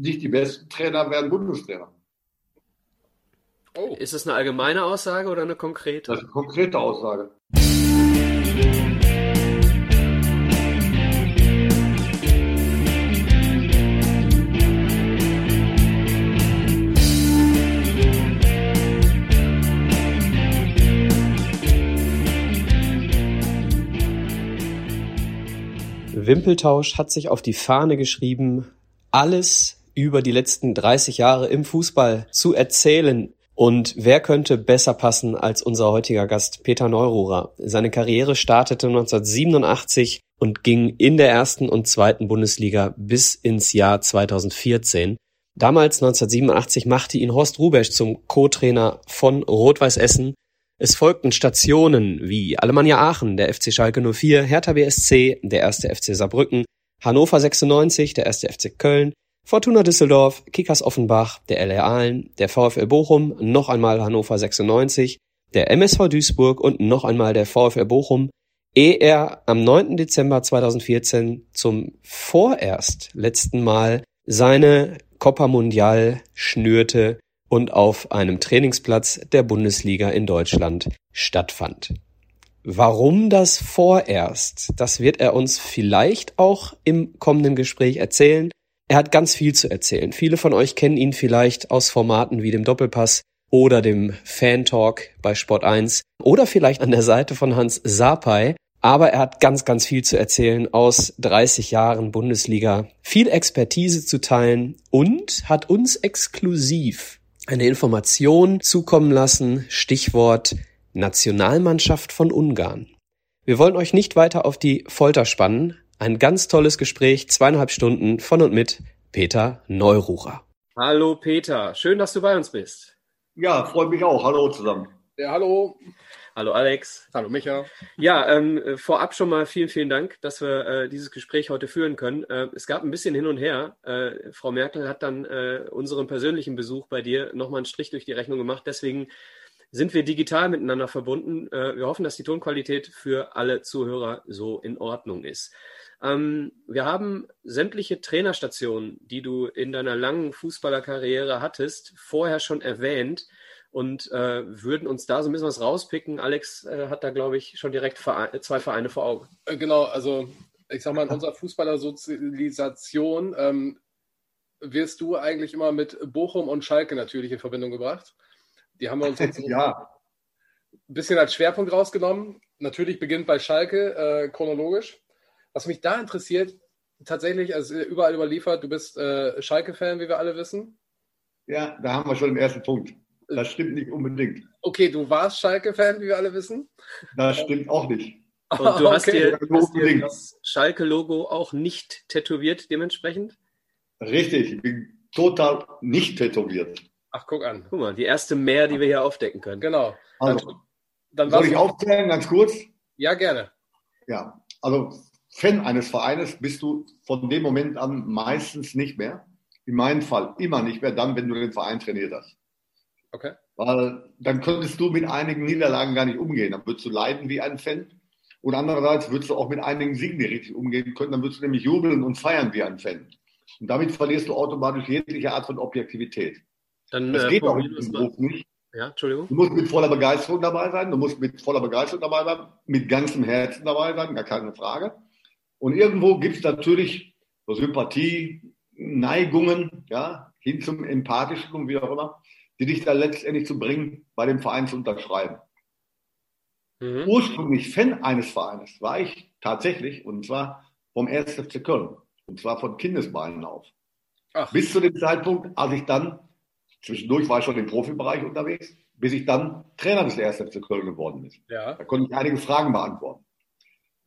nicht die besten Trainer werden Bundestrainer. Oh. Ist das eine allgemeine Aussage oder eine konkrete? Das ist eine konkrete Aussage. Wimpeltausch hat sich auf die Fahne geschrieben, alles über die letzten 30 Jahre im Fußball zu erzählen. Und wer könnte besser passen als unser heutiger Gast Peter Neururer? Seine Karriere startete 1987 und ging in der ersten und zweiten Bundesliga bis ins Jahr 2014. Damals 1987 machte ihn Horst Rubesch zum Co-Trainer von Rot-Weiß Essen es folgten Stationen wie Alemannia Aachen, der FC Schalke 04, Hertha BSC, der erste FC Saarbrücken, Hannover 96, der erste FC Köln, Fortuna Düsseldorf, Kickers Offenbach, der LR Aalen, der VfL Bochum, noch einmal Hannover 96, der MSV Duisburg und noch einmal der VfL Bochum, ehe er am 9. Dezember 2014 zum vorerst letzten Mal seine Copa Mundial schnürte und auf einem Trainingsplatz der Bundesliga in Deutschland stattfand. Warum das vorerst? Das wird er uns vielleicht auch im kommenden Gespräch erzählen. Er hat ganz viel zu erzählen. Viele von euch kennen ihn vielleicht aus Formaten wie dem Doppelpass oder dem Fan Talk bei Sport 1 oder vielleicht an der Seite von Hans Sapai. Aber er hat ganz, ganz viel zu erzählen aus 30 Jahren Bundesliga, viel Expertise zu teilen und hat uns exklusiv eine Information zukommen lassen, Stichwort Nationalmannschaft von Ungarn. Wir wollen euch nicht weiter auf die Folter spannen. Ein ganz tolles Gespräch, zweieinhalb Stunden von und mit Peter Neururer. Hallo Peter, schön, dass du bei uns bist. Ja, freut mich auch. Hallo zusammen. Ja, hallo. Hallo Alex. Hallo Micha. Ja, ähm, vorab schon mal vielen, vielen Dank, dass wir äh, dieses Gespräch heute führen können. Äh, es gab ein bisschen hin und her. Äh, Frau Merkel hat dann äh, unseren persönlichen Besuch bei dir nochmal einen Strich durch die Rechnung gemacht. Deswegen sind wir digital miteinander verbunden. Äh, wir hoffen, dass die Tonqualität für alle Zuhörer so in Ordnung ist. Ähm, wir haben sämtliche Trainerstationen, die du in deiner langen Fußballerkarriere hattest, vorher schon erwähnt und äh, würden uns da so ein bisschen was rauspicken. Alex äh, hat da, glaube ich, schon direkt Vereine, zwei Vereine vor Augen. Äh, genau, also ich sag mal, in unserer Fußballersozialisation ähm, wirst du eigentlich immer mit Bochum und Schalke natürlich in Verbindung gebracht. Die haben wir uns jetzt ja. ein bisschen als Schwerpunkt rausgenommen. Natürlich beginnt bei Schalke äh, chronologisch. Was mich da interessiert, tatsächlich, also überall überliefert, du bist äh, Schalke-Fan, wie wir alle wissen. Ja, da haben wir schon den ersten Punkt. Das stimmt nicht unbedingt. Okay, du warst Schalke-Fan, wie wir alle wissen. Das stimmt auch nicht. Und du hast, okay. dir, hast dir das Schalke-Logo auch nicht tätowiert dementsprechend? Richtig, ich bin total nicht tätowiert. Ach, guck an. Guck mal, die erste Mehr, die wir hier aufdecken können. Genau. Also, dann soll ich aufklären, ganz kurz? Ja, gerne. Ja, also Fan eines Vereines bist du von dem Moment an meistens nicht mehr. In meinem Fall immer nicht mehr, dann, wenn du den Verein trainiert hast. Okay. Weil dann könntest du mit einigen Niederlagen gar nicht umgehen. Dann würdest du leiden wie ein Fan. Und andererseits würdest du auch mit einigen Siegen nicht richtig umgehen können. Dann würdest du nämlich jubeln und feiern wie ein Fan. Und damit verlierst du automatisch jegliche Art von Objektivität. Dann, das äh, geht auch in diesem Beruf nicht. Ja, Entschuldigung. Du musst mit voller Begeisterung dabei sein. Du musst mit voller Begeisterung dabei sein, mit ganzem Herzen dabei sein, gar keine Frage. Und irgendwo gibt es natürlich so Sympathie, Neigungen, ja, hin zum Empathischen und wie auch immer die dich da letztendlich zu bringen, bei dem Verein zu unterschreiben. Mhm. Ursprünglich Fan eines Vereines war ich tatsächlich, und zwar vom 1. FC Köln, und zwar von Kindesbeinen auf. Ach. Bis zu dem Zeitpunkt, als ich dann, zwischendurch war ich schon im Profibereich unterwegs, bis ich dann Trainer des 1. FC Köln geworden bin. Ja. Da konnte ich einige Fragen beantworten.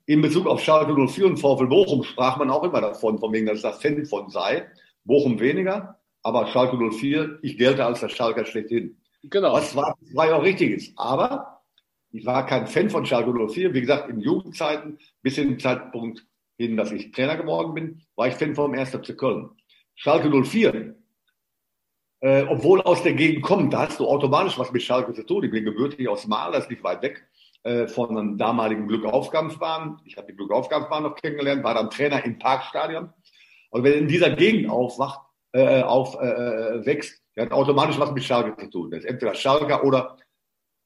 In Bezug auf Schalke 04 und VfL Bochum sprach man auch immer davon, von wegen, dass das Fan von sei. Bochum weniger. Aber Schalke 04, ich gelte als der Schalker schlechthin. Genau. Was war, war ja auch richtig ist. Aber ich war kein Fan von Schalke 04. Wie gesagt, in Jugendzeiten, bis in den Zeitpunkt hin, dass ich Trainer geworden bin, war ich Fan vom 1. FC Köln. Schalke 04, äh, obwohl aus der Gegend kommt, da hast du automatisch was mit Schalke zu tun. Ich bin gebürtig aus Mal, das ist nicht weit weg äh, von einem damaligen Glückaufgangsbahn. Ich habe die Glückaufgangsbahn noch kennengelernt, war dann Trainer im Parkstadion. Und wenn in dieser Gegend aufwacht, äh, aufwächst, äh, der hat automatisch was mit Schalke zu tun. Der ist entweder Schalke oder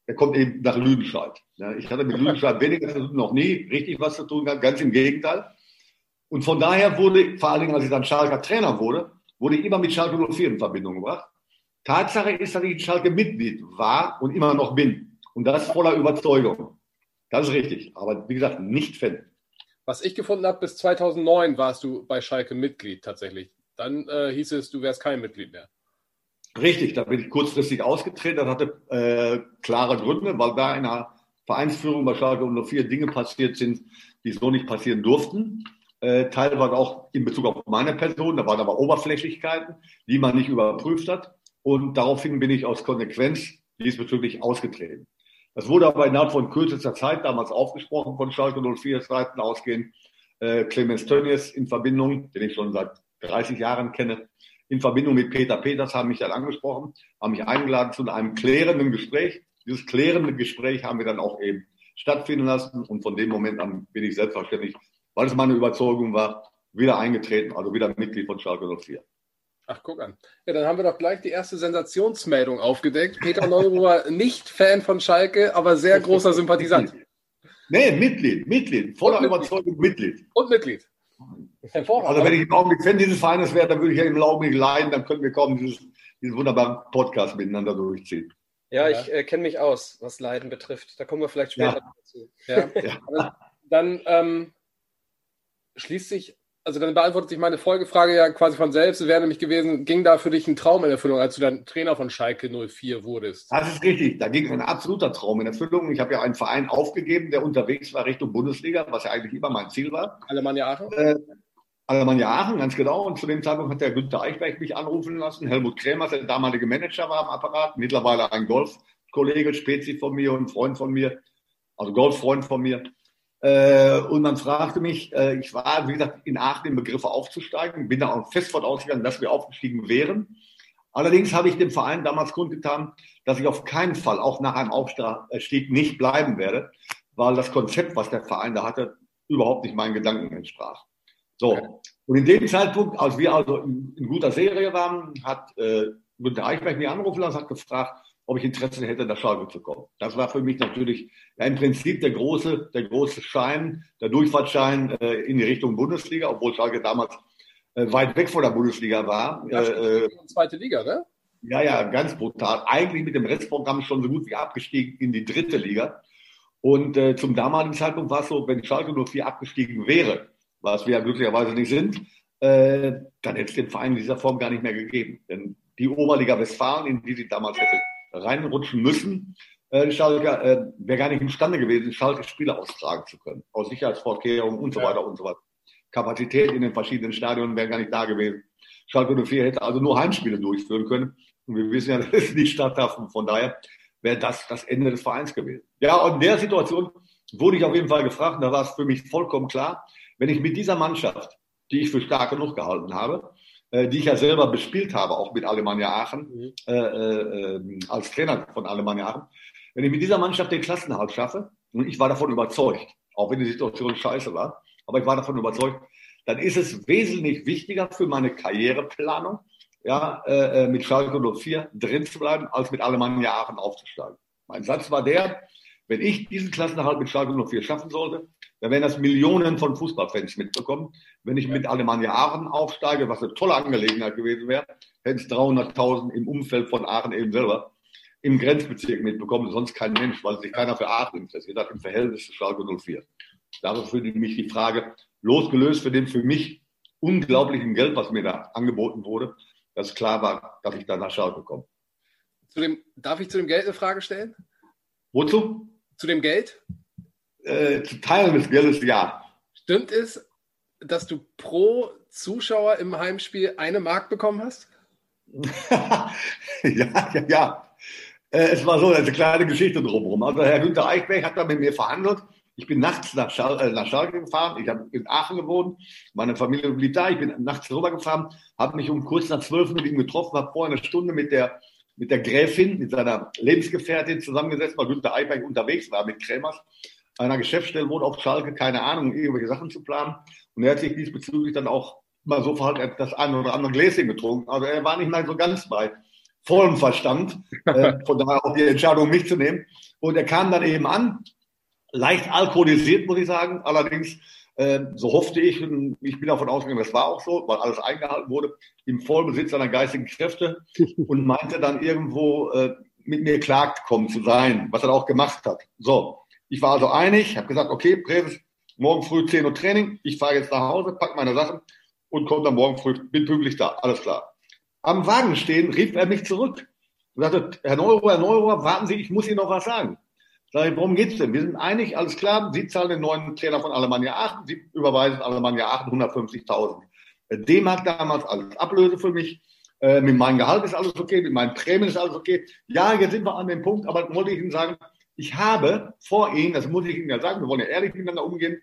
er kommt eben nach Lüdenscheid. Ja, ich hatte mit Lüdenscheid weniger zu tun, noch nie richtig was zu tun gehabt, ganz im Gegenteil. Und von daher wurde, vor allen Dingen als ich dann Schalker Trainer wurde, wurde ich immer mit Schalke 04 in Verbindung gebracht. Tatsache ist, dass ich in Schalke Mitglied war und immer noch bin. Und das voller Überzeugung. Das ist richtig. Aber wie gesagt, nicht Fan. Was ich gefunden habe, bis 2009 warst du bei Schalke Mitglied tatsächlich. Dann äh, hieß es, du wärst kein Mitglied mehr. Richtig, da bin ich kurzfristig ausgetreten. Das hatte äh, klare Gründe, weil da in der Vereinsführung bei Schalke 04 Dinge passiert sind, die so nicht passieren durften. Äh, teilweise auch in Bezug auf meine Person. Da waren aber Oberflächlichkeiten, die man nicht überprüft hat. Und daraufhin bin ich aus Konsequenz diesbezüglich ausgetreten. Das wurde aber innerhalb von kürzester Zeit damals aufgesprochen von Schalke 04 Seiten ausgehend. Äh, Clemens Tönnies in Verbindung, den ich schon seit 30 Jahren kenne, in Verbindung mit Peter Peters haben mich dann angesprochen, haben mich eingeladen zu einem klärenden Gespräch. Dieses klärende Gespräch haben wir dann auch eben stattfinden lassen und von dem Moment an bin ich selbstverständlich, weil es meine Überzeugung war, wieder eingetreten, also wieder Mitglied von Schalke 04. Ach, guck an. Ja, dann haben wir doch gleich die erste Sensationsmeldung aufgedeckt. Peter Neuruhr, nicht Fan von Schalke, aber sehr großer Sympathisant. Nee, Mitglied, Mitglied, voller Überzeugung Mitglied. Und Mitglied. Hervorragend. Also wenn ich im Augenblick Fan dieses Vereines wäre, dann würde ich ja im Augenblick leiden, dann können wir kaum dieses, diesen wunderbaren Podcast miteinander durchziehen. Ja, ich äh, kenne mich aus, was Leiden betrifft. Da kommen wir vielleicht später ja. dazu. Ja. ja. Dann ähm, schließt sich, also dann beantwortet sich meine Folgefrage ja quasi von selbst. Es wäre nämlich gewesen, ging da für dich ein Traum in Erfüllung, als du dann Trainer von Schalke 04 wurdest? Das ist richtig. Da ging ein absoluter Traum in Erfüllung. Ich habe ja einen Verein aufgegeben, der unterwegs war Richtung Bundesliga, was ja eigentlich immer mein Ziel war. Alemannia Aachen? Äh, Alemannia Aachen, ganz genau. Und zu dem Zeitpunkt hat der Günther Eichberg mich anrufen lassen. Helmut Krämer, der damalige Manager war am Apparat, mittlerweile ein Golfkollege, Spezi von mir und Freund von mir, also Golffreund von mir. Äh, und man fragte mich, äh, ich war, wie gesagt, in Aachen im Begriff aufzusteigen, bin da auch fest von ausgegangen, dass wir aufgestiegen wären. Allerdings habe ich dem Verein damals kundgetan, dass ich auf keinen Fall auch nach einem Aufstieg nicht bleiben werde, weil das Konzept, was der Verein da hatte, überhaupt nicht meinen Gedanken entsprach. So. Okay. Und in dem Zeitpunkt, als wir also in, in guter Serie waren, hat äh, Günter Eichberg mich angerufen lassen, hat gefragt, ob ich Interesse hätte, nach Schalke zu kommen. Das war für mich natürlich ja, im Prinzip der große, der große Schein, der Durchfahrtschein äh, in die Richtung Bundesliga, obwohl Schalke damals äh, weit weg von der Bundesliga war. Ja, äh, zweite Liga, ne? Ja, ja, ganz brutal. Eigentlich mit dem Restprogramm schon so gut wie abgestiegen in die dritte Liga. Und äh, zum damaligen Zeitpunkt war es so, wenn Schalke nur vier abgestiegen wäre, was wir ja glücklicherweise nicht sind, äh, dann hätte es den Verein in dieser Form gar nicht mehr gegeben. Denn die Oberliga Westfalen, in die sie damals hätte reinrutschen müssen, äh, Schalke, äh, wäre gar nicht imstande gewesen, Schalke Spiele austragen zu können. Aus Sicherheitsvorkehrungen und so weiter und so weiter. Kapazität in den verschiedenen Stadien wäre gar nicht da gewesen. Schalke 04 hätte also nur Heimspiele durchführen können. Und wir wissen ja, das ist nicht statthaft. Von daher wäre das das Ende des Vereins gewesen. Ja, und in der Situation wurde ich auf jeden Fall gefragt, und da war es für mich vollkommen klar, wenn ich mit dieser Mannschaft, die ich für stark genug gehalten habe, äh, die ich ja selber bespielt habe, auch mit Alemannia Aachen, mhm. äh, äh, als Trainer von Alemannia Aachen, wenn ich mit dieser Mannschaft den Klassenhalt schaffe, und ich war davon überzeugt, auch wenn die Situation scheiße war, aber ich war davon überzeugt, dann ist es wesentlich wichtiger für meine Karriereplanung, ja, äh, äh mit Schalke 04 drin zu bleiben, als mit Alemannia Aachen aufzusteigen. Mein Satz war der, wenn ich diesen Klassenerhalt mit Schalke 04 schaffen sollte, dann werden das Millionen von Fußballfans mitbekommen. Wenn ich mit Alemannia Aachen aufsteige, was eine tolle Angelegenheit gewesen wäre, hätten es 300.000 im Umfeld von Aachen eben selber im Grenzbezirk mitbekommen, sonst kein Mensch, weil sich keiner für Aachen interessiert hat, im Verhältnis zu Schalke 04. Darauf würde mich die Frage, losgelöst für den für mich unglaublichen Geld, was mir da angeboten wurde, dass klar war, dass ich da nach Schalke komme. Zu dem, darf ich zu dem Geld eine Frage stellen? Wozu? Zu dem Geld? Äh, zu Teilen des Geldes ja. Stimmt es, dass du pro Zuschauer im Heimspiel eine Mark bekommen hast? ja, ja, ja. Äh, es war so, eine kleine Geschichte drumherum. Also Herr Günther Eichberg hat da mit mir verhandelt. Ich bin nachts nach, Schal äh, nach Schalke gefahren. Ich habe in Aachen gewohnt. Meine Familie blieb da. Ich bin nachts rübergefahren, habe mich um kurz nach zwölf mit ihm getroffen, habe vorher eine Stunde mit der mit der Gräfin, mit seiner Lebensgefährtin zusammengesetzt, weil Günther Eichberg unterwegs war mit Krämers, einer Geschäftsstelle wohnt auf Schalke, keine Ahnung, irgendwelche Sachen zu planen. Und er hat sich diesbezüglich dann auch mal so verhalten, das eine oder andere Gläschen getrunken. Also er war nicht mal so ganz bei vollem Verstand. äh, von daher auch die Entscheidung, mich zu nehmen. Und er kam dann eben an, leicht alkoholisiert, muss ich sagen. Allerdings, äh, so hoffte ich, und ich bin davon ausgegangen, das war auch so, weil alles eingehalten wurde, im Vollbesitz seiner geistigen Kräfte und meinte dann irgendwo äh, mit mir klargekommen zu sein, was er auch gemacht hat. So, ich war also einig, habe gesagt, okay, Präses, morgen früh 10 Uhr Training, ich fahre jetzt nach Hause, pack meine Sachen und komme dann morgen früh, bin pünktlich da, alles klar. Am Wagen stehen rief er mich zurück und sagte, Herr Neurohr, Herr Neurohr, warten Sie, ich muss Ihnen noch was sagen. Sag ich, worum geht's denn? Wir sind einig, alles klar, Sie zahlen den neuen Trainer von Alemannia Aachen, Sie überweisen Alemannia Aachen 150.000 D-Mark damals als Ablöse für mich. Äh, mit meinem Gehalt ist alles okay, mit meinen Prämien ist alles okay. Ja, jetzt sind wir an dem Punkt, aber wollte ich Ihnen sagen, ich habe vor Ihnen, das muss ich Ihnen ja sagen, wir wollen ja ehrlich miteinander umgehen,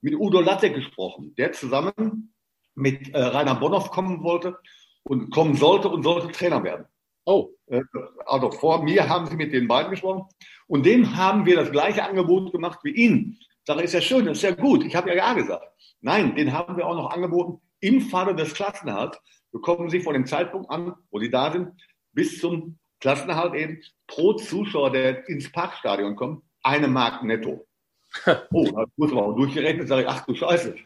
mit Udo Latte gesprochen, der zusammen mit äh, Rainer Bonhoff kommen wollte und kommen sollte und sollte Trainer werden. Oh. Äh, also vor mir haben sie mit den beiden gesprochen und dem haben wir das gleiche Angebot gemacht wie Ihnen. Sage, ist ja schön, das ist ja gut. Ich habe ja ja gesagt. Nein, den haben wir auch noch angeboten. Im Falle des Klassenerhalts bekommen Sie von dem Zeitpunkt an, wo Sie da sind, bis zum Klassenerhalt eben pro Zuschauer, der ins Parkstadion kommt, eine Mark netto. Oh, das muss man auch durchgerechnet, sage ich, ach du Scheiße.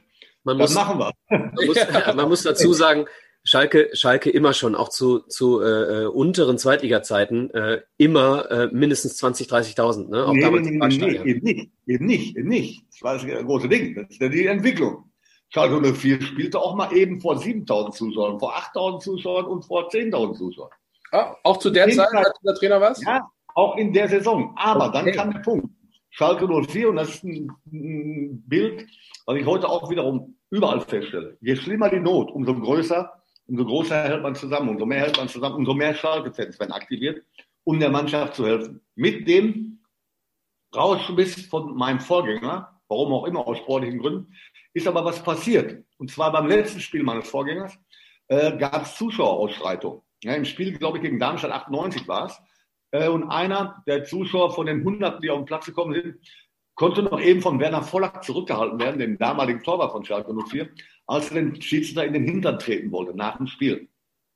Man das muss, machen wir. Man muss, man muss dazu sagen, Schalke, Schalke immer schon, auch zu, zu äh, äh unteren Zweitliga-Zeiten, äh, immer äh, mindestens 20.000, 30.000. Ne? Auch nee, damals nee, nee, nee, eben nicht, eben nicht, eben nicht. Das war das große Ding, das ist ja die Entwicklung. Schalke 04 spielte auch mal eben vor 7.000 Zuschauern, vor 8.000 Zuschauern und vor 10.000 Zuschauern. Ah, auch zu der Zeit, als du der Trainer warst? Ja, auch in der Saison. Aber okay. dann kam der Punkt. Schalke 04, und das ist ein, ein Bild, was ich heute auch wiederum überall feststelle. Je schlimmer die Not, umso größer umso größer hält man zusammen, umso mehr hält man zusammen, umso mehr Schalke-Fans werden aktiviert, um der Mannschaft zu helfen. Mit dem Rauschbiss von meinem Vorgänger, warum auch immer, aus sportlichen Gründen, ist aber was passiert. Und zwar beim letzten Spiel meines Vorgängers äh, gab es Zuschauerausschreitungen. Ja, Im Spiel, glaube ich, gegen Darmstadt 98 war es. Äh, und einer der Zuschauer von den Hunderten, die auf den Platz gekommen sind, konnte noch eben von Werner Vollack zurückgehalten werden, dem damaligen Torwart von Schalke 04, als er den Schiedsrichter in den Hintern treten wollte nach dem Spiel.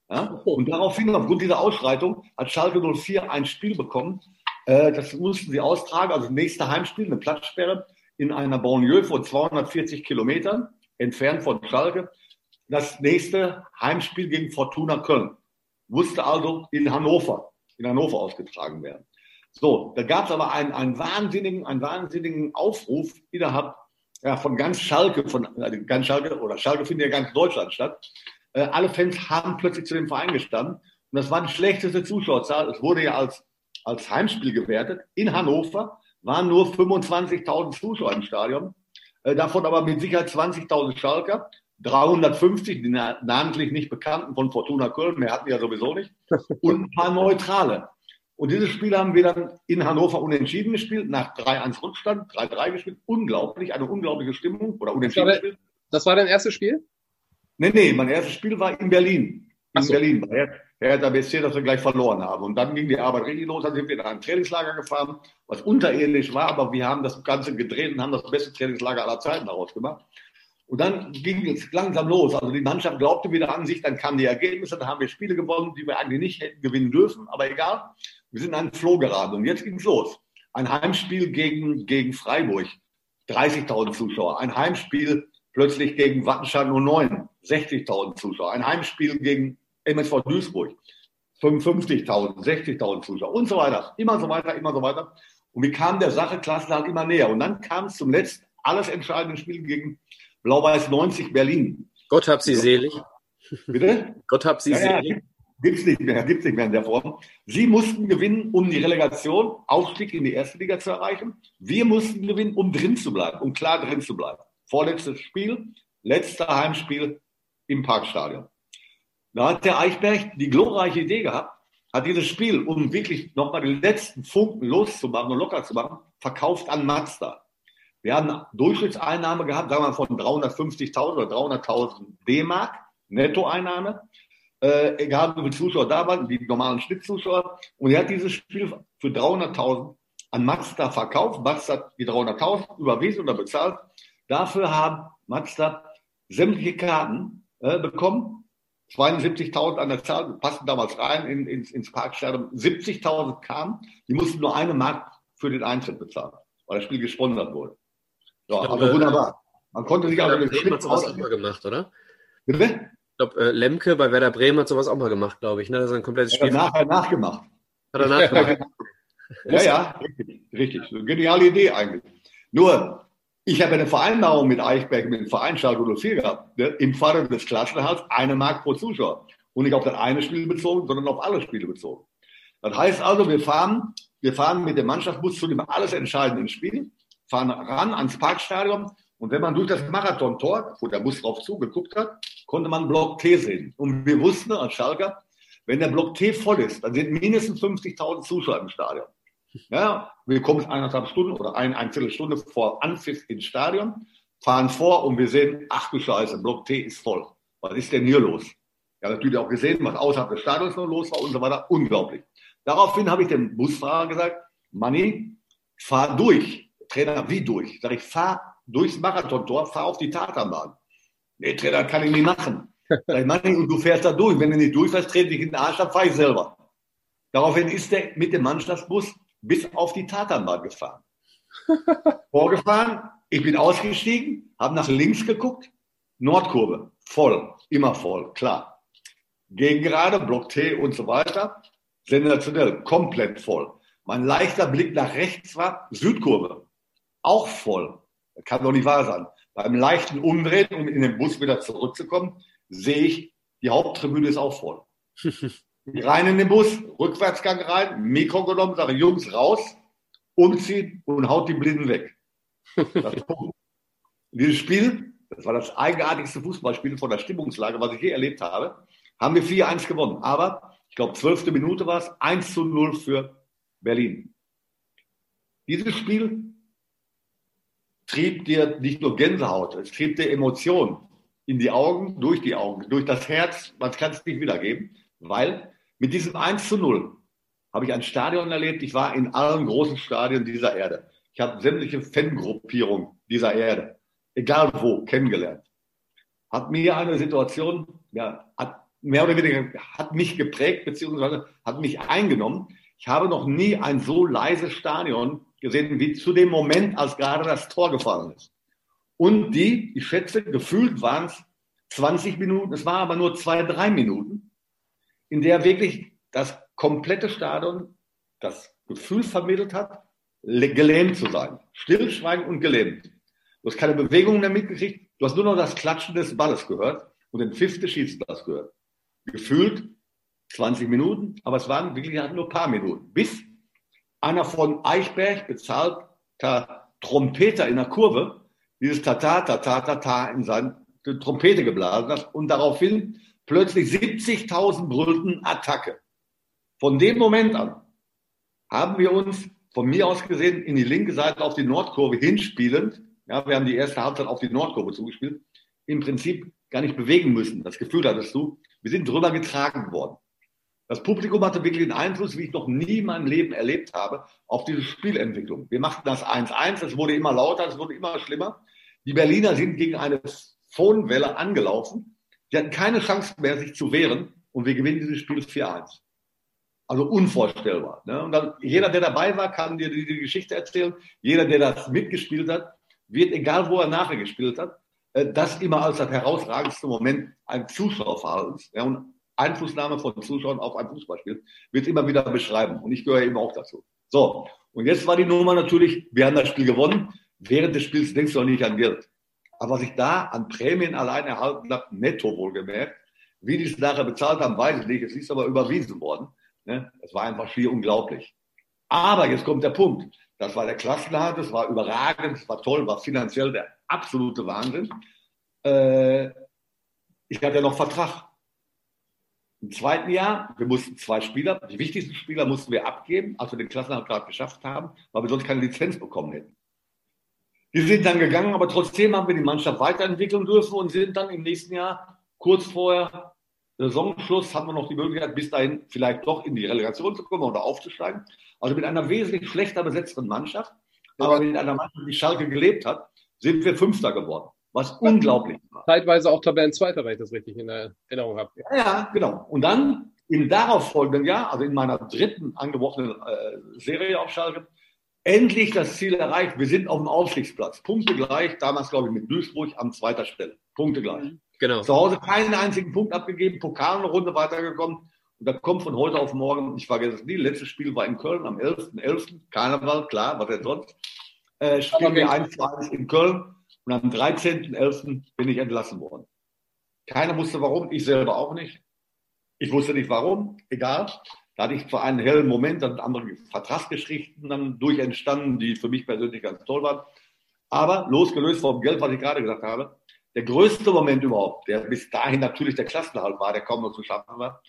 Ja? Und daraufhin, aufgrund dieser Ausschreitung, hat Schalke 04 ein Spiel bekommen. Äh, das mussten sie austragen, also das nächste Heimspiel, eine Platzsperre in einer Banlieue von 240 Kilometern entfernt von Schalke. Das nächste Heimspiel gegen Fortuna Köln musste also in Hannover, in Hannover ausgetragen werden. So, da gab es aber einen, einen wahnsinnigen, einen wahnsinnigen Aufruf innerhalb ja, von ganz Schalke, von also ganz Schalke oder Schalke findet ja ganz Deutschland statt. Äh, alle Fans haben plötzlich zu dem Verein gestanden und das war die schlechteste Zuschauerzahl. Es wurde ja als, als Heimspiel gewertet. In Hannover waren nur 25.000 Zuschauer im Stadion, äh, davon aber mit Sicherheit 20.000 Schalker. 350, die namentlich nicht bekannten von Fortuna Köln, mehr hatten wir ja sowieso nicht, und ein paar Neutrale. Und dieses Spiel haben wir dann in Hannover unentschieden gespielt, nach 3-1 Rückstand, 3-3 gespielt. Unglaublich, eine unglaubliche Stimmung oder unentschieden das war, der, das war dein erstes Spiel? Nee, nee, mein erstes Spiel war in Berlin. In so. Berlin, bei Hertha BSC, dass wir gleich verloren haben. Und dann ging die Arbeit richtig los, dann sind wir in ein Trainingslager gefahren, was unterirdisch war, aber wir haben das Ganze gedreht und haben das beste Trainingslager aller Zeiten daraus gemacht. Und dann ging es langsam los. Also die Mannschaft glaubte wieder an sich, dann kamen die Ergebnisse, dann haben wir Spiele gewonnen, die wir eigentlich nicht hätten gewinnen dürfen, aber egal. Wir sind in einen Floh geraten und jetzt ging es los. Ein Heimspiel gegen, gegen Freiburg, 30.000 Zuschauer. Ein Heimspiel plötzlich gegen Wattenscheid 09, 60.000 Zuschauer. Ein Heimspiel gegen MSV Duisburg, 55.000, 60.000 Zuschauer und so weiter. Immer so weiter, immer so weiter. Und wir kamen der Sache Klasse halt immer näher. Und dann kam es zum letzten, alles entscheidenden Spiel gegen Blau-Weiß 90 Berlin. Gott hab sie selig. Bitte? Gott hab sie ja, selig. Ja, Gibt's nicht mehr, gibt's nicht mehr in der Form. Sie mussten gewinnen, um die Relegation, Aufstieg in die erste Liga zu erreichen. Wir mussten gewinnen, um drin zu bleiben, um klar drin zu bleiben. Vorletztes Spiel, letzter Heimspiel im Parkstadion. Da hat der Eichberg die glorreiche Idee gehabt, hat dieses Spiel, um wirklich nochmal die letzten Funken loszumachen und locker zu machen, verkauft an Mazda. Wir haben Durchschnittseinnahme gehabt, sagen wir mal von 350.000 oder 300.000 D-Mark, Nettoeinnahme äh, egal wie viele Zuschauer da waren, die normalen Schnittzuschauer. Und er hat dieses Spiel für 300.000 an Mazda verkauft. Mazda hat die 300.000 überwiesen oder bezahlt. Dafür haben Mazda sämtliche Karten äh, bekommen. 72.000 an der Zahl, passten damals rein in, ins, ins Parkstadion. 70.000 kamen, die mussten nur eine Mark für den Eintritt bezahlen, weil das Spiel gesponsert wurde. So, glaube, aber wunderbar. Man konnte sich aber mit Bremen hat sowas auch mal gemacht, oder? Bitte? Ich glaube, äh, Lemke bei Werder Bremen hat sowas auch mal gemacht, glaube ich. Ne? Das ist ein komplettes Spiel. Hat er nachher nachgemacht. Hat er nachgemacht. ja, ja, richtig. richtig. Geniale Idee eigentlich. Nur, ich habe eine Vereinbarung mit Eichberg, mit dem Verein Schalke 04 gehabt. Ne? Im Falle des Klassenhalts eine Mark pro Zuschauer. Und nicht auf das eine Spiel bezogen, sondern auf alle Spiele bezogen. Das heißt also, wir fahren, wir fahren mit dem Mannschaftsbus zu dem alles entscheidenden Spiel, fahren ran ans Parkstadion und wenn man durch das Marathontor, wo der Bus drauf zugeguckt hat, konnte man Block T sehen. Und wir wussten als Schalker, wenn der Block T voll ist, dann sind mindestens 50.000 Zuschauer im Stadion. Ja, wir kommen eineinhalb Stunden oder ein, eine Viertelstunde vor Anpfiff ins Stadion, fahren vor und wir sehen, ach du Scheiße, Block T ist voll. Was ist denn hier los? Ja, natürlich auch gesehen, was außerhalb des Stadions noch los war und so weiter. Unglaublich. Daraufhin habe ich dem Busfahrer gesagt, Manni, fahr durch. Trainer, wie durch? Sag ich, fahr durchs Marathontor, fahr auf die Tatanbahn. Nee, Trainer, kann ich nicht machen. Sag ich, Manni, und du fährst da durch. Wenn du nicht durchfährst, trete ich in den Arsch, dann fahr ich selber. Daraufhin ist er mit dem Mannschaftsbus bis auf die Tatanbahn gefahren. Vorgefahren, ich bin ausgestiegen, habe nach links geguckt, Nordkurve, voll, immer voll, klar. Gegengerade, Block T und so weiter, sensationell, komplett voll. Mein leichter Blick nach rechts war Südkurve, auch voll. Das kann doch nicht wahr sein. Beim leichten Umdrehen, um in den Bus wieder zurückzukommen, sehe ich, die Haupttribüne ist auch voll. rein in den Bus, Rückwärtsgang rein, Mikro genommen, sage Jungs raus, umziehen und haut die Blinden weg. Dieses Spiel, das war das eigenartigste Fußballspiel von der Stimmungslage, was ich je erlebt habe, haben wir 4-1 gewonnen. Aber ich glaube, zwölfte Minute war es, 1 zu 0 für Berlin. Dieses Spiel trieb dir nicht nur Gänsehaut, es trieb dir Emotionen in die Augen, durch die Augen, durch das Herz, man kann es nicht wiedergeben, weil mit diesem 1 zu 0 habe ich ein Stadion erlebt. Ich war in allen großen Stadien dieser Erde. Ich habe sämtliche Fangruppierungen dieser Erde, egal wo, kennengelernt. Hat mir eine Situation, ja, hat mehr oder weniger, hat mich geprägt, beziehungsweise hat mich eingenommen. Ich habe noch nie ein so leises Stadion gesehen, wie zu dem Moment, als gerade das Tor gefallen ist. Und die, ich schätze, gefühlt waren es 20 Minuten, es war aber nur zwei, drei Minuten, in der wirklich das komplette Stadion das Gefühl vermittelt hat, gelähmt zu sein. Stillschweigen und gelähmt. Du hast keine Bewegung mehr mitgekriegt. Du hast nur noch das Klatschen des Balles gehört und den Pfiff des Schiedsrichters gehört. Gefühlt 20 Minuten, aber es waren wirklich nur ein paar Minuten. Bis einer von Eichberg bezahlter Trompeter in der Kurve dieses Tata, Tata, Tata in seine Trompete geblasen hat und daraufhin plötzlich 70.000 brüllten Attacke. Von dem Moment an haben wir uns von mir aus gesehen in die linke Seite auf die Nordkurve hinspielend, ja, wir haben die erste Halbzeit auf die Nordkurve zugespielt, im Prinzip gar nicht bewegen müssen. Das Gefühl hattest du, wir sind drüber getragen worden. Das Publikum hatte wirklich einen Einfluss, wie ich noch nie in meinem Leben erlebt habe, auf diese Spielentwicklung. Wir machten das 1-1, es wurde immer lauter, es wurde immer schlimmer. Die Berliner sind gegen eine Phonwelle angelaufen die hatten keine Chance mehr, sich zu wehren und wir gewinnen dieses Spiel 4-1. Also unvorstellbar. Ne? Und dann, jeder, der dabei war, kann dir die, die, Geschichte erzählen. Jeder, der das mitgespielt hat, wird, egal wo er nachher gespielt hat, äh, das immer als das herausragendste Moment ein Zuschauerverhaltens ja, und Einflussnahme von Zuschauern auf ein Fußballspiel wird immer wieder beschreiben. Und ich gehöre eben auch dazu. So, und jetzt war die Nummer natürlich, wir haben das Spiel gewonnen. Während des Spiels denkst du noch nicht an Geld. Aber was ich da an Prämien allein erhalten habe, netto wohlgemerkt, wie die es nachher bezahlt haben, weiß ich nicht. Es ist aber überwiesen worden. Ne? Es war einfach schier unglaublich. Aber jetzt kommt der Punkt. Das war der Klassenhalt, das war überragend, das war toll, war finanziell der absolute Wahnsinn. Äh, ich hatte ja noch Vertrag. Im zweiten Jahr, wir mussten zwei Spieler, die wichtigsten Spieler mussten wir abgeben, als wir den Klassenhalt gerade geschafft haben, weil wir sonst keine Lizenz bekommen hätten. Die sind dann gegangen, aber trotzdem haben wir die Mannschaft weiterentwickeln dürfen und sind dann im nächsten Jahr, kurz vorher Saisonschluss, haben wir noch die Möglichkeit, bis dahin vielleicht doch in die Relegation zu kommen oder aufzusteigen. Also mit einer wesentlich schlechter besetzten Mannschaft, aber mit einer Mannschaft, die Schalke gelebt hat, sind wir Fünfter geworden. Was unglaublich war. Zeitweise auch Tabellenzweiter, wenn ich das richtig in Erinnerung habe. Ja, ja, genau. Und dann im darauffolgenden Jahr, also in meiner dritten angeworfenen äh, Serie auf Schalke, endlich das Ziel erreicht. Wir sind auf dem Aufstiegsplatz. Punkte gleich, damals glaube ich mit Duisburg an zweiter Stelle. Punkte gleich. Mhm. Genau. Zu Hause keinen einzigen Punkt abgegeben, Pokal eine Runde weitergekommen. Und da kommt von heute auf morgen, ich vergesse es nie, letztes Spiel war in Köln am 11.11. 11. Karneval, klar, was denn sonst. Äh, spielen wir 1 zu 1 in Köln und am 13.11. bin ich entlassen worden. Keiner wusste warum, ich selber auch nicht. Ich wusste nicht warum, egal. Da hatte ich zwar einen hellen Moment, dann andere Vertragsgeschichten dann durch entstanden, die für mich persönlich ganz toll waren. Aber losgelöst vom Geld, was ich gerade gesagt habe, der größte Moment überhaupt, der bis dahin natürlich der Klassenhalt war, der kaum noch zu schaffen war,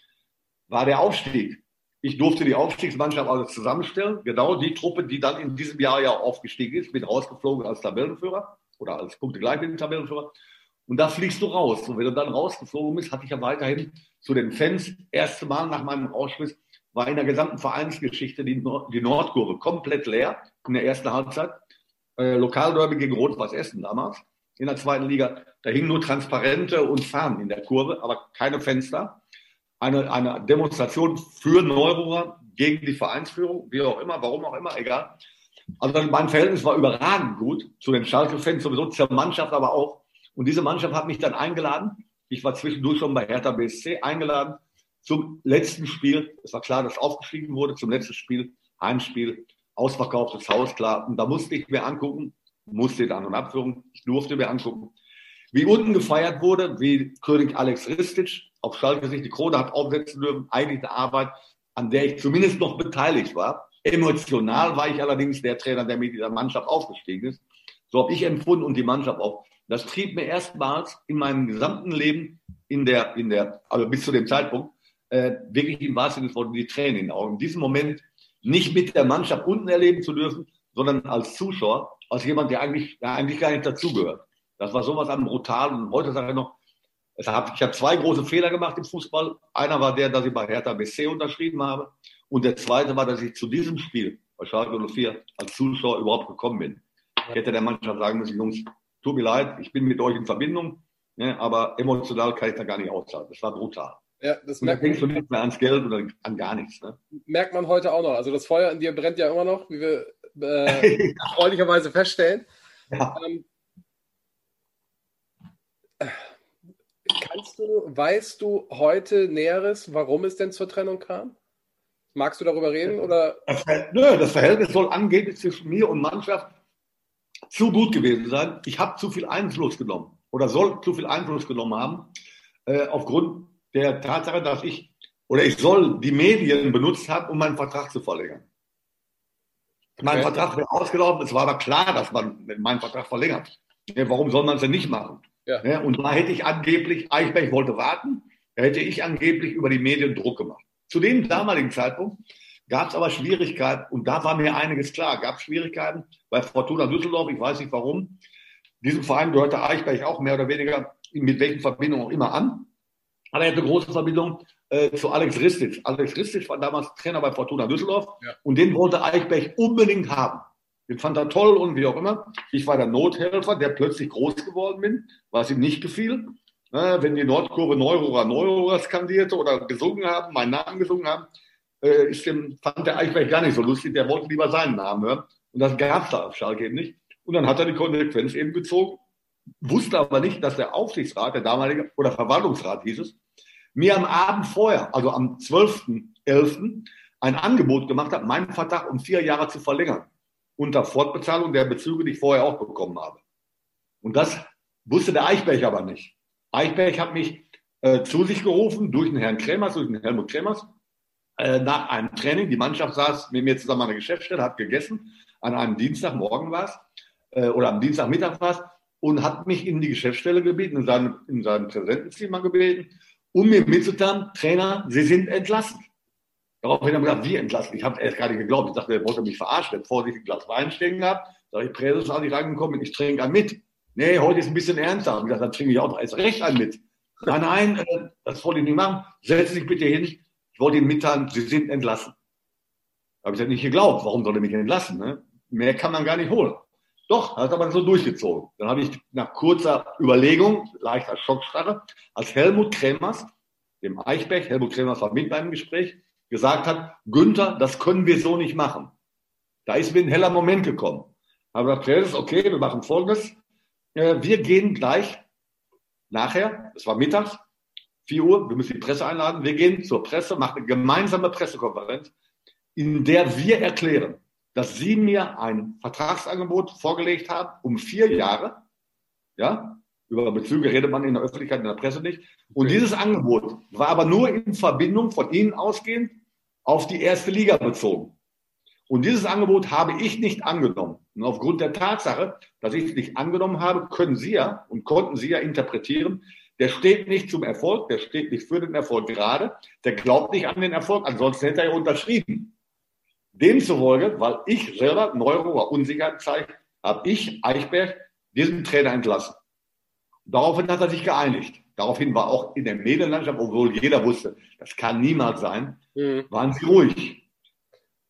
war der Aufstieg. Ich durfte die Aufstiegsmannschaft also zusammenstellen, genau die Truppe, die dann in diesem Jahr ja aufgestiegen ist, bin rausgeflogen als Tabellenführer oder als Punkte gleich mit dem Tabellenführer. Und da fliegst du raus. Und wenn du dann rausgeflogen bist, hatte ich ja weiterhin zu den Fans, erste Mal nach meinem Ausschluss, war in der gesamten Vereinsgeschichte die, Nord die Nordkurve komplett leer in der ersten Halbzeit. Äh, Lokalderby gegen Rot-Weiß Essen damals in der zweiten Liga. Da hingen nur Transparente und Fahnen in der Kurve, aber keine Fenster. Eine, eine Demonstration für Neururer gegen die Vereinsführung, wie auch immer, warum auch immer, egal. Also mein Verhältnis war überragend gut zu den Schalke-Fans, sowieso zur Mannschaft aber auch. Und diese Mannschaft hat mich dann eingeladen. Ich war zwischendurch schon bei Hertha BSC eingeladen zum letzten Spiel. Es war klar, dass aufgestiegen wurde zum letzten Spiel, Heimspiel, ausverkauftes Haus, klar. Und da musste ich mir angucken, musste in An- und Abführung, ich durfte mir angucken, wie unten gefeiert wurde, wie König Alex Ristic auf Schalke sich die Krone hat aufsetzen dürfen. Eigentlich eine Arbeit, an der ich zumindest noch beteiligt war. Emotional war ich allerdings der Trainer, der mit dieser Mannschaft aufgestiegen ist. So habe ich empfunden und die Mannschaft auch. Das trieb mir erstmals in meinem gesamten Leben in der, in der, also bis zu dem Zeitpunkt, äh, wirklich im wahrsten Sinne des die Tränen in den Augen. In diesem Moment nicht mit der Mannschaft unten erleben zu dürfen, sondern als Zuschauer, als jemand, der eigentlich, der eigentlich gar nicht dazugehört. Das war sowas an brutal. Und heute sage ich noch, ich habe zwei große Fehler gemacht im Fußball. Einer war der, dass ich bei Hertha BC unterschrieben habe. Und der zweite war, dass ich zu diesem Spiel bei Schalke 04 als Zuschauer überhaupt gekommen bin. Ich hätte der Mannschaft sagen müssen, Jungs, tut mir leid, ich bin mit euch in Verbindung, ne, aber emotional kann ich da gar nicht aussagen. Das war brutal. Ja, das merkt man. denkst du nicht mehr ans Geld oder an gar nichts. Ne? Merkt man heute auch noch. Also das Feuer in dir brennt ja immer noch, wie wir äh, freundlicherweise feststellen. Ja. Ähm, kannst du, weißt du heute Näheres, warum es denn zur Trennung kam? Magst du darüber reden? Oder? Das, nö, das Verhältnis soll angeblich zwischen mir und Mannschaft zu gut gewesen sein. Ich habe zu viel Einfluss genommen oder soll zu viel Einfluss genommen haben, äh, aufgrund der Tatsache, dass ich oder ich soll die Medien benutzt haben, um meinen Vertrag zu verlängern. Mein okay. Vertrag wäre ausgelaufen. Es war aber klar, dass man meinen Vertrag verlängert. Ja, warum soll man es denn nicht machen? Ja. Ja, und da hätte ich angeblich, Eichberg wollte warten, da hätte ich angeblich über die Medien Druck gemacht. Zu dem damaligen Zeitpunkt gab es aber Schwierigkeiten und da war mir einiges klar. Gab Schwierigkeiten bei Fortuna Düsseldorf, ich weiß nicht warum. Diesem Verein gehörte Eichberg auch mehr oder weniger mit welchen Verbindungen auch immer an. Aber er hatte große Verbindung äh, zu Alex Ristic. Alex Ristic war damals Trainer bei Fortuna Düsseldorf ja. und den wollte Eichberg unbedingt haben. Den fand er toll und wie auch immer. Ich war der Nothelfer, der plötzlich groß geworden bin, was ihm nicht gefiel. Äh, wenn die Nordkurve Neurohrer Neurohrer skandierte oder gesungen haben, meinen Namen gesungen haben, äh, ist dem, fand der Eichberg gar nicht so lustig. Der wollte lieber seinen Namen hören. Und das gab es da auf Schalke eben nicht. Und dann hat er die Konsequenz eben gezogen, wusste aber nicht, dass der Aufsichtsrat, der damalige, oder Verwaltungsrat hieß es, mir am Abend vorher, also am 12.11., ein Angebot gemacht hat, meinen Vertrag um vier Jahre zu verlängern. Unter Fortbezahlung der Bezüge, die ich vorher auch bekommen habe. Und das wusste der Eichberg aber nicht. Eichberg hat mich äh, zu sich gerufen durch den Herrn Kremers, durch den Helmut Kremers, äh, nach einem Training. Die Mannschaft saß mit mir zusammen an der Geschäftsstelle, hat gegessen. An einem Dienstagmorgen war es, äh, oder am Dienstagmittag war es, und hat mich in die Geschäftsstelle gebeten, in seinem, in seinem Präsentenzimmer gebeten um mir mitzuteilen, Trainer, Sie sind entlassen. Daraufhin habe ich gesagt, wie entlassen? Ich habe erst gar nicht geglaubt. Ich dachte, er wollte mich verarschen. Er vor sich ein Glas Wein stehen gehabt. Sag ich, Präses, als ich reingekommen bin, ich trinke einen mit. Nee, heute ist ein bisschen ernster. Ich gesagt, dann trinke ich auch erst recht einen mit. Nein, nein, äh, das wollte ich nicht machen. Setzen Sie sich bitte hin. Ich wollte Ihnen mitteilen, Sie sind entlassen. Da habe ich das nicht geglaubt. Warum soll er mich entlassen? Ne? Mehr kann man gar nicht holen. Doch, hat aber so durchgezogen. Dann habe ich nach kurzer Überlegung, leichter Schockstarre, als Helmut Kremers, dem Eichberg, Helmut Kremers war mit beim Gespräch, gesagt hat, Günther, das können wir so nicht machen. Da ist mir ein heller Moment gekommen. Aber gesagt, okay, wir machen Folgendes. Äh, wir gehen gleich nachher, es war mittags, 4 Uhr, wir müssen die Presse einladen, wir gehen zur Presse, machen eine gemeinsame Pressekonferenz, in der wir erklären, dass Sie mir ein Vertragsangebot vorgelegt haben um vier Jahre. Ja, über Bezüge redet man in der Öffentlichkeit, in der Presse nicht. Und okay. dieses Angebot war aber nur in Verbindung von Ihnen ausgehend auf die erste Liga bezogen. Und dieses Angebot habe ich nicht angenommen. Und aufgrund der Tatsache, dass ich es nicht angenommen habe, können Sie ja und konnten Sie ja interpretieren, der steht nicht zum Erfolg, der steht nicht für den Erfolg gerade, der glaubt nicht an den Erfolg, ansonsten hätte er ja unterschrieben. Demzufolge, weil ich selber Neuro oder Unsicherheit zeige, habe ich, Eichberg, diesen Trainer entlassen. Daraufhin hat er sich geeinigt. Daraufhin war auch in der Medienlandschaft, obwohl jeder wusste, das kann niemals sein, mhm. waren sie ruhig.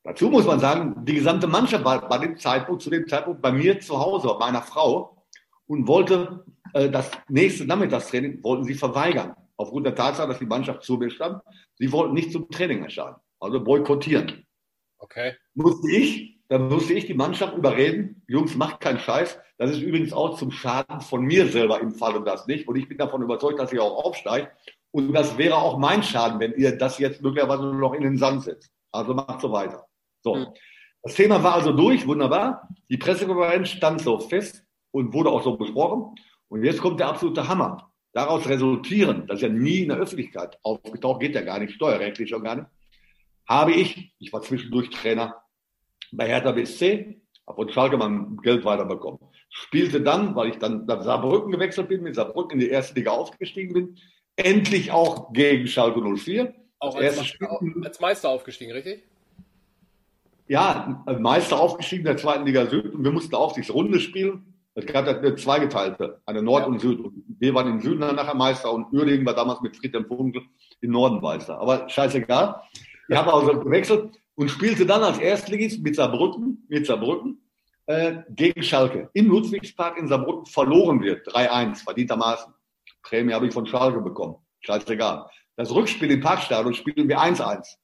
Dazu muss man sagen, die gesamte Mannschaft war bei dem Zeitpunkt, zu dem Zeitpunkt bei mir zu Hause, bei meiner Frau und wollte äh, das nächste Nachmittagstraining wollten sie verweigern. Aufgrund der Tatsache, dass die Mannschaft zu mir stand. Sie wollten nicht zum Training erscheinen. Also boykottieren. Okay. Musste ich, dann musste ich die Mannschaft überreden, Jungs, macht keinen Scheiß. Das ist übrigens auch zum Schaden von mir selber im Fall und das nicht. Und ich bin davon überzeugt, dass ich auch aufsteige. Und das wäre auch mein Schaden, wenn ihr das jetzt möglicherweise nur noch in den Sand setzt. Also macht so weiter. So. Mhm. Das Thema war also durch, wunderbar. Die Pressekonferenz stand so fest und wurde auch so besprochen. Und jetzt kommt der absolute Hammer. Daraus resultieren, das ist ja nie in der Öffentlichkeit aufgetaucht, geht ja gar nicht, steuerrechtlich schon gar nicht, habe ich, ich war zwischendurch Trainer bei Hertha BSC, habe von Schalke mein Geld weiterbekommen. Spielte dann, weil ich dann nach Saarbrücken gewechselt bin, mit Saarbrücken in die erste Liga aufgestiegen bin, endlich auch gegen Schalke 04. Auch als, als Meister aufgestiegen, richtig? Ja, Meister aufgestiegen der zweiten Liga Süd und wir mussten Aufsichtsrunde spielen. Es gab eine zweigeteilte, eine Nord ja. und Süd. Und wir waren im Süden dann nachher Meister und Uerdingen war damals mit Friedhelm Funkel im Norden Meister. Aber scheißegal. Ich habe also gewechselt und spielte dann als Erstligist mit Saarbrücken, mit Saarbrücken äh, gegen Schalke. Im Ludwigspark in Saarbrücken verloren wird. 3-1, verdientermaßen. Prämie habe ich von Schalke bekommen. Scheißegal. Das Rückspiel im Parkstadion spielen wir 1-1.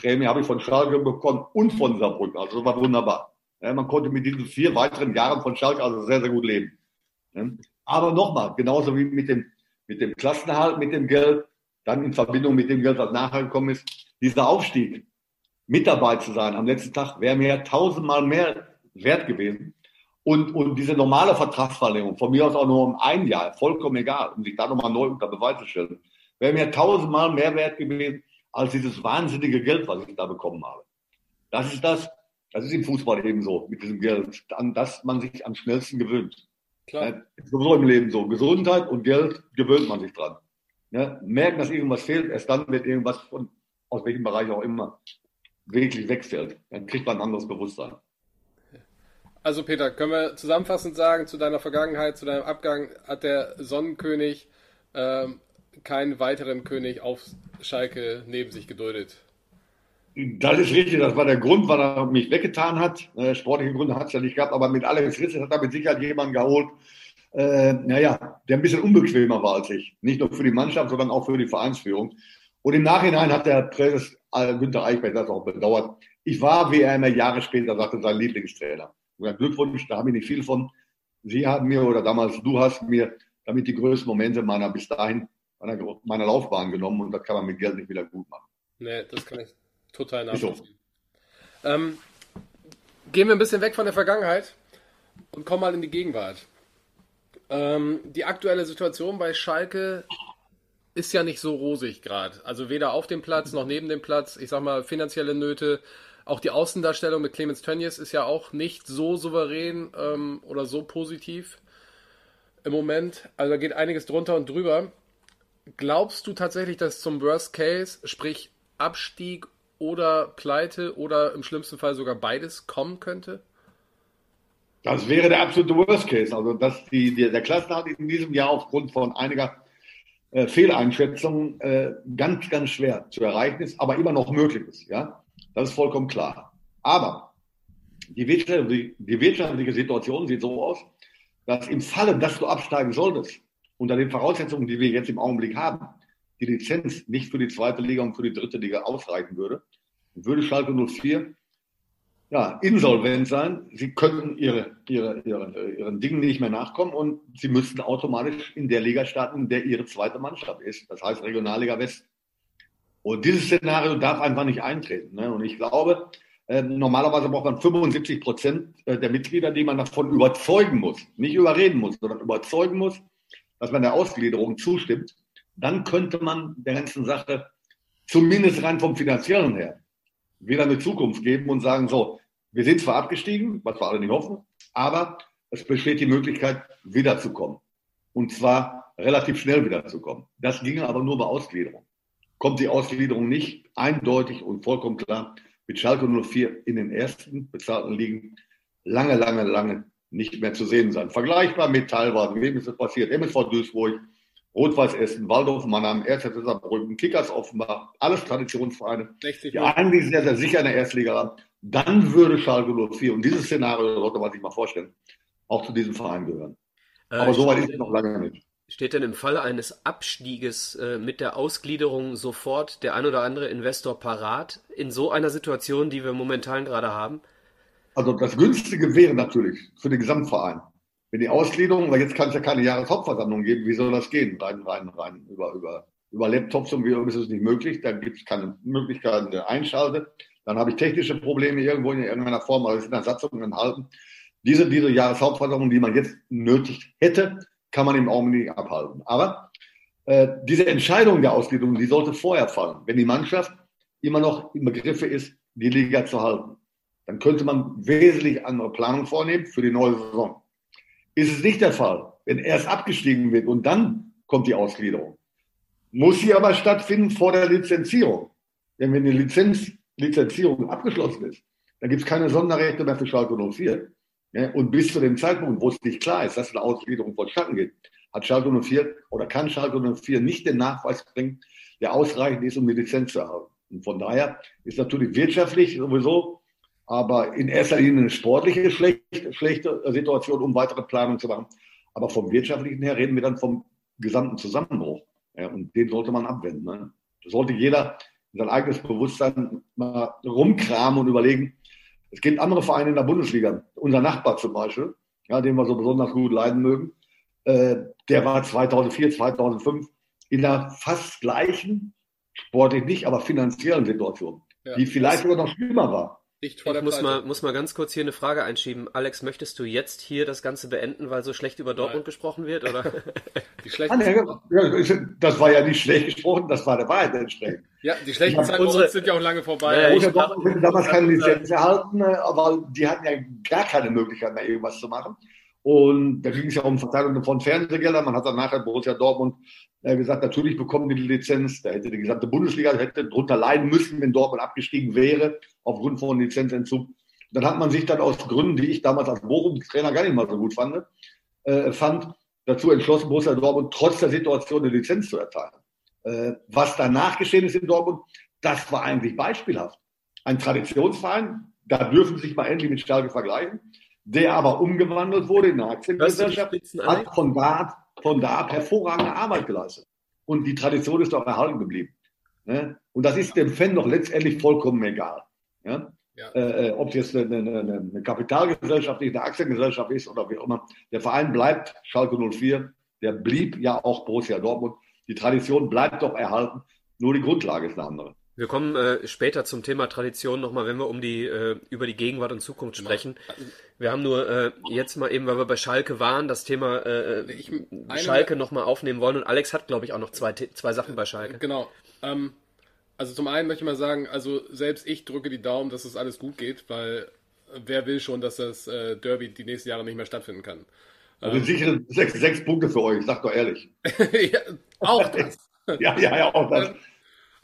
Prämie habe ich von Schalke bekommen und von Saarbrücken. Also das war wunderbar. Ja, man konnte mit diesen vier weiteren Jahren von Schalke also sehr, sehr gut leben. Ja. Aber nochmal, genauso wie mit dem, mit dem Klassenerhalt, mit dem Geld, dann in Verbindung mit dem Geld, was nachher gekommen ist, dieser Aufstieg, mit dabei zu sein am letzten Tag, wäre mir tausendmal mehr wert gewesen. Und, und diese normale Vertragsverlängerung, von mir aus auch nur um ein Jahr, vollkommen egal, um sich da nochmal neu unter Beweis zu stellen, wäre mir tausendmal mehr wert gewesen als dieses wahnsinnige Geld, was ich da bekommen habe. Das ist das, das ist im Fußball eben so, mit diesem Geld, an das man sich am schnellsten gewöhnt. Klar. Ja, sowieso im Leben so. Gesundheit und Geld gewöhnt man sich dran. Ja, merken, dass irgendwas fehlt, erst dann wird irgendwas von, aus welchem Bereich auch immer, wirklich wegfällt. Dann kriegt man ein anderes Bewusstsein. Also Peter, können wir zusammenfassend sagen, zu deiner Vergangenheit, zu deinem Abgang hat der Sonnenkönig ähm, keinen weiteren König auf Schalke neben sich geduldet. Das ist richtig, das war der Grund, weil er mich weggetan hat. Äh, sportliche Gründe hat es ja nicht gehabt, aber mit Alex Ritze hat er mit Sicherheit jemanden geholt, äh, naja, der ein bisschen unbequemer war als ich. Nicht nur für die Mannschaft, sondern auch für die Vereinsführung. Und im Nachhinein hat der Präses äh, Günther Eichberg das auch bedauert. Ich war, wie er immer Jahre später sagte, sein Lieblingstrainer. Und Glückwunsch, da habe ich nicht viel von. Sie haben mir, oder damals du hast mir damit die größten Momente meiner bis dahin meiner, meiner Laufbahn genommen und das kann man mit Geld nicht wieder gut machen. Nee, das kann ich total nachvollziehen. Ähm, gehen wir ein bisschen weg von der Vergangenheit und kommen mal in die Gegenwart. Ähm, die aktuelle Situation bei Schalke ist ja nicht so rosig gerade. Also weder auf dem Platz noch neben dem Platz. Ich sag mal, finanzielle Nöte. Auch die Außendarstellung mit Clemens Tönnies ist ja auch nicht so souverän ähm, oder so positiv im Moment. Also da geht einiges drunter und drüber. Glaubst du tatsächlich, dass zum Worst Case, sprich Abstieg oder Pleite oder im schlimmsten Fall sogar beides kommen könnte? Das wäre der absolute Worst Case. Also, dass die, die, der Klassenhalt in diesem Jahr aufgrund von einiger äh, Fehleinschätzungen äh, ganz, ganz schwer zu erreichen ist, aber immer noch möglich ist. Ja? Das ist vollkommen klar. Aber die wirtschaftliche, die wirtschaftliche Situation sieht so aus, dass im Falle, dass du absteigen solltest, unter den Voraussetzungen, die wir jetzt im Augenblick haben, die Lizenz nicht für die zweite Liga und für die dritte Liga ausreichen würde, würde Schalke 04 ja, insolvent sein. Sie könnten ihre, ihre, ihre, ihren Dingen nicht mehr nachkommen und sie müssten automatisch in der Liga starten, in der ihre zweite Mannschaft ist. Das heißt Regionalliga West. Und dieses Szenario darf einfach nicht eintreten. Ne? Und ich glaube, äh, normalerweise braucht man 75 Prozent äh, der Mitglieder, die man davon überzeugen muss, nicht überreden muss, sondern überzeugen muss, dass man der Ausgliederung zustimmt. Dann könnte man der ganzen Sache zumindest rein vom Finanziellen her wieder eine Zukunft geben und sagen, so, wir sind zwar abgestiegen, was wir alle nicht hoffen, aber es besteht die Möglichkeit, wiederzukommen. Und zwar relativ schnell wiederzukommen. Das ginge aber nur bei Ausgliederung. Kommt die Ausgliederung nicht eindeutig und vollkommen klar mit Schalke 04 in den ersten bezahlten Ligen lange, lange, lange nicht mehr zu sehen sein. Vergleichbar mit teilweise, wem ist das passiert? MSV Duisburg, Rot-Weiß Essen, Waldorf Mannheim, 1. Saarbrücken, Kickers Offenbach, alles Traditionsvereine, die eigentlich sehr, sehr sicher in der Erstliga waren. Dann würde Schalke 04, und dieses Szenario sollte man sich mal vorstellen, auch zu diesem Verein gehören. Äh, Aber so weit ist es noch lange nicht. Steht denn im Falle eines Abstieges äh, mit der Ausgliederung sofort der ein oder andere Investor parat in so einer Situation, die wir momentan gerade haben? Also das Günstige wäre natürlich für den Gesamtverein, wenn die Ausgliederung, weil jetzt kann es ja keine Jahreshauptversammlung geben, wie soll das gehen? Rein, rein, rein, über, über, über Laptops und wie ist es nicht möglich, dann gibt es keine Möglichkeiten der Einschalte. Dann habe ich technische Probleme irgendwo in irgendeiner Form, also in der Satzung enthalten. Diese, diese Jahreshauptversammlung, die man jetzt nötig hätte, kann man im Augenblick abhalten. Aber äh, diese Entscheidung der Ausgliederung, die sollte vorher fallen. Wenn die Mannschaft immer noch im Begriffe ist, die Liga zu halten, dann könnte man wesentlich andere Planung vornehmen für die neue Saison. Ist es nicht der Fall, wenn erst abgestiegen wird und dann kommt die Ausgliederung, muss sie aber stattfinden vor der Lizenzierung. Denn wenn die Lizenz, Lizenzierung abgeschlossen ist, dann gibt es keine Sonderrechte mehr für Schalke 04. Ja, und bis zu dem Zeitpunkt, wo es nicht klar ist, dass eine Ausgliederung vonstatten geht, hat Schalke 04 oder kann Schalke 04 nicht den Nachweis bringen, der ausreichend ist, um die Lizenz zu erhalten. Und von daher ist natürlich wirtschaftlich sowieso aber in erster Linie eine sportliche schlechte, schlechte Situation, um weitere Planung zu machen. Aber vom wirtschaftlichen her reden wir dann vom gesamten Zusammenbruch. Ja, und den sollte man abwenden. Ne? Da sollte jeder in sein eigenes Bewusstsein mal rumkramen und überlegen. Es gibt andere Vereine in der Bundesliga. Unser Nachbar zum Beispiel, ja, den wir so besonders gut leiden mögen, äh, der war 2004, 2005 in der fast gleichen, sportlich nicht, aber finanziellen Situation, ja. die vielleicht sogar noch schlimmer war. Nicht vor ich muss mal, muss mal ganz kurz hier eine Frage einschieben. Alex, möchtest du jetzt hier das Ganze beenden, weil so schlecht über Dortmund Nein. gesprochen wird? Oder? Die schlechten das war ja nicht schlecht gesprochen, das war der Wahrheit entsprechend. Ja, die schlechten Zeiten unsere, sind ja auch lange vorbei. Ja, ich Dortmund hätte damals keine Lizenz erhalten, aber die hatten ja gar keine Möglichkeit mehr, irgendwas zu machen. Und da ging es ja um Verteilung von Fernsehgeldern. Man hat dann nachher Borussia Dortmund äh, gesagt, natürlich bekommen die die Lizenz. Da hätte die gesamte Bundesliga hätte drunter leiden müssen, wenn Dortmund abgestiegen wäre, aufgrund von Lizenzentzug. Dann hat man sich dann aus Gründen, die ich damals als Bochum-Trainer gar nicht mal so gut fand, äh, fand, dazu entschlossen, Borussia Dortmund trotz der Situation eine Lizenz zu erteilen. Äh, was danach geschehen ist in Dortmund, das war eigentlich beispielhaft. Ein Traditionsverein, da dürfen sie sich mal endlich mit Schalke vergleichen der aber umgewandelt wurde in eine Aktiengesellschaft, hat von da, von da ab hervorragende Arbeit geleistet. Und die Tradition ist auch erhalten geblieben. Ne? Und das ist dem Fan doch letztendlich vollkommen egal. Ja? Ja. Äh, äh ob es jetzt eine, eine, eine, Kapitalgesellschaft ist, eine Aktiengesellschaft ist oder wie auch immer. Der Verein bleibt Schalke 04, der blieb ja auch Borussia Dortmund. Die Tradition bleibt doch erhalten, nur die Grundlage ist eine andere. Wir kommen äh, später zum Thema Tradition nochmal, wenn wir um die, äh, über die Gegenwart und Zukunft sprechen. Wir haben nur äh, jetzt mal eben, weil wir bei Schalke waren, das Thema äh, ich, Schalke nochmal aufnehmen wollen. Und Alex hat, glaube ich, auch noch zwei, zwei Sachen bei Schalke. Genau. Ähm, also zum einen möchte ich mal sagen, also selbst ich drücke die Daumen, dass es das alles gut geht, weil wer will schon, dass das äh, Derby die nächsten Jahre nicht mehr stattfinden kann. Also ähm, sichere sechs, sechs Punkte für euch, sag doch ehrlich. ja, auch das. ja, ja, ja, auch das.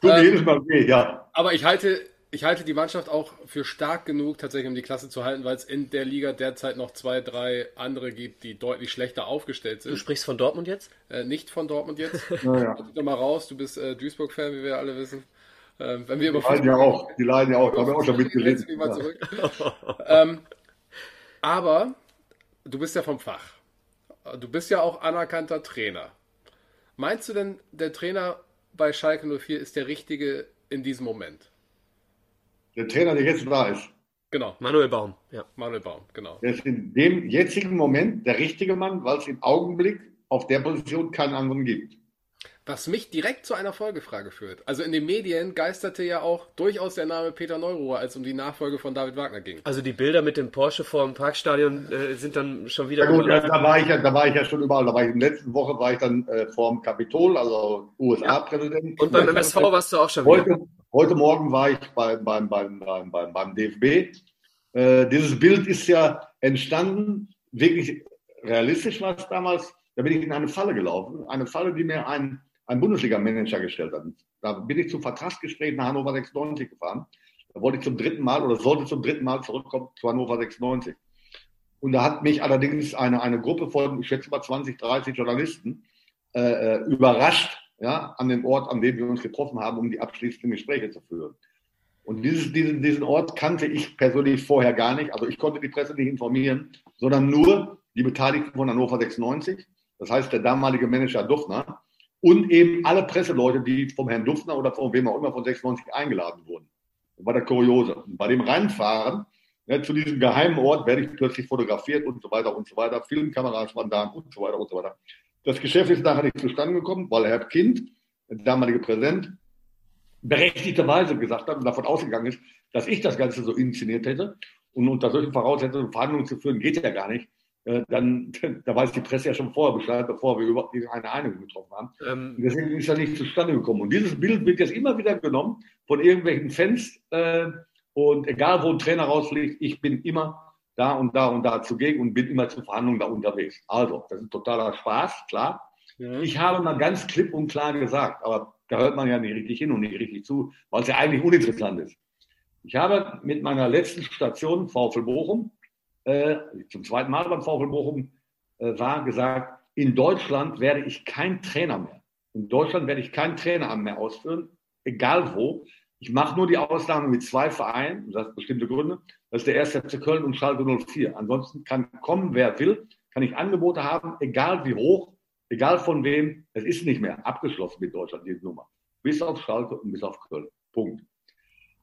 Tut ähm, jedes Mal weh, ja. Aber ich halte, ich halte die Mannschaft auch für stark genug, tatsächlich um die Klasse zu halten, weil es in der Liga derzeit noch zwei, drei andere gibt, die deutlich schlechter aufgestellt sind. Du sprichst von Dortmund jetzt? Äh, nicht von Dortmund jetzt. naja. Doch mal raus, du bist äh, Duisburg-Fan, wie wir alle wissen. Äh, wenn wir die leiden ja auch, die leiden ja auch, da haben wir auch schon mitgelesen. ähm, aber du bist ja vom Fach. Du bist ja auch anerkannter Trainer. Meinst du denn, der Trainer bei Schalke 04 ist der richtige in diesem Moment? Der Trainer, der jetzt da ist. Genau. Manuel Baum, ja. Manuel Baum, genau. Der ist in dem jetzigen Moment der richtige Mann, weil es im Augenblick auf der Position keinen anderen gibt. Was mich direkt zu einer Folgefrage führt. Also in den Medien geisterte ja auch durchaus der Name Peter Neuruhr, als um die Nachfolge von David Wagner ging. Also die Bilder mit dem Porsche vor dem Parkstadion äh, sind dann schon wieder. Ja gut, ja, da war ich ja, da war ich ja schon überall. Da war ich in der letzten Woche war ich dann äh, vor dem Kapitol, also USA-Präsident. Und beim MSV warst du auch schon heute, wieder. Heute Morgen war ich bei, beim, beim, beim, beim, beim DFB. Äh, dieses Bild ist ja entstanden, wirklich realistisch war es damals. Da bin ich in eine Falle gelaufen. Eine Falle, die mir ein ein Bundesliga-Manager gestellt hat. Da bin ich zum Vertragsgespräch nach Hannover 96 gefahren. Da wollte ich zum dritten Mal oder sollte zum dritten Mal zurückkommen zu Hannover 96. Und da hat mich allerdings eine, eine Gruppe von, ich schätze mal 20, 30 Journalisten äh, äh, überrascht, ja, an dem Ort, an dem wir uns getroffen haben, um die abschließenden Gespräche zu führen. Und dieses, diesen, diesen Ort kannte ich persönlich vorher gar nicht. Also ich konnte die Presse nicht informieren, sondern nur die Beteiligten von Hannover 96. Das heißt, der damalige Manager Duffner und eben alle Presseleute, die vom Herrn Duftner oder von wem auch immer von 96 eingeladen wurden. Das war der Kuriose. Und bei dem Reinfahren ja, zu diesem geheimen Ort werde ich plötzlich fotografiert und so weiter und so weiter. Filmkameras waren da und so weiter und so weiter. Das Geschäft ist nachher nicht zustande gekommen, weil Herr Kind, der damalige Präsident, berechtigterweise gesagt hat und davon ausgegangen ist, dass ich das Ganze so inszeniert hätte. Und unter solchen Voraussetzungen Verhandlungen zu führen, geht ja gar nicht. Äh, dann da weiß die Presse ja schon vorher Bescheid, bevor wir überhaupt eine Einigung getroffen haben. Ähm, Deswegen ist er nicht zustande gekommen. Und dieses Bild wird jetzt immer wieder genommen von irgendwelchen Fans. Äh, und egal, wo ein Trainer rausfliegt, ich bin immer da und da und da zugegen und bin immer zur Verhandlung da unterwegs. Also, das ist totaler Spaß, klar. Ja. Ich habe mal ganz klipp und klar gesagt, aber da hört man ja nicht richtig hin und nicht richtig zu, weil es ja eigentlich uninteressant ist. Ich habe mit meiner letzten Station, VfL Bochum, äh, zum zweiten Mal beim VfL Bochum äh, war, gesagt, in Deutschland werde ich kein Trainer mehr. In Deutschland werde ich kein Traineramt mehr ausführen, egal wo. Ich mache nur die Ausnahme mit zwei Vereinen, das hat bestimmte Gründe. Das ist der erste FC Köln und Schalke 04. Ansonsten kann kommen, wer will, kann ich Angebote haben, egal wie hoch, egal von wem. Es ist nicht mehr abgeschlossen mit Deutschland, diese Nummer. Bis auf Schalke und bis auf Köln. Punkt.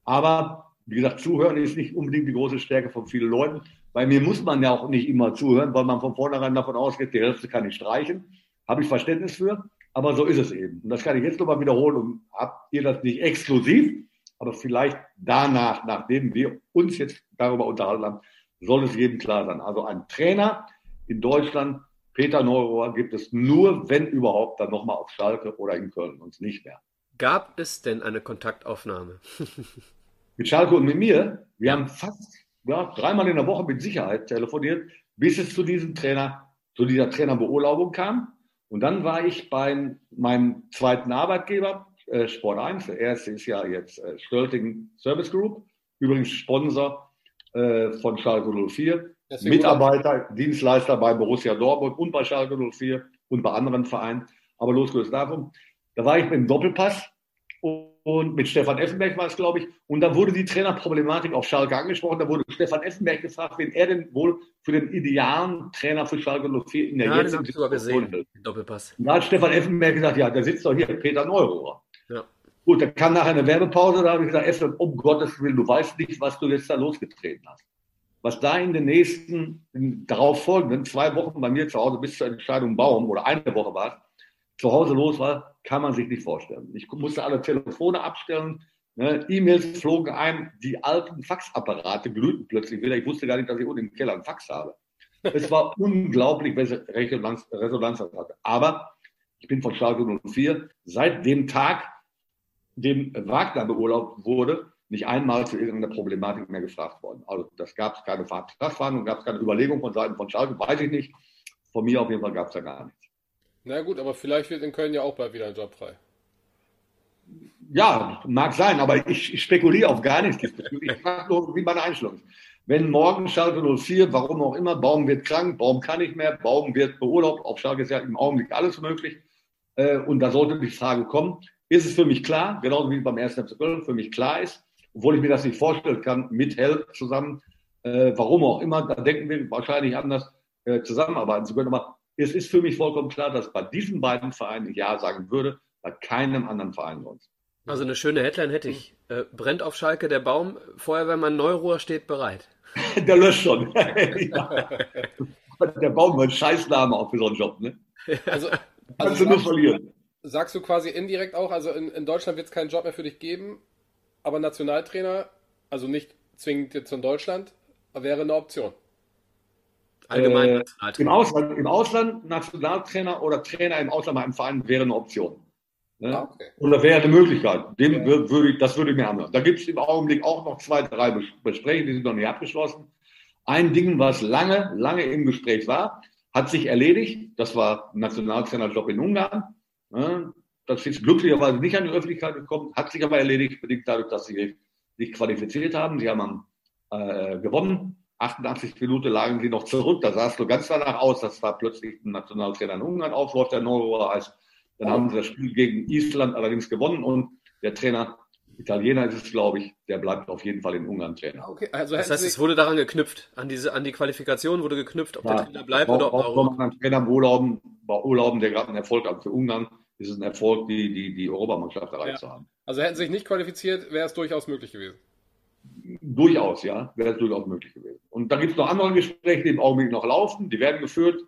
Aber, wie gesagt, zuhören ist nicht unbedingt die große Stärke von vielen Leuten. Bei mir muss man ja auch nicht immer zuhören, weil man von vornherein davon ausgeht, die Hälfte kann ich streichen. Habe ich Verständnis für, aber so ist es eben. Und das kann ich jetzt nochmal wiederholen und habt ihr das nicht exklusiv, aber vielleicht danach, nachdem wir uns jetzt darüber unterhalten haben, soll es jedem klar sein. Also ein Trainer in Deutschland, Peter Neurohr, gibt es nur, wenn überhaupt, dann nochmal auf Schalke oder in Köln, uns nicht mehr. Gab es denn eine Kontaktaufnahme? mit Schalke und mit mir? Wir haben fast ja, dreimal in der Woche mit Sicherheit telefoniert, bis es zu diesem Trainer, zu dieser Trainerbeurlaubung kam. Und dann war ich bei meinem zweiten Arbeitgeber, äh, Sport 1. Der erste ist ja jetzt äh, Stölting Service Group, übrigens Sponsor äh, von Schalke 04. Deswegen Mitarbeiter, Dienstleister bei Borussia Dortmund und bei Schalke 04 und bei anderen Vereinen. Aber losgelöst davon, da war ich mit dem Doppelpass und mit Stefan Effenberg war es, glaube ich. Und da wurde die Trainerproblematik auf Schalke angesprochen. Da wurde Stefan Effenberg gefragt, wen er denn wohl für den idealen Trainer für Schalke 04 in der ja, jetzigen Situation gesehen, Doppelpass. Da hat Stefan Effenberg gesagt, ja, der sitzt doch hier, Peter Neurohr. Ja. Gut, dann kam nachher eine Werbepause, da habe ich gesagt, Effenberg, um Gottes Willen, du weißt nicht, was du jetzt da losgetreten hast. Was da in den nächsten, in darauf folgenden zwei Wochen bei mir zu Hause bis zur Entscheidung Baum oder eine Woche war, zu Hause los war, kann man sich nicht vorstellen. Ich musste alle Telefone abstellen, ne, E-Mails flogen ein, die alten Faxapparate glühten plötzlich wieder. Ich wusste gar nicht, dass ich unten im Keller einen Fax habe. Es war unglaublich, welche Resonanz, Resonanz das hatte. Aber ich bin von Schalke 04 seit dem Tag, dem Wagner beurlaubt wurde, nicht einmal zu irgendeiner Problematik mehr gefragt worden. Also das gab es keine Vertragsverhandlung, gab es keine Überlegung von Seiten von Schalke, weiß ich nicht. Von mir auf jeden Fall gab es da gar nichts. Na gut, aber vielleicht wird in Köln ja auch bald wieder ein Job frei. Ja, mag sein, aber ich, spekuliere auf gar nichts. Ich frage nur, wie Einstellung ist. Wenn morgen Schalke 04, warum auch immer, Baum wird krank, Baum kann nicht mehr, Baum wird beurlaubt, auf Schalke ist ja im Augenblick alles möglich. Äh, und da sollte die Frage kommen, ist es für mich klar, genauso wie beim ersten FC Köln für mich klar ist, obwohl ich mir das nicht vorstellen kann, mit Hell zusammen, äh, warum auch immer, da denken wir wahrscheinlich anders, äh, zusammenarbeiten zu können. Aber es ist für mich vollkommen klar, dass bei diesen beiden Vereinen ich Ja sagen würde, bei keinem anderen Verein sonst. Also eine schöne Headline hätte ich. Äh, brennt auf Schalke der Baum, Feuerwehrmann Neuruhr steht bereit. der löscht schon. ja. Der Baum wird ein Scheißname auch für so einen Job. Ne? Also, also nur verlieren. Sagst du quasi indirekt auch, also in, in Deutschland wird es keinen Job mehr für dich geben, aber Nationaltrainer, also nicht zwingend jetzt in Deutschland, wäre eine Option. Allgemein äh, Nationaltrainer. Im Ausland, Im Ausland Nationaltrainer oder Trainer im Ausland bei einem Verein wäre eine Option. Ne? Ah, okay. Oder wäre eine Möglichkeit. Dem ja. würde ich, das würde ich mir anhören. Da gibt es im Augenblick auch noch zwei, drei Besprechungen, die sind noch nicht abgeschlossen. Ein Ding, was lange, lange im Gespräch war, hat sich erledigt. Das war Nationaltrainerjob in Ungarn. Ne? Das ist glücklicherweise nicht an die Öffentlichkeit gekommen, hat sich aber erledigt, bedingt dadurch, dass sie sich qualifiziert haben. Sie haben äh, gewonnen 88 Minuten lagen sie noch zurück. Da sah es so ganz danach aus, dass da plötzlich ein Nationaltrainer in Ungarn aufläuft, der Neurohr heißt. Dann haben sie das Spiel gegen Island allerdings gewonnen und der Trainer, Italiener ist es, glaube ich, der bleibt auf jeden Fall in Ungarn Trainer. Okay, also das heißt, es wurde daran geknüpft, an diese, an die Qualifikation wurde geknüpft, ob ja, der Trainer bleibt auch, oder ob auch, auch ein Trainer Urlauben, bei Urlauben, der gerade einen Erfolg hat für Ungarn, ist es ein Erfolg, die, die, die Europamannschaft erreicht ja. zu haben. Also hätten sie sich nicht qualifiziert, wäre es durchaus möglich gewesen. Durchaus, ja, wäre es durchaus möglich gewesen. Und da gibt es noch andere Gespräche, die im Augenblick noch laufen, die werden geführt.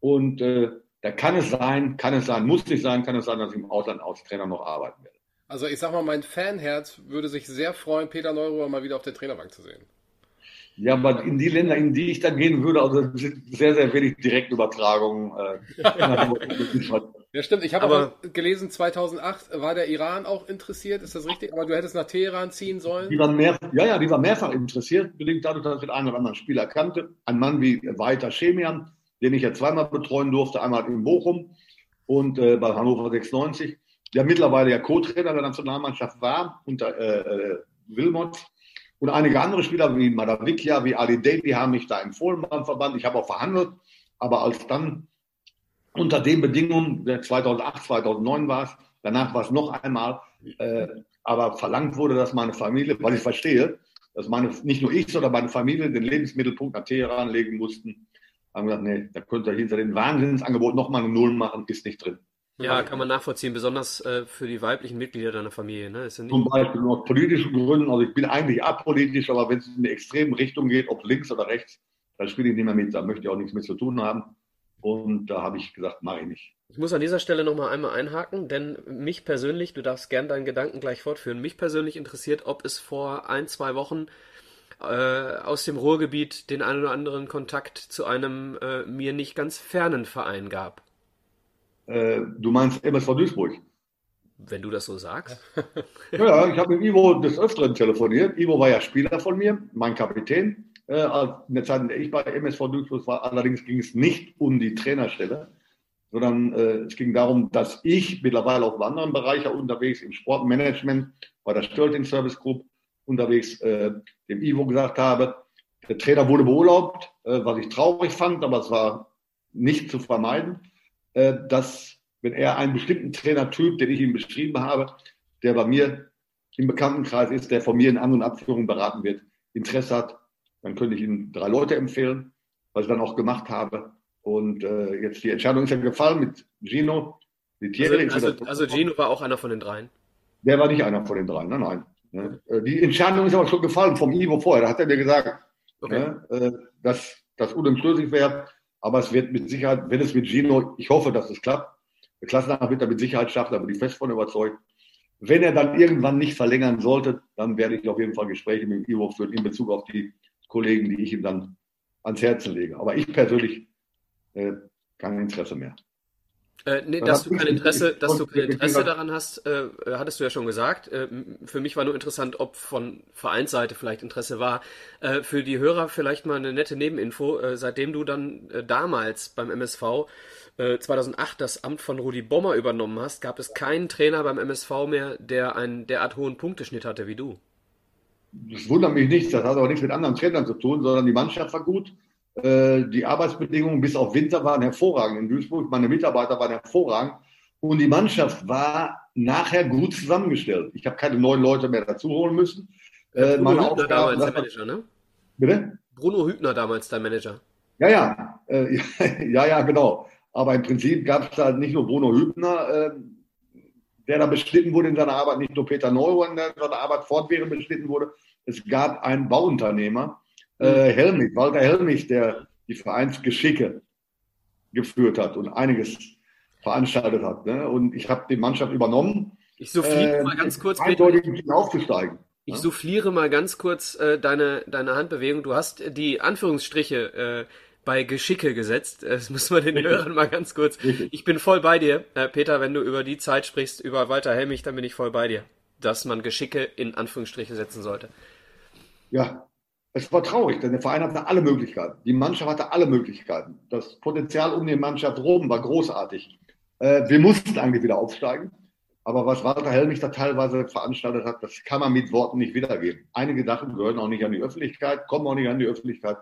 Und äh, da kann es sein, kann es sein, muss nicht sein, kann es sein, dass ich im Ausland als Trainer noch arbeiten werde. Also ich sag mal, mein Fanherz würde sich sehr freuen, Peter Neuruhr mal wieder auf der Trainerbank zu sehen. Ja, aber in die Länder, in die ich dann gehen würde, also sind sehr, sehr wenig Direktübertragungen. Äh, ja, stimmt. Ich habe aber gelesen, 2008 war der Iran auch interessiert. Ist das richtig? Aber du hättest nach Teheran ziehen sollen? Die waren mehr, ja, ja, die war mehrfach interessiert, bedingt dadurch, dass ich den einen oder anderen Spieler kannte. Ein Mann wie Walter Schemian, den ich ja zweimal betreuen durfte, einmal in Bochum und äh, bei Hannover 96, der mittlerweile ja Co-Trainer der Nationalmannschaft war, unter äh, äh, Wilmot. Und einige andere Spieler wie Madavikia, wie Ali Day, die haben mich da empfohlen beim Verband. Ich habe auch verhandelt, aber als dann unter den Bedingungen, 2008, 2009 war es, danach war es noch einmal, äh, aber verlangt wurde, dass meine Familie, weil ich verstehe, dass meine, nicht nur ich, sondern meine Familie den Lebensmittelpunkt nach Teheran legen mussten, haben gesagt, nee, da könnt ihr hinter den Wahnsinnsangebot nochmal eine Null machen, ist nicht drin. Ja, kann man nachvollziehen, besonders äh, für die weiblichen Mitglieder deiner Familie. Ne? Ja Zum Beispiel aus politischen Gründen, also ich bin eigentlich apolitisch, aber wenn es in eine extreme Richtung geht, ob links oder rechts, dann spiele ich nicht mehr mit, da möchte ich auch nichts mit zu tun haben. Und da habe ich gesagt, mache ich nicht. Ich muss an dieser Stelle nochmal einmal einhaken, denn mich persönlich, du darfst gern deinen Gedanken gleich fortführen, mich persönlich interessiert, ob es vor ein, zwei Wochen äh, aus dem Ruhrgebiet den einen oder anderen Kontakt zu einem äh, mir nicht ganz fernen Verein gab. Äh, du meinst MSV Duisburg? Wenn du das so sagst. ja, ich habe mit Ivo des Öfteren telefoniert. Ivo war ja Spieler von mir, mein Kapitän in der Zeit, in der ich bei MSV Duisburg war. Allerdings ging es nicht um die Trainerstelle, sondern äh, es ging darum, dass ich mittlerweile auch in anderen Bereichen unterwegs, im Sportmanagement, bei der Stölting Service Group unterwegs, äh, dem Ivo gesagt habe, der Trainer wurde beurlaubt, äh, was ich traurig fand, aber es war nicht zu vermeiden, äh, dass wenn er einen bestimmten Trainertyp, den ich ihm beschrieben habe, der bei mir im Bekanntenkreis ist, der von mir in anderen Abführungen beraten wird, Interesse hat, dann könnte ich Ihnen drei Leute empfehlen, was ich dann auch gemacht habe. Und äh, jetzt die Entscheidung ist ja gefallen mit Gino. Also, also, also, Gino war auch einer von den dreien? Der war nicht einer von den dreien, nein, nein. Ne? Äh, die Entscheidung ist aber schon gefallen vom Ivo vorher. Da hat er mir gesagt, okay. ne, äh, dass das unumstößlich wäre. Aber es wird mit Sicherheit, wenn es mit Gino, ich hoffe, dass es klappt, der Klassenamt wird er mit Sicherheit schaffen, da bin ich fest von überzeugt. Wenn er dann irgendwann nicht verlängern sollte, dann werde ich auf jeden Fall Gespräche mit dem Ivo führen in Bezug auf die Kollegen, die ich ihm dann ans Herzen lege. Aber ich persönlich äh, kein Interesse mehr. Äh, nee, dass du kein Interesse, dass du kein Interesse daran hast, äh, hattest du ja schon gesagt. Äh, für mich war nur interessant, ob von Vereinsseite vielleicht Interesse war. Äh, für die Hörer vielleicht mal eine nette Nebeninfo. Äh, seitdem du dann äh, damals beim MSV 2008 das Amt von Rudi Bommer übernommen hast, gab es keinen Trainer beim MSV mehr, der einen derart hohen Punkteschnitt hatte wie du das wundert mich nicht, das hat auch nichts mit anderen Trainern zu tun, sondern die Mannschaft war gut. Äh, die Arbeitsbedingungen bis auf Winter waren hervorragend in Duisburg. Meine Mitarbeiter waren hervorragend. Und die Mannschaft war nachher gut zusammengestellt. Ich habe keine neuen Leute mehr dazu holen müssen. Äh, Bruno Hübner Aufgabe, damals der Manager, ne? Bitte? Bruno Hübner damals dein Manager. Ja, ja, äh, ja, ja, genau. Aber im Prinzip gab es da nicht nur Bruno Hübner, äh, der da beschnitten wurde in seiner Arbeit, nicht nur Peter Neumann, der in seiner Arbeit fortwährend beschnitten wurde. Es gab einen Bauunternehmer, äh, mhm. Helmich, Walter Helmich, der die Vereinsgeschicke geführt hat und einiges veranstaltet hat. Ne? Und ich habe die Mannschaft übernommen. Ich souffliere äh, mal ganz kurz, Peter, aufzusteigen. Ich ja? souffliere mal ganz kurz äh, deine, deine Handbewegung. Du hast die Anführungsstriche äh, bei Geschicke gesetzt. Das muss man den. Hörern mal ganz kurz. Ich bin voll bei dir, äh, Peter, wenn du über die Zeit sprichst, über Walter Helmich, dann bin ich voll bei dir, dass man Geschicke in Anführungsstriche setzen sollte. Ja, es war traurig, denn der Verein hatte alle Möglichkeiten. Die Mannschaft hatte alle Möglichkeiten. Das Potenzial um die Mannschaft rum war großartig. Äh, wir mussten eigentlich wieder aufsteigen. Aber was Walter Helmich da teilweise veranstaltet hat, das kann man mit Worten nicht wiedergeben. Einige Sachen gehören auch nicht an die Öffentlichkeit, kommen auch nicht an die Öffentlichkeit.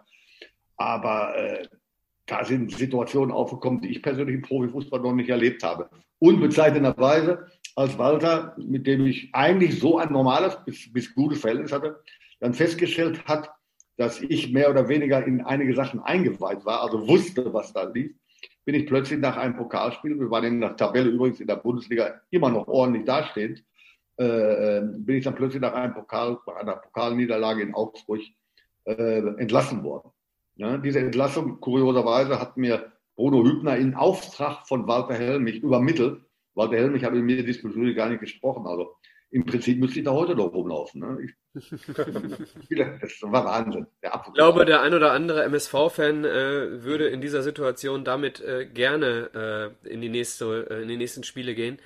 Aber äh, da sind Situationen aufgekommen, die ich persönlich im Profifußball noch nicht erlebt habe. Unbezeichnenderweise als Walter, mit dem ich eigentlich so ein normales bis, bis gutes Verhältnis hatte, dann festgestellt hat, dass ich mehr oder weniger in einige Sachen eingeweiht war, also wusste, was da lief, bin ich plötzlich nach einem Pokalspiel, wir waren in der Tabelle übrigens in der Bundesliga immer noch ordentlich dastehend, äh, äh, bin ich dann plötzlich nach einem Pokal, einer Pokalniederlage in Augsburg äh, entlassen worden. Ja, diese Entlassung, kurioserweise, hat mir Bruno Hübner in Auftrag von Walter Helmich übermittelt. Walter Helmich habe in mir diesbezüglich gar nicht gesprochen. Also im Prinzip müsste ich da heute noch rumlaufen. Ne? Ich, das war Wahnsinn. ich glaube, der ein oder andere MSV-Fan äh, würde in dieser Situation damit äh, gerne äh, in, die nächste, äh, in die nächsten Spiele gehen.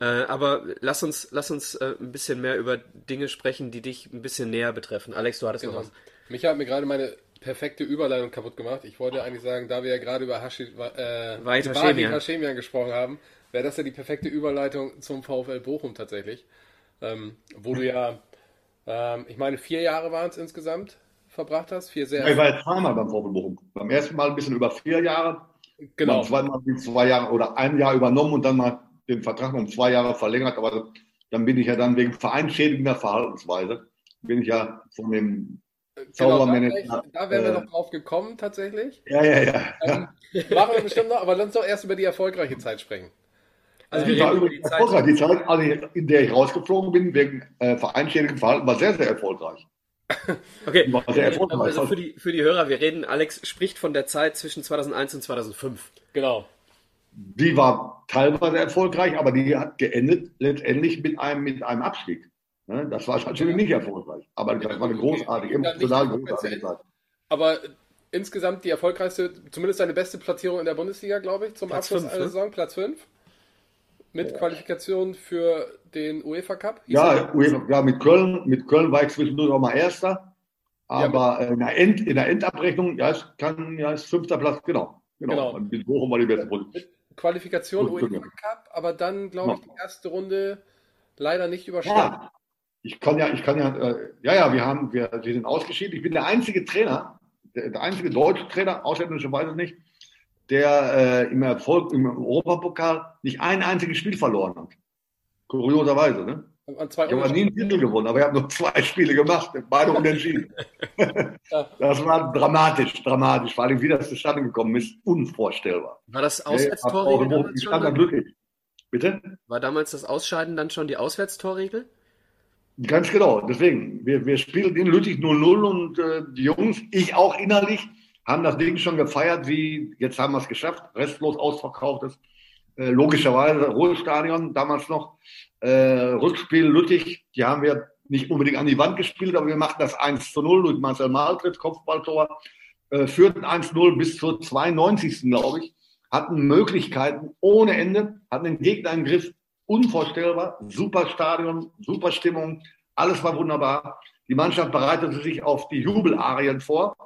Äh, aber lass uns, lass uns äh, ein bisschen mehr über Dinge sprechen, die dich ein bisschen näher betreffen. Alex, du hattest genau. noch was. Micha hat mir gerade meine perfekte Überleitung kaputt gemacht. Ich wollte eigentlich sagen, da wir ja gerade über Hashi, äh, Hashemian gesprochen haben, wäre das ja die perfekte Überleitung zum VfL Bochum tatsächlich ähm, wo du ja, ähm, ich meine, vier Jahre waren es insgesamt verbracht hast. Vier sehr ich war jetzt zweimal beim VfB Bochum. Beim ersten Mal ein bisschen über vier Jahre. Genau. Beim zweiten Mal zwei Jahre oder ein Jahr übernommen und dann mal den Vertrag um zwei Jahre verlängert. Aber dann bin ich ja dann wegen vereinschädigender Verhaltensweise, bin ich ja von dem Genau, da, da wären wir äh, noch drauf gekommen, tatsächlich. Ja, ja, ja. Ähm, machen wir bestimmt noch, aber lass uns doch erst über die erfolgreiche Zeit sprechen. Also die, war die, Zeit. die Zeit, also in der ich rausgeflogen bin, wegen äh, vereinschädigem Verhalten, war sehr, sehr erfolgreich. okay, war sehr erfolgreich. also für die, für die Hörer, wir reden, Alex spricht von der Zeit zwischen 2001 und 2005. Genau. Die war teilweise erfolgreich, aber die hat geendet letztendlich mit einem, mit einem Abstieg. Ne? Das war natürlich nicht erfolgreich, aber das war eine großartige, emotional großartige Zeit. Aber insgesamt die erfolgreichste, zumindest eine beste Platzierung in der Bundesliga, glaube ich, zum Platz Abschluss fünf, einer ne? Saison, Platz 5. Mit Qualifikation für den UEFA Cup? Ja, UEFA, ja, mit Köln, mit Köln war ich zwischendurch auch mal Erster. Aber ja, in, der End, in der Endabrechnung, ja, es kann, ja, ist fünfter Platz, genau. Genau. genau. Und mit Bochum war die beste Position. Qualifikation UEFA genau. Cup, aber dann, glaube ich, die erste Runde leider nicht überstanden. Ja, ich kann ja, ich kann ja, äh, ja, ja, wir haben, wir, wir sind ausgeschieden. Ich bin der einzige Trainer, der, der einzige deutsche Trainer, ausländischerweise nicht, der äh, im Erfolg im Europapokal nicht ein einziges Spiel verloren hat. Kurioserweise, ne? ich habe nie einen Titel gewonnen, aber ich habe nur zwei Spiele gemacht, beide unentschieden. das war dramatisch, dramatisch. Vor allem, wie das zustande gekommen ist, unvorstellbar. War das Auswärtstorregel? Ich stand da glücklich. Bitte? War damals das Ausscheiden dann schon die Auswärtstorregel? Ganz genau. Deswegen, wir, wir spielen in Lüttich 0-0 und äh, die Jungs, ich auch innerlich, haben das Ding schon gefeiert, wie jetzt haben wir es geschafft, restlos ausverkauftes. Äh, logischerweise Ruhestadion damals noch. Äh, Rückspiel Lüttich, die haben wir nicht unbedingt an die Wand gespielt, aber wir machten das 1 zu 0 durch Marcel Maltritt, Kopfballtor, äh, führten 1-0 bis zur 92. glaube ich, hatten Möglichkeiten ohne Ende, hatten den Gegner im Griff, unvorstellbar, super Stadion, super Stimmung, alles war wunderbar. Die Mannschaft bereitete sich auf die Jubelarien vor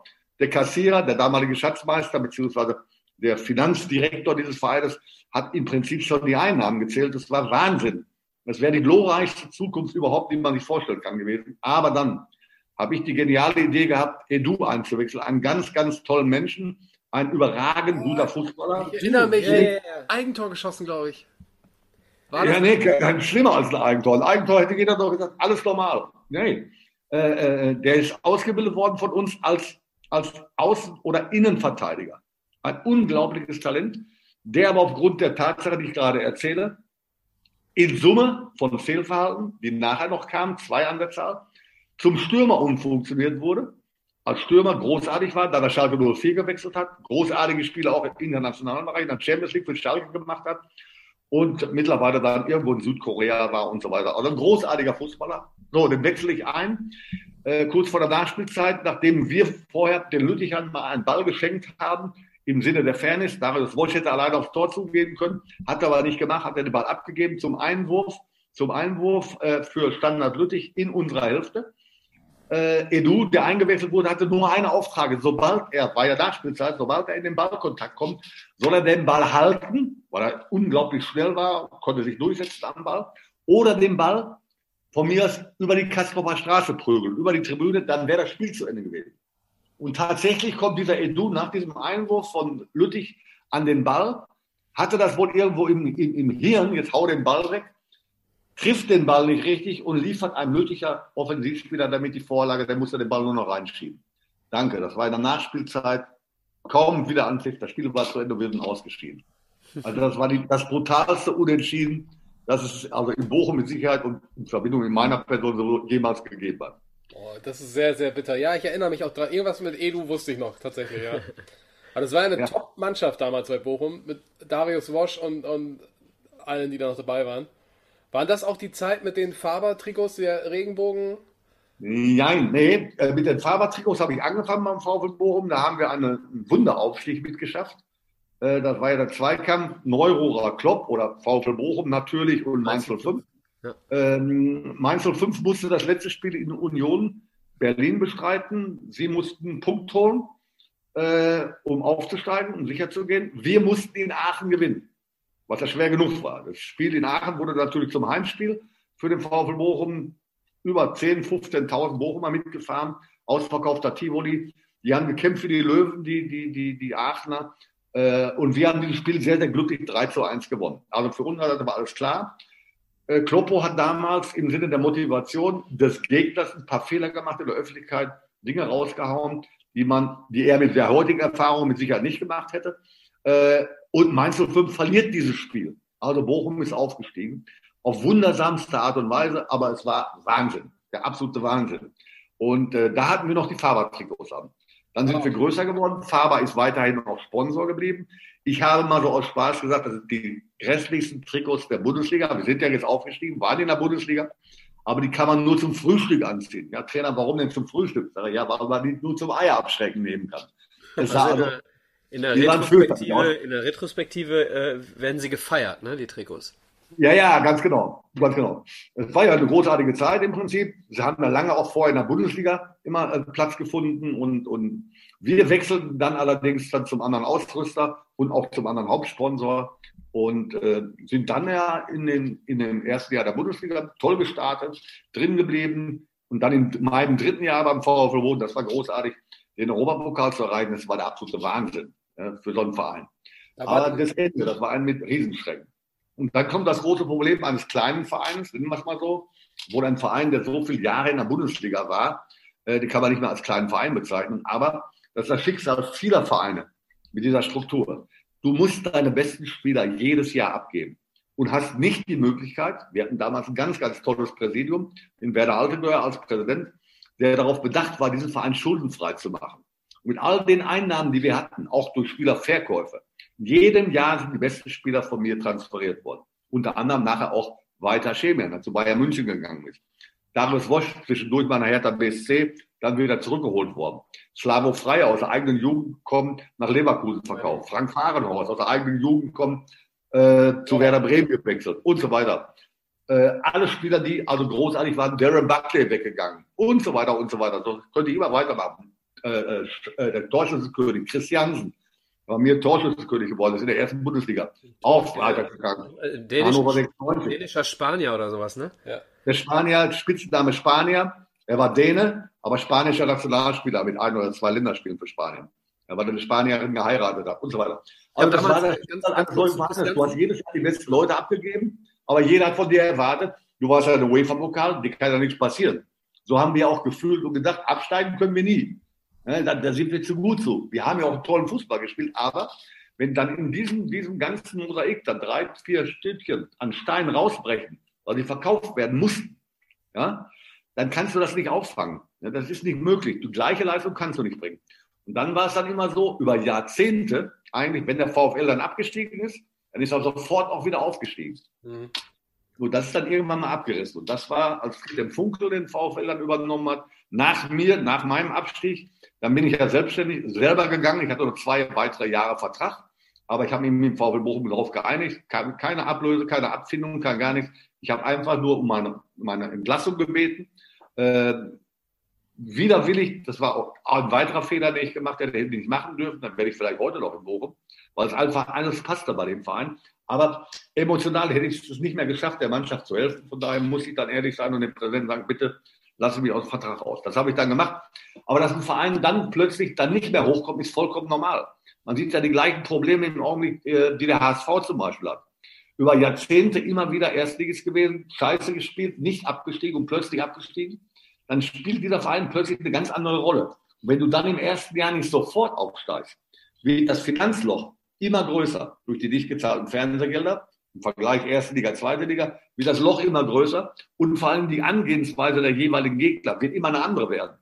der Kassierer, der damalige Schatzmeister beziehungsweise der Finanzdirektor dieses Vereines hat im Prinzip schon die Einnahmen gezählt. Das war Wahnsinn. Das wäre die glorreichste Zukunft überhaupt, die man sich vorstellen kann gewesen. Aber dann habe ich die geniale Idee gehabt, Edu einzuwechseln. Einen ganz, ganz tollen Menschen, ein überragend guter Fußballer. Ich erinnere mich, ja, ja, ja. Eigentor geschossen, glaube ich. Ja, nee, kein schlimmer als ein Eigentor. Ein Eigentor hätte jeder doch gesagt, alles normal. Nee. Äh, äh, der ist ausgebildet worden von uns als, als Außen- oder Innenverteidiger. Ein unglaubliches Talent, der aber aufgrund der Tatsache, die ich gerade erzähle, in Summe von Fehlverhalten, die nachher noch kamen, zwei an der Zahl, zum Stürmer umfunktioniert wurde. Als Stürmer großartig war, da er Schalke 04 gewechselt hat, großartige Spiele auch im internationalen Bereich, dann Champions League für Schalke gemacht hat und mittlerweile dann irgendwo in Südkorea war und so weiter. Also ein großartiger Fußballer. So, den wechsle ich ein, äh, kurz vor der Nachspielzeit, nachdem wir vorher den Lüttichern mal einen Ball geschenkt haben, im Sinne der Fairness. Darius Wosch hätte alleine aufs Tor zugehen können, hat er aber nicht gemacht, hat er den Ball abgegeben zum Einwurf, zum Einwurf äh, für Standard Lüttich in unserer Hälfte. Äh, Edu, der eingewechselt wurde, hatte nur eine Auftrag. Sobald er, war ja Nachspielzeit, sobald er in den Ballkontakt kommt, soll er den Ball halten, weil er unglaublich schnell war, konnte sich durchsetzen am Ball, oder den Ball von mir aus über die Kastrofer Straße prügeln, über die Tribüne, dann wäre das Spiel zu Ende gewesen. Und tatsächlich kommt dieser Edu nach diesem Einwurf von Lüttich an den Ball, hatte das wohl irgendwo im, im, im Hirn, jetzt hau den Ball weg, trifft den Ball nicht richtig und liefert einem Lütticher Offensivspieler damit die Vorlage, der muss ja den Ball nur noch reinschieben. Danke, das war in der Nachspielzeit kaum wieder Anpfiff, das Spiel war zu Ende, wir sind ausgeschieden. Also das war die, das brutalste Unentschieden, das es also in Bochum mit Sicherheit und in Verbindung mit meiner Person so jemals gegeben hat. Oh, das ist sehr, sehr bitter. Ja, ich erinnere mich auch dran. Irgendwas mit Edu wusste ich noch, tatsächlich, ja. Aber das war eine ja. Top-Mannschaft damals bei Bochum mit Darius Wosch und, und allen, die da noch dabei waren. Waren das auch die Zeit mit den Faber-Trikots, der Regenbogen? Nein, nee. Äh, mit den Faber-Trikots habe ich angefangen beim VfL Bochum. Da haben wir einen Wunderaufstieg mitgeschafft. Äh, das war ja der Zweikampf Neurohrer Klopp oder VfL Bochum natürlich und Mainz 05. Ja. Ähm, Mainz 05 musste das letzte Spiel in Union Berlin bestreiten. Sie mussten einen Punkt holen, äh, um aufzusteigen und um sicher zu gehen. Wir mussten in Aachen gewinnen, was ja schwer genug war. Das Spiel in Aachen wurde natürlich zum Heimspiel für den VfL Bochum. Über 10.000, 15.000 Bochumer mitgefahren, ausverkaufter Tivoli. Die haben gekämpft für die Löwen, die, die, die, die Aachener. Äh, und wir haben dieses Spiel sehr, sehr glücklich 3 zu 1 gewonnen. Also für uns war alles klar. Äh, Kloppo hat damals im Sinne der Motivation des Gegners ein paar Fehler gemacht in der Öffentlichkeit, Dinge rausgehauen, die man, die er mit der heutigen Erfahrung mit Sicherheit nicht gemacht hätte. Und Mainz 05 verliert dieses Spiel. Also Bochum ist aufgestiegen. Auf wundersamste Art und Weise, aber es war Wahnsinn. Der absolute Wahnsinn. Und äh, da hatten wir noch die Faber-Trikots an. Dann sind wir größer geworden. Faber ist weiterhin auch Sponsor geblieben. Ich habe mal so aus Spaß gesagt, das sind die restlichsten Trikots der Bundesliga. Wir sind ja jetzt aufgestiegen, waren in der Bundesliga, aber die kann man nur zum Frühstück anziehen. Ja, Trainer, warum denn zum Frühstück? Ja, weil man die nur zum Eier abschrecken nehmen kann. Das also also, in, der, der Retrospektive, in der Retrospektive äh, werden sie gefeiert, ne, die Trikots. Ja, ja, ganz genau. Ganz genau. Es war ja eine großartige Zeit im Prinzip. Sie haben ja lange auch vorher in der Bundesliga immer äh, Platz gefunden und, und wir wechselten dann allerdings dann zum anderen Ausrüster und auch zum anderen Hauptsponsor und äh, sind dann ja in, den, in dem ersten Jahr der Bundesliga toll gestartet, drin geblieben und dann in meinem dritten Jahr beim VfL Boden, das war großartig, den Europapokal zu erreichen, das war der absolute Wahnsinn ja, für so einen Verein. Aber das Ende, das war ein mit Riesenschrecken. Und dann kommt das große Problem eines kleinen Vereins, nennen wir es mal so, wo ein Verein, der so viele Jahre in der Bundesliga war, äh, die kann man nicht mehr als kleinen Verein bezeichnen, aber das ist das Schicksal vieler Vereine mit dieser Struktur. Du musst deine besten Spieler jedes Jahr abgeben und hast nicht die Möglichkeit, wir hatten damals ein ganz, ganz tolles Präsidium, in Werder Altendeuer als Präsident, der darauf bedacht war, diesen Verein schuldenfrei zu machen. Mit all den Einnahmen, die wir hatten, auch durch Spielerverkäufe, in jedem Jahr sind die besten Spieler von mir transferiert worden. Unter anderem nachher auch Walter Schemian, der zu Bayern München gegangen ist. Darius Wosch zwischendurch bei einer Hertha BSC, dann wieder zurückgeholt worden. Slavo Freier aus der eigenen Jugend kommt nach Leverkusen verkauft. Frank Fahrenhorst aus der eigenen Jugend kommt äh, zu Werder Bremen gewechselt und so weiter. Äh, alle Spieler, die also großartig waren, Darren Buckley weggegangen und so weiter und so weiter. So könnte ich immer weitermachen. Äh, äh, äh der Deutschlandkönig Christiansen, war mir Torschützenkönig geworden ist in der ersten Bundesliga. Auch weitergegangen. Äh, dänischer, dänischer Spanier oder sowas, ne? Ja. Der Spanier, Spitzname Spanier. Er war Däne, aber spanischer Nationalspieler mit ein oder zwei Länderspielen für Spanien. Er war eine Spanierin geheiratet hat und so weiter. Also das war das, ganz, ganz, ganz, du hast jedes Jahr die besten Leute abgegeben aber jeder hat von dir erwartet, du warst ja der UEFA-Pokal, dir kann ja nichts passieren. So haben wir auch gefühlt und gedacht, absteigen können wir nie. Ja, da, da, sind wir zu gut zu. Wir haben ja auch tollen Fußball gespielt, aber wenn dann in diesem, diesem ganzen Mosaik dann drei, vier Stückchen an Stein rausbrechen, weil sie verkauft werden mussten, ja, dann kannst du das nicht auffangen. Ja, das ist nicht möglich. Die gleiche Leistung kannst du nicht bringen. Und dann war es dann immer so, über Jahrzehnte, eigentlich, wenn der VfL dann abgestiegen ist, dann ist er sofort auch wieder aufgestiegen. Mhm. So, das ist dann irgendwann mal abgerissen. Und das war, als der Funkel den VfL dann übernommen hat, nach mir, nach meinem Abstieg, dann bin ich ja selbstständig selber gegangen. Ich hatte noch zwei weitere Jahre Vertrag. Aber ich habe mich mit dem VfL Bochum darauf geeinigt. Keine Ablöse, keine Abfindung, kein gar nichts. Ich habe einfach nur um meine, meine Entlassung gebeten. Äh, widerwillig, das war auch ein weiterer Fehler, den ich gemacht hätte, hätte ich nicht machen dürfen, dann wäre ich vielleicht heute noch in Bochum, weil es einfach alles passte bei dem Verein. Aber emotional hätte ich es nicht mehr geschafft, der Mannschaft zu helfen. Von daher muss ich dann ehrlich sein und dem Präsidenten sagen, bitte lasse mich aus dem Vertrag aus. Das habe ich dann gemacht. Aber dass ein Verein dann plötzlich dann nicht mehr hochkommt, ist vollkommen normal. Man sieht ja die gleichen Probleme im Augenblick, äh, die der HSV zum Beispiel hat. Über Jahrzehnte immer wieder Erstligist gewesen, scheiße gespielt, nicht abgestiegen und plötzlich abgestiegen dann spielt dieser Verein plötzlich eine ganz andere Rolle. Und wenn du dann im ersten Jahr nicht sofort aufsteigst, wird das Finanzloch immer größer durch die nicht gezahlten Fernsehgelder. Im Vergleich erste Liga, zweite Liga wird das Loch immer größer und vor allem die Angehensweise der jeweiligen Gegner wird immer eine andere werden.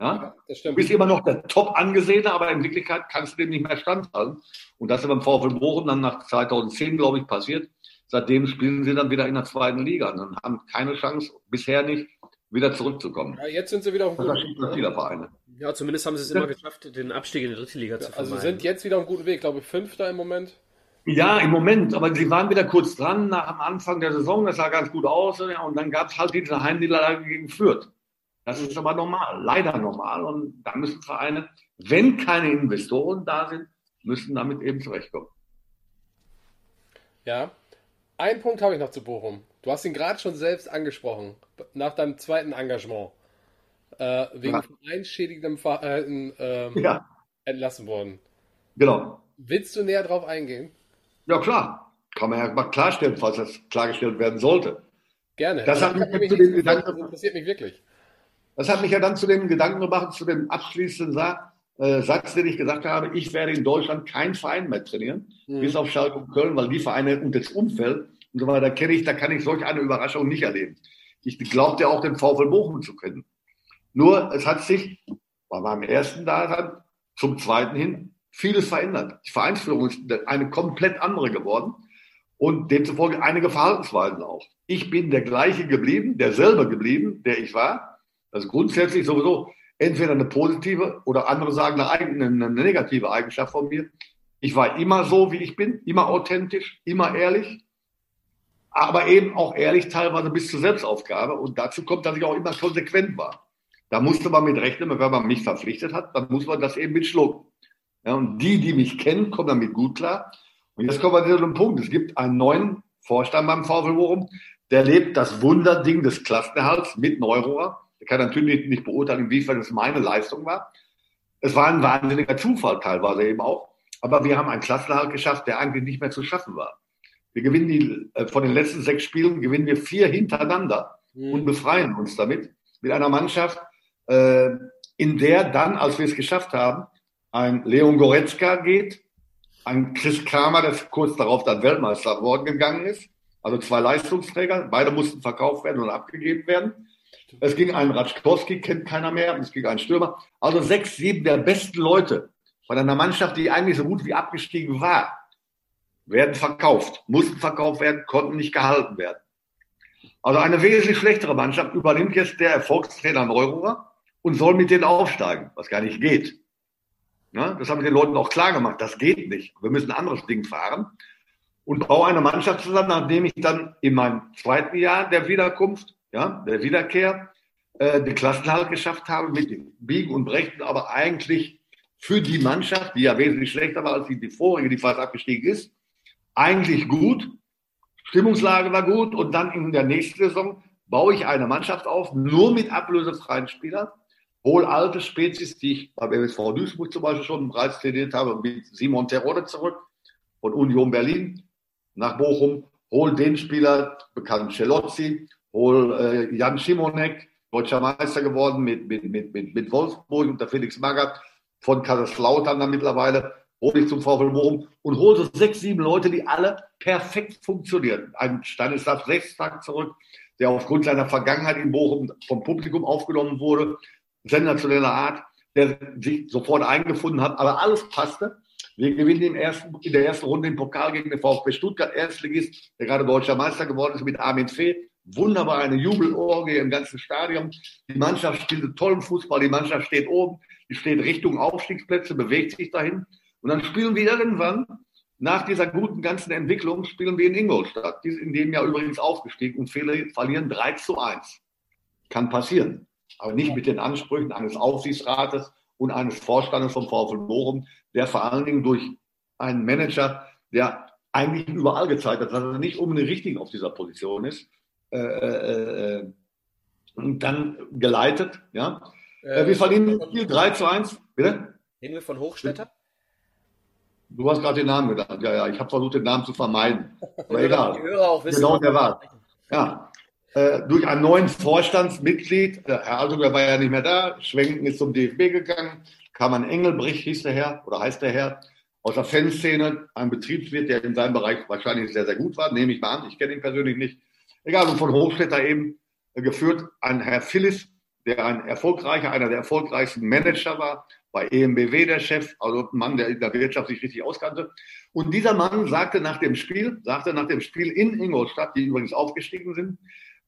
Ja? ja du bist immer noch der top angesehene, aber in Wirklichkeit kannst du dem nicht mehr standhalten. Und das ist beim VfL Bochum dann nach 2010, glaube ich, passiert. Seitdem spielen sie dann wieder in der zweiten Liga und haben keine Chance, bisher nicht, wieder zurückzukommen. Ja, jetzt sind sie wieder auf dem guten Weg. Vereine. Ja, zumindest haben sie es immer geschafft, den Abstieg in die dritte Liga zu vermeiden. Also sind jetzt wieder auf einem guten Weg, glaube ich, Fünfter im Moment. Ja, im Moment, aber sie waren wieder kurz dran nach am Anfang der Saison, das sah ganz gut aus und dann gab es halt diese Heimniederlage gegen Fürth. Das ist aber normal, leider normal und da müssen Vereine, wenn keine Investoren da sind, müssen damit eben zurechtkommen. Ja, einen Punkt habe ich noch zu Bochum. Du hast ihn gerade schon selbst angesprochen, nach deinem zweiten Engagement. Äh, wegen ja. vereinschädigendem Verhalten ähm, ja. entlassen worden. Genau. Willst du näher drauf eingehen? Ja, klar. Kann man ja mal klarstellen, falls das klargestellt werden sollte. Gerne. Das, das, hat mich zu dem Gedanken, das interessiert mich wirklich. Das hat mich ja dann zu dem Gedanken gebracht, zu dem abschließenden äh, Satz, den ich gesagt habe, ich werde in Deutschland keinen Verein mehr trainieren, mhm. bis auf Schalke und Köln, weil die Vereine und das Umfeld und so weiter kenne ich, da kann ich solch eine Überraschung nicht erleben. Ich glaubte auch den VfL Bochum zu kennen. Nur es hat sich bei meinem ersten Dasein zum zweiten hin vieles verändert. Die Vereinsführung ist eine komplett andere geworden und demzufolge einige Verhaltensweisen auch. Ich bin der gleiche geblieben, derselbe geblieben, der ich war. Ist grundsätzlich sowieso entweder eine positive oder andere sagen eine, eine negative Eigenschaft von mir. Ich war immer so, wie ich bin, immer authentisch, immer ehrlich aber eben auch ehrlich teilweise bis zur Selbstaufgabe. Und dazu kommt, dass ich auch immer konsequent war. Da musste man mit rechnen, wenn man mich verpflichtet hat, dann muss man das eben mit schlucken. Ja, und die, die mich kennen, kommen damit gut klar. Und jetzt kommen wir zu einem Punkt. Es gibt einen neuen Vorstand beim VfL Bochum, der lebt das Wunderding des Klassenerhalts mit Neurohr. Der kann natürlich nicht beurteilen, inwiefern es meine Leistung war. Es war ein wahnsinniger Zufall teilweise eben auch. Aber wir haben einen Klassenerhalt geschafft, der eigentlich nicht mehr zu schaffen war. Wir gewinnen die, äh, von den letzten sechs Spielen gewinnen wir vier hintereinander mhm. und befreien uns damit. Mit einer Mannschaft, äh, in der dann, als wir es geschafft haben, ein Leon Goretzka geht, ein Chris Kramer, der kurz darauf dann Weltmeister geworden gegangen ist. Also zwei Leistungsträger, beide mussten verkauft werden und abgegeben werden. Es ging ein Ratschkowski, kennt keiner mehr, es ging ein Stürmer. Also sechs, sieben der besten Leute von einer Mannschaft, die eigentlich so gut wie abgestiegen war, werden verkauft, mussten verkauft werden, konnten nicht gehalten werden. Also eine wesentlich schlechtere Mannschaft übernimmt jetzt der Erfolgstrainer Neururer und soll mit denen aufsteigen, was gar nicht geht. Ja, das haben wir den Leuten auch klar gemacht, das geht nicht. Wir müssen ein anderes Ding fahren und baue eine Mannschaft zusammen, nachdem ich dann in meinem zweiten Jahr der Wiederkunft, ja, der Wiederkehr, äh, den Klassenhalt geschafft habe mit dem Biegen und Brechen, aber eigentlich für die Mannschaft, die ja wesentlich schlechter war als die, die vorige, die fast abgestiegen ist, eigentlich gut. Stimmungslage war gut. Und dann in der nächsten Saison baue ich eine Mannschaft auf, nur mit ablösefreien Spielern. Wohl alte Spezies, die ich beim MSV Duisburg zum Beispiel schon bereits trainiert habe, mit Simon Terode zurück von Union Berlin nach Bochum. Hol den Spieler, bekannt Celozzi, hol äh, Jan Schimonek, deutscher Meister geworden mit, mit, mit, mit, mit Wolfsburg unter Felix Magath von Kaiserslautern dann mittlerweile, hol ich zum VfL Bochum und hol so sechs, sieben Leute, die alle perfekt funktionieren. Ein Stanislav Sechstag zurück, der aufgrund seiner Vergangenheit in Bochum vom Publikum aufgenommen wurde, sensationeller Art, der sich sofort eingefunden hat, aber alles passte. Wir gewinnen im ersten, in der ersten Runde im Pokal gegen den VfB Stuttgart, Erstligist, der gerade deutscher Meister geworden ist mit Armin Fee. Wunderbar, eine Jubelorgie im ganzen Stadion. Die Mannschaft spielt tollen Fußball, die Mannschaft steht oben, die steht Richtung Aufstiegsplätze, bewegt sich dahin. Und dann spielen wir irgendwann, nach dieser guten ganzen Entwicklung, spielen wir in Ingolstadt, die sind in dem Jahr übrigens aufgestiegen und verlieren 3 zu 1. Kann passieren, aber nicht mit den Ansprüchen eines Aufsichtsrates und eines Vorstandes vom VfL Bochum, der vor allen Dingen durch einen Manager, der eigentlich überall gezeigt hat, dass er nicht unbedingt richtig auf dieser Position ist, äh, äh, äh und dann geleitet. Ja. Äh, wir verlieren das Spiel 3 zu 1. Bitte? Reden wir von Hochstädter? Du hast gerade den Namen genannt. Ja, ja, ich habe versucht, den Namen zu vermeiden. Aber egal. Die Hörer auch wissen, genau, der war. Ja. Äh, durch einen neuen Vorstandsmitglied, äh, Herr Altuger war ja nicht mehr da, Schwenken ist zum DFB gegangen, kam ein Engelbrich, hieß der Herr, oder heißt der Herr, aus der Fanszene, ein Betriebswirt, der in seinem Bereich wahrscheinlich sehr, sehr gut war, nehme ich mal an, ich kenne ihn persönlich nicht. Egal, und von Hochstädter eben äh, geführt, ein Herr Phyllis, der ein erfolgreicher, einer der erfolgreichsten Manager war, bei EMBW der Chef, also ein Mann, der in der Wirtschaft sich richtig auskannte. Und dieser Mann sagte nach dem Spiel, sagte nach dem Spiel in Ingolstadt, die übrigens aufgestiegen sind,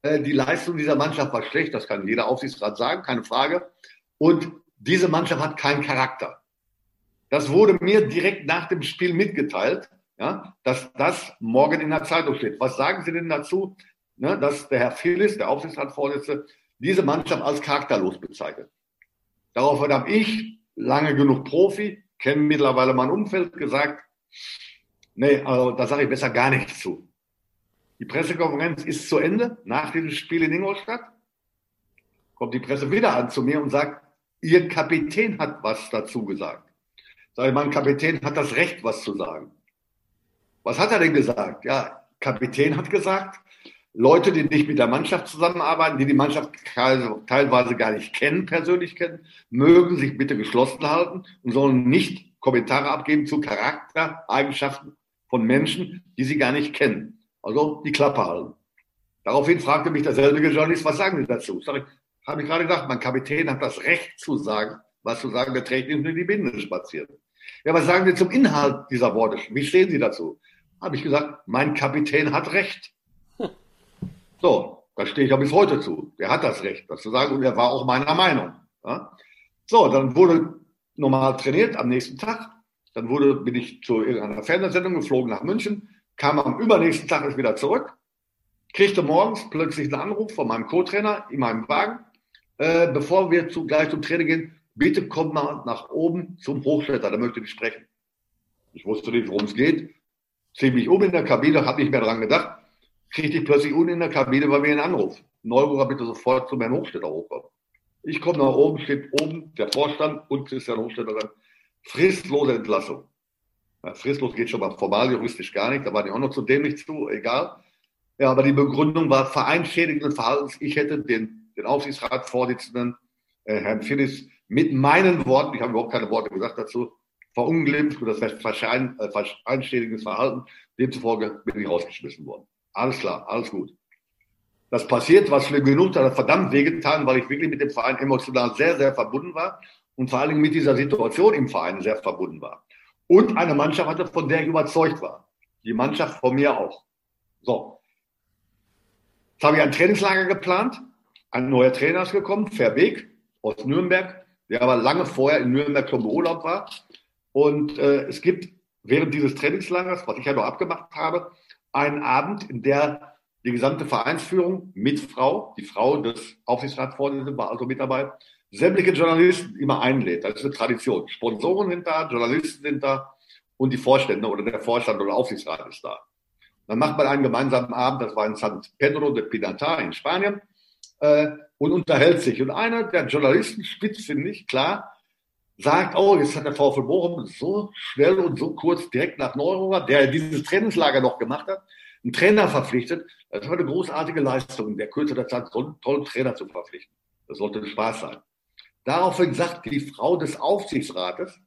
die Leistung dieser Mannschaft war schlecht, das kann jeder Aufsichtsrat sagen, keine Frage. Und diese Mannschaft hat keinen Charakter. Das wurde mir direkt nach dem Spiel mitgeteilt, ja, dass das morgen in der Zeitung steht. Was sagen Sie denn dazu, ne, dass der Herr Phillis, der Aufsichtsratsvorsitzende, diese Mannschaft als charakterlos bezeichnet? Daraufhin habe ich, lange genug Profi, kenne mittlerweile mein Umfeld, gesagt, nee, also da sage ich besser gar nichts zu. Die Pressekonferenz ist zu Ende nach diesem Spiel in Ingolstadt. Kommt die Presse wieder an zu mir und sagt, Ihr Kapitän hat was dazu gesagt. Sag ich, mein Kapitän hat das Recht, was zu sagen. Was hat er denn gesagt? Ja, Kapitän hat gesagt, Leute, die nicht mit der Mannschaft zusammenarbeiten, die die Mannschaft teilweise gar nicht kennen, persönlich kennen, mögen sich bitte geschlossen halten und sollen nicht Kommentare abgeben zu Charaktereigenschaften von Menschen, die sie gar nicht kennen. Also die Klappe halten. Daraufhin fragte mich derselbe Journalist, was sagen Sie dazu? Sag ich, habe ich gerade gesagt, mein Kapitän hat das Recht zu sagen, was zu sagen, der trägt nicht nur die Binde spazieren. Ja, was sagen Sie zum Inhalt dieser Worte? Wie stehen Sie dazu? Habe ich gesagt, mein Kapitän hat Recht. So, da stehe ich auch bis heute zu. Der hat das Recht, das zu sagen, und er war auch meiner Meinung. Ja? So, dann wurde normal trainiert am nächsten Tag. Dann wurde, bin ich zu irgendeiner Fernsehsendung geflogen nach München, kam am übernächsten Tag wieder zurück, kriegte morgens plötzlich einen Anruf von meinem Co-Trainer in meinem Wagen, äh, bevor wir zu, gleich zum Training gehen, bitte komm mal nach oben zum Hochstädter, der möchte dich sprechen. Ich wusste nicht, worum es geht. Zieh mich um in der Kabine, habe nicht mehr daran gedacht. Kriegte ich plötzlich unten in der Kabine bei mir einen Anruf. Neuburger bitte sofort zu meinem Hochstädter hochkommen. Ich komme nach oben, steht oben der Vorstand und Christian Hochstädter dann. Fristlose Entlassung. Fristlos geht schon mal formal, juristisch gar nicht, da war die auch noch zu dämlich zu, egal. Ja, aber die Begründung war vereinschädigenden Verhaltens. Ich hätte den, den Aufsichtsratsvorsitzenden, äh, Herrn Phillis, mit meinen Worten, ich habe überhaupt keine Worte gesagt dazu, verunglimpft für das Verschein, äh, vereinschädigendes Verhalten. Demzufolge bin ich rausgeschmissen worden. Alles klar, alles gut. Das passiert, was schlimm genug, hat verdammt wehgetan, weil ich wirklich mit dem Verein emotional sehr, sehr verbunden war und vor allen Dingen mit dieser Situation im Verein sehr verbunden war. Und eine Mannschaft hatte, von der ich überzeugt war. Die Mannschaft von mir auch. So, Jetzt habe ich ein Trainingslager geplant. Ein neuer Trainer ist gekommen, Verweg aus Nürnberg, der aber lange vorher in Nürnberg schon beurlaubt war. Und äh, es gibt während dieses Trainingslagers, was ich ja noch abgemacht habe, einen Abend, in der die gesamte Vereinsführung mit Frau, die Frau des Aufsichtsratsvorsitzenden war also mit dabei, sämtliche Journalisten immer einlädt. Das ist eine Tradition. Sponsoren sind da, Journalisten sind da und die Vorstände oder der Vorstand oder Aufsichtsrat ist da. Dann macht man einen gemeinsamen Abend, das war in San Pedro de Pinatar in Spanien, äh, und unterhält sich. Und einer der Journalisten, spitz finde ich, klar, sagt, oh, jetzt hat der VfL Bochum so schnell und so kurz direkt nach Neurohr, der dieses Trainingslager noch gemacht hat, einen Trainer verpflichtet. Das war eine großartige Leistung, in der Kürze der Zeit so einen tollen Trainer zu verpflichten. Das sollte Spaß sein. Daraufhin sagt die Frau des Aufsichtsrates,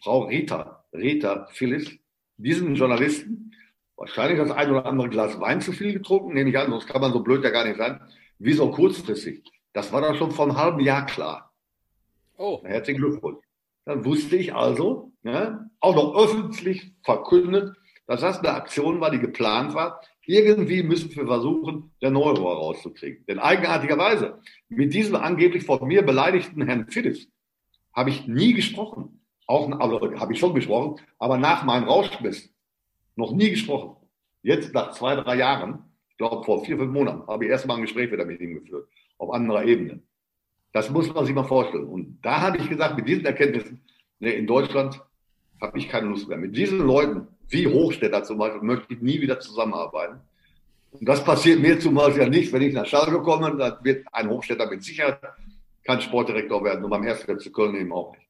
Frau Rita, Rita Phyllis, diesen Journalisten, wahrscheinlich das ein oder andere Glas Wein zu viel getrunken, nehme ich an, sonst kann man so blöd ja gar nicht sein. Wieso kurzfristig? Das war doch schon vor einem halben Jahr klar. Oh. Herzlichen Glückwunsch. Dann wusste ich also, ja, auch noch öffentlich verkündet, dass das eine Aktion war, die geplant war. Irgendwie müssen wir versuchen, den Euro herauszukriegen. Denn eigenartigerweise, mit diesem angeblich von mir beleidigten Herrn Phillips habe ich nie gesprochen. Auch, also habe ich schon gesprochen, aber nach meinem Rauschmiss noch nie gesprochen. Jetzt nach zwei, drei Jahren, ich glaube vor vier, fünf Monaten, habe ich erstmal ein Gespräch wieder mit ihm geführt, auf anderer Ebene. Das muss man sich mal vorstellen. Und da habe ich gesagt, mit diesen Erkenntnissen, nee, in Deutschland habe ich keine Lust mehr. Mit diesen Leuten, wie Hochstädter zum Beispiel, möchte ich nie wieder zusammenarbeiten. Und das passiert mir zum Beispiel ja nicht, wenn ich nach Schalke komme, dann wird ein Hochstädter mit Sicherheit kein Sportdirektor werden und beim ersten zu Köln eben auch nicht.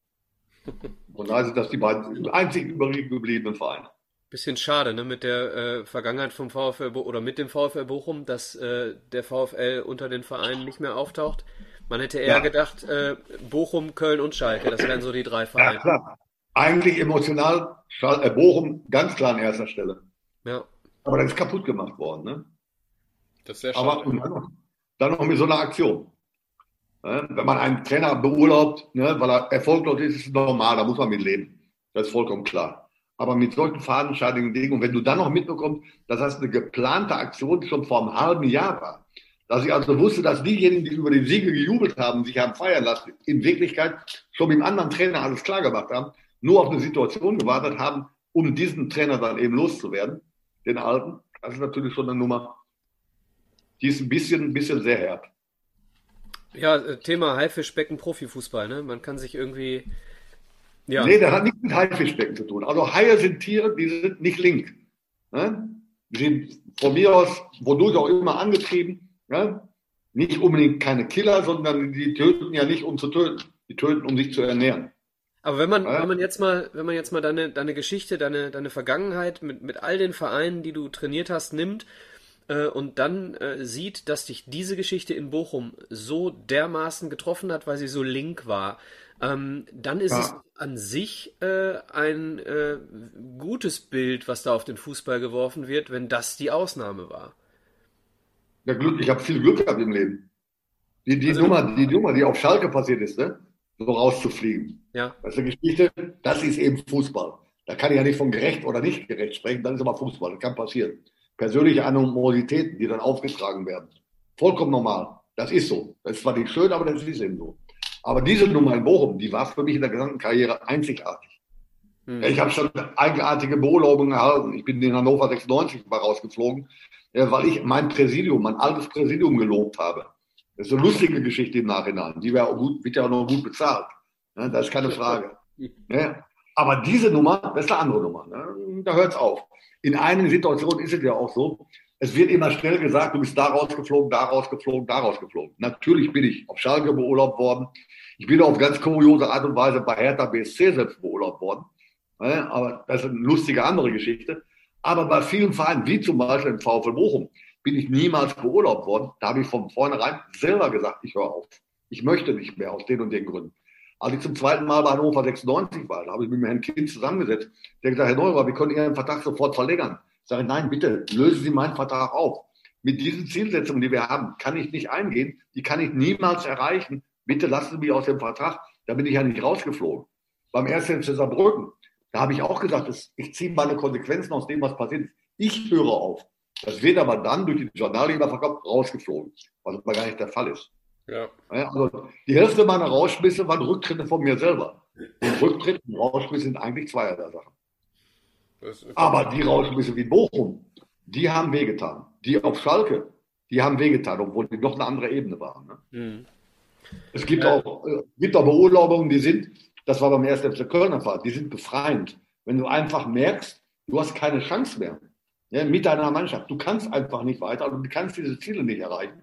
Und da sind das die beiden einzig übergebliebenen Vereine. Bisschen schade, ne, mit der äh, Vergangenheit vom VfL Bo oder mit dem VfL Bochum, dass äh, der VfL unter den Vereinen nicht mehr auftaucht. Man hätte eher ja. gedacht, äh, Bochum, Köln und Schalke, das wären so die drei Vereine. Ja, klar. Eigentlich emotional Schal äh, Bochum ganz klar an erster Stelle. Ja. Aber das ist kaputt gemacht worden, ne? Das ist sehr schade. Aber dann noch, dann noch mit so einer Aktion. Ne? Wenn man einen Trainer beurlaubt, ne, weil er erfolglos ist, ist es normal, da muss man mit leben. Das ist vollkommen klar. Aber mit solchen fadenscheinigen Dingen, und wenn du dann noch mitbekommst, dass das eine geplante Aktion schon vor einem halben Jahr war, dass ich also wusste, dass diejenigen, die über den Siege gejubelt haben, sich haben feiern lassen, in Wirklichkeit schon mit dem anderen Trainer alles klar gemacht haben, nur auf eine Situation gewartet haben, um diesen Trainer dann eben loszuwerden, den alten. Das ist natürlich schon eine Nummer, die ist ein bisschen, ein bisschen sehr hart. Ja, äh, Thema Haifischbecken Profifußball, ne? Man kann sich irgendwie. Ja. Nee, das hat nichts mit Haifischbecken zu tun. Also Haie sind Tiere, die sind nicht link. Ne? Die sind von mir aus, wodurch auch immer angetrieben, ja? Nicht unbedingt keine Killer, sondern die töten ja nicht, um zu töten. Die töten, um sich zu ernähren. Aber wenn man, ja? wenn man jetzt mal, wenn man jetzt mal deine, deine Geschichte, deine, deine Vergangenheit mit, mit all den Vereinen, die du trainiert hast, nimmt äh, und dann äh, sieht, dass dich diese Geschichte in Bochum so dermaßen getroffen hat, weil sie so link war, ähm, dann ist ja. es an sich äh, ein äh, gutes Bild, was da auf den Fußball geworfen wird, wenn das die Ausnahme war. Ja, Glück, ich habe viel Glück gehabt im Leben. Die, die, also, Nummer, die Nummer, die auf Schalke passiert ist, ne? So rauszufliegen. Ja. Das ist eine Geschichte, das ist eben Fußball. Da kann ich ja nicht von gerecht oder nicht gerecht sprechen, dann ist aber Fußball, das kann passieren. Persönliche Animositäten, die dann aufgetragen werden. Vollkommen normal. Das ist so. Das ist zwar nicht schön, aber das ist eben so. Aber diese Nummer in Bochum, die war für mich in der gesamten Karriere einzigartig. Hm. Ich habe schon eigenartige Beurlaubungen erhalten. Ich bin in Hannover 96 mal rausgeflogen weil ich mein Präsidium, mein altes Präsidium gelobt habe. Das ist eine lustige Geschichte im Nachhinein. Die wäre gut, wird ja auch noch gut bezahlt. Ja, das ist keine Frage. Ja, aber diese Nummer, das ist eine andere Nummer. Ne? Da hört es auf. In einigen Situationen ist es ja auch so, es wird immer schnell gesagt, du bist da rausgeflogen, da rausgeflogen, da rausgeflogen. Natürlich bin ich auf Schalke beurlaubt worden. Ich bin auf ganz kuriose Art und Weise bei Hertha BSC selbst beurlaubt worden. Aber das ist eine lustige andere Geschichte. Aber bei vielen Vereinen, wie zum Beispiel im VfL Bochum, bin ich niemals beurlaubt worden. Da habe ich von vornherein selber gesagt, ich höre auf. Ich möchte nicht mehr aus den und den Gründen. Als ich zum zweiten Mal bei Hannover 96 war, da habe ich mit Herrn Kind zusammengesetzt. Der hat gesagt, Herr Neurer, wir können Ihren Vertrag sofort verlängern. Ich sage, nein, bitte, lösen Sie meinen Vertrag auf. Mit diesen Zielsetzungen, die wir haben, kann ich nicht eingehen. Die kann ich niemals erreichen. Bitte lassen Sie mich aus dem Vertrag. Da bin ich ja nicht rausgeflogen. Beim ersten Saarbrücken da habe ich auch gesagt, ich ziehe meine Konsequenzen aus dem, was passiert ist. Ich höre auf. Das wird aber dann durch den Journalgeberverkauf rausgeflogen, was aber gar nicht der Fall ist. Ja. Also die Hälfte meiner Rausschmisse waren Rücktritte von mir selber. Und Rücktritte und Rausschmisse sind eigentlich zwei der Sachen. Aber die Rausschmisse wie Bochum, die haben wehgetan. Die auf Schalke, die haben wehgetan, obwohl die noch eine andere Ebene waren. Ne? Mhm. Es gibt, auch, äh, gibt auch Beurlaubungen, die sind, das war beim ersten FC Kölner Fall. Die sind befreiend. Wenn du einfach merkst, du hast keine Chance mehr ja, mit deiner Mannschaft. Du kannst einfach nicht weiter und du kannst diese Ziele nicht erreichen.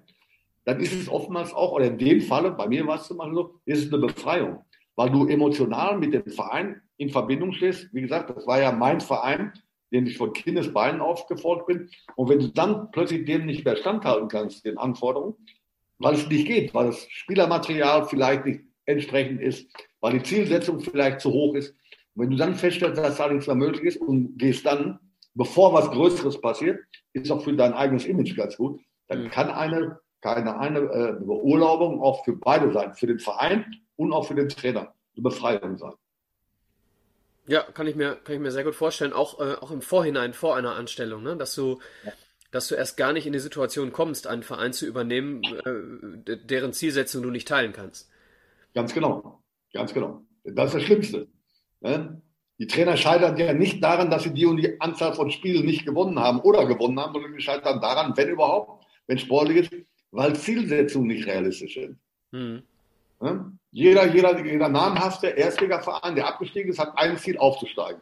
Dann ist es oftmals auch, oder in dem Falle, bei mir war es zum Beispiel so, ist es eine Befreiung. Weil du emotional mit dem Verein in Verbindung stehst. Wie gesagt, das war ja mein Verein. denen ich von Kindesbeinen aufgefolgt bin. Und wenn du dann plötzlich dem nicht mehr standhalten kannst, den Anforderungen, weil es nicht geht, weil das Spielermaterial vielleicht nicht entsprechend ist, weil die Zielsetzung vielleicht zu hoch ist. Und wenn du dann feststellst, dass da nichts mehr möglich ist und gehst dann, bevor was Größeres passiert, ist auch für dein eigenes Image ganz gut, dann mhm. kann eine, keine eine äh, Beurlaubung auch für beide sein, für den Verein und auch für den Trainer eine Befreiung sein. Ja, kann ich mir, kann ich mir sehr gut vorstellen, auch, äh, auch im Vorhinein, vor einer Anstellung, ne? dass du, ja. dass du erst gar nicht in die Situation kommst, einen Verein zu übernehmen, äh, deren Zielsetzung du nicht teilen kannst. Ganz genau, ganz genau. Das ist das Schlimmste. Ne? Die Trainer scheitern ja nicht daran, dass sie die und die Anzahl von Spielen nicht gewonnen haben oder gewonnen haben, sondern die scheitern daran, wenn überhaupt, wenn sportlich ist, weil Zielsetzungen nicht realistisch sind. Mhm. Jeder, jeder, jeder namhafte Erstligaverein, der abgestiegen ist, hat ein Ziel aufzusteigen.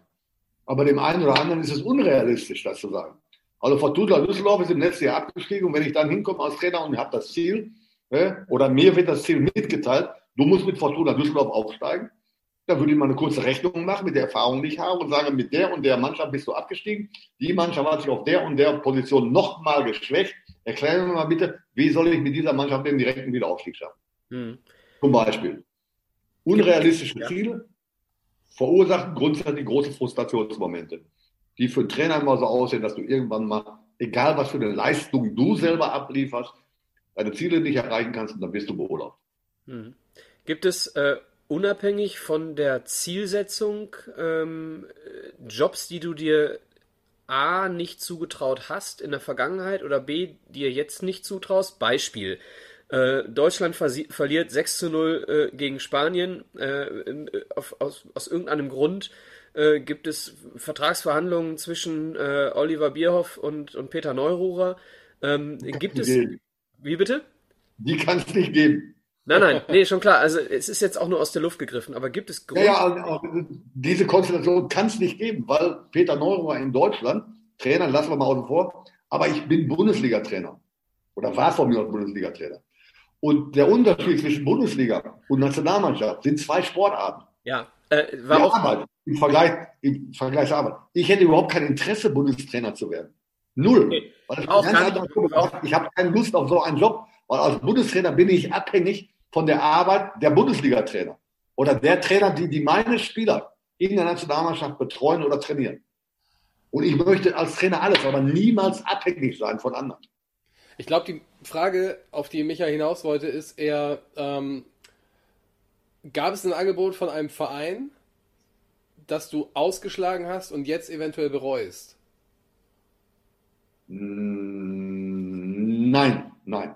Aber dem einen oder anderen ist es unrealistisch, das zu sagen. Also Fortuna Düsseldorf ist im letzten Jahr abgestiegen und wenn ich dann hinkomme als Trainer und habe das Ziel, oder mir wird das Ziel mitgeteilt, du musst mit Fortuna Düsseldorf aufsteigen, dann würde ich mal eine kurze Rechnung machen mit der Erfahrung, die ich habe und sagen, mit der und der Mannschaft bist du abgestiegen. Die Mannschaft hat sich auf der und der Position nochmal geschwächt. Erklären wir mal bitte, wie soll ich mit dieser Mannschaft den direkten Wiederaufstieg schaffen? Hm. Zum Beispiel. Unrealistische ja. Ziele verursachen grundsätzlich große Frustrationsmomente, die für Trainer immer so aussehen, dass du irgendwann mal, egal was für eine Leistung du selber ablieferst, deine Ziele nicht erreichen kannst und dann bist du beurlaubt. Hm. Gibt es äh, unabhängig von der Zielsetzung ähm, Jobs, die du dir A nicht zugetraut hast in der Vergangenheit oder B dir jetzt nicht zutraust? Beispiel. Äh, Deutschland verliert 6 zu 0 äh, gegen Spanien. Äh, auf, aus, aus, irgendeinem Grund äh, gibt es Vertragsverhandlungen zwischen äh, Oliver Bierhoff und, und Peter Neururer. Ähm, gibt es. Geben. Wie bitte? Die kann es nicht geben. Nein, nein, nee, schon klar. Also es ist jetzt auch nur aus der Luft gegriffen, aber gibt es Grund? Ja, ja, diese Konstellation kann es nicht geben, weil Peter Neururer in Deutschland, Trainer, lassen wir mal außen vor, aber ich bin Bundesliga-Trainer oder war von mir aus Bundesliga-Trainer. Und der Unterschied zwischen Bundesliga und Nationalmannschaft sind zwei Sportarten. Ja, äh, war auch Arbeit, im Vergleich, im Vergleich zur Arbeit. Ich hätte überhaupt kein Interesse, Bundestrainer zu werden. Null. Okay. Ich, ich habe keine Lust auf so einen Job, weil als Bundestrainer bin ich abhängig von der Arbeit der Bundesliga-Trainer oder der Trainer, die, die meine Spieler in der Nationalmannschaft betreuen oder trainieren. Und ich möchte als Trainer alles, aber niemals abhängig sein von anderen. Ich glaube, die Frage, auf die Micha hinaus wollte, ist eher, ähm, gab es ein Angebot von einem Verein, das du ausgeschlagen hast und jetzt eventuell bereust? Nein, nein.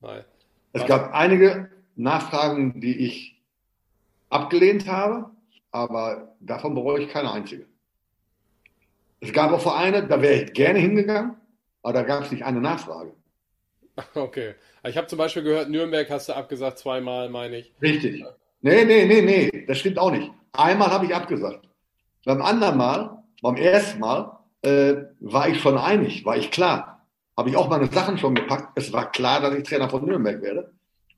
nein. Es gab einige Nachfragen, die ich abgelehnt habe, aber davon bereue ich keine einzige. Es gab auch Vereine, da wäre ich gerne hingegangen, aber da gab es nicht eine Nachfrage. Okay. Ich habe zum Beispiel gehört, Nürnberg hast du abgesagt zweimal, meine ich. Richtig. Nee, nee, nee, nee, das stimmt auch nicht. Einmal habe ich abgesagt. Beim anderen Mal, beim ersten Mal, äh, war ich schon einig, war ich klar. Habe ich auch meine Sachen schon gepackt. Es war klar, dass ich Trainer von Nürnberg werde.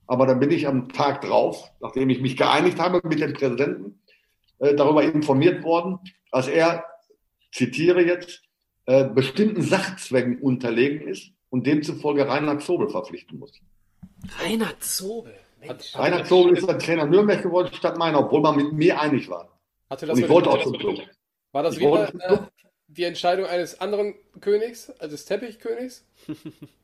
Aber dann bin ich am Tag drauf, nachdem ich mich geeinigt habe mit dem Präsidenten, äh, darüber informiert worden, dass er, zitiere jetzt, äh, bestimmten Sachzwängen unterlegen ist und demzufolge Reinhard Zobel verpflichten muss. Reinhard Zobel? Mensch. Reinhard Zobel ist ein Trainer Nürnberg geworden statt meiner, obwohl man mit mir einig war. Hatte das und ich wollte auch zum Club. War das ich wieder äh, die Entscheidung eines anderen Königs, also des Teppichkönigs?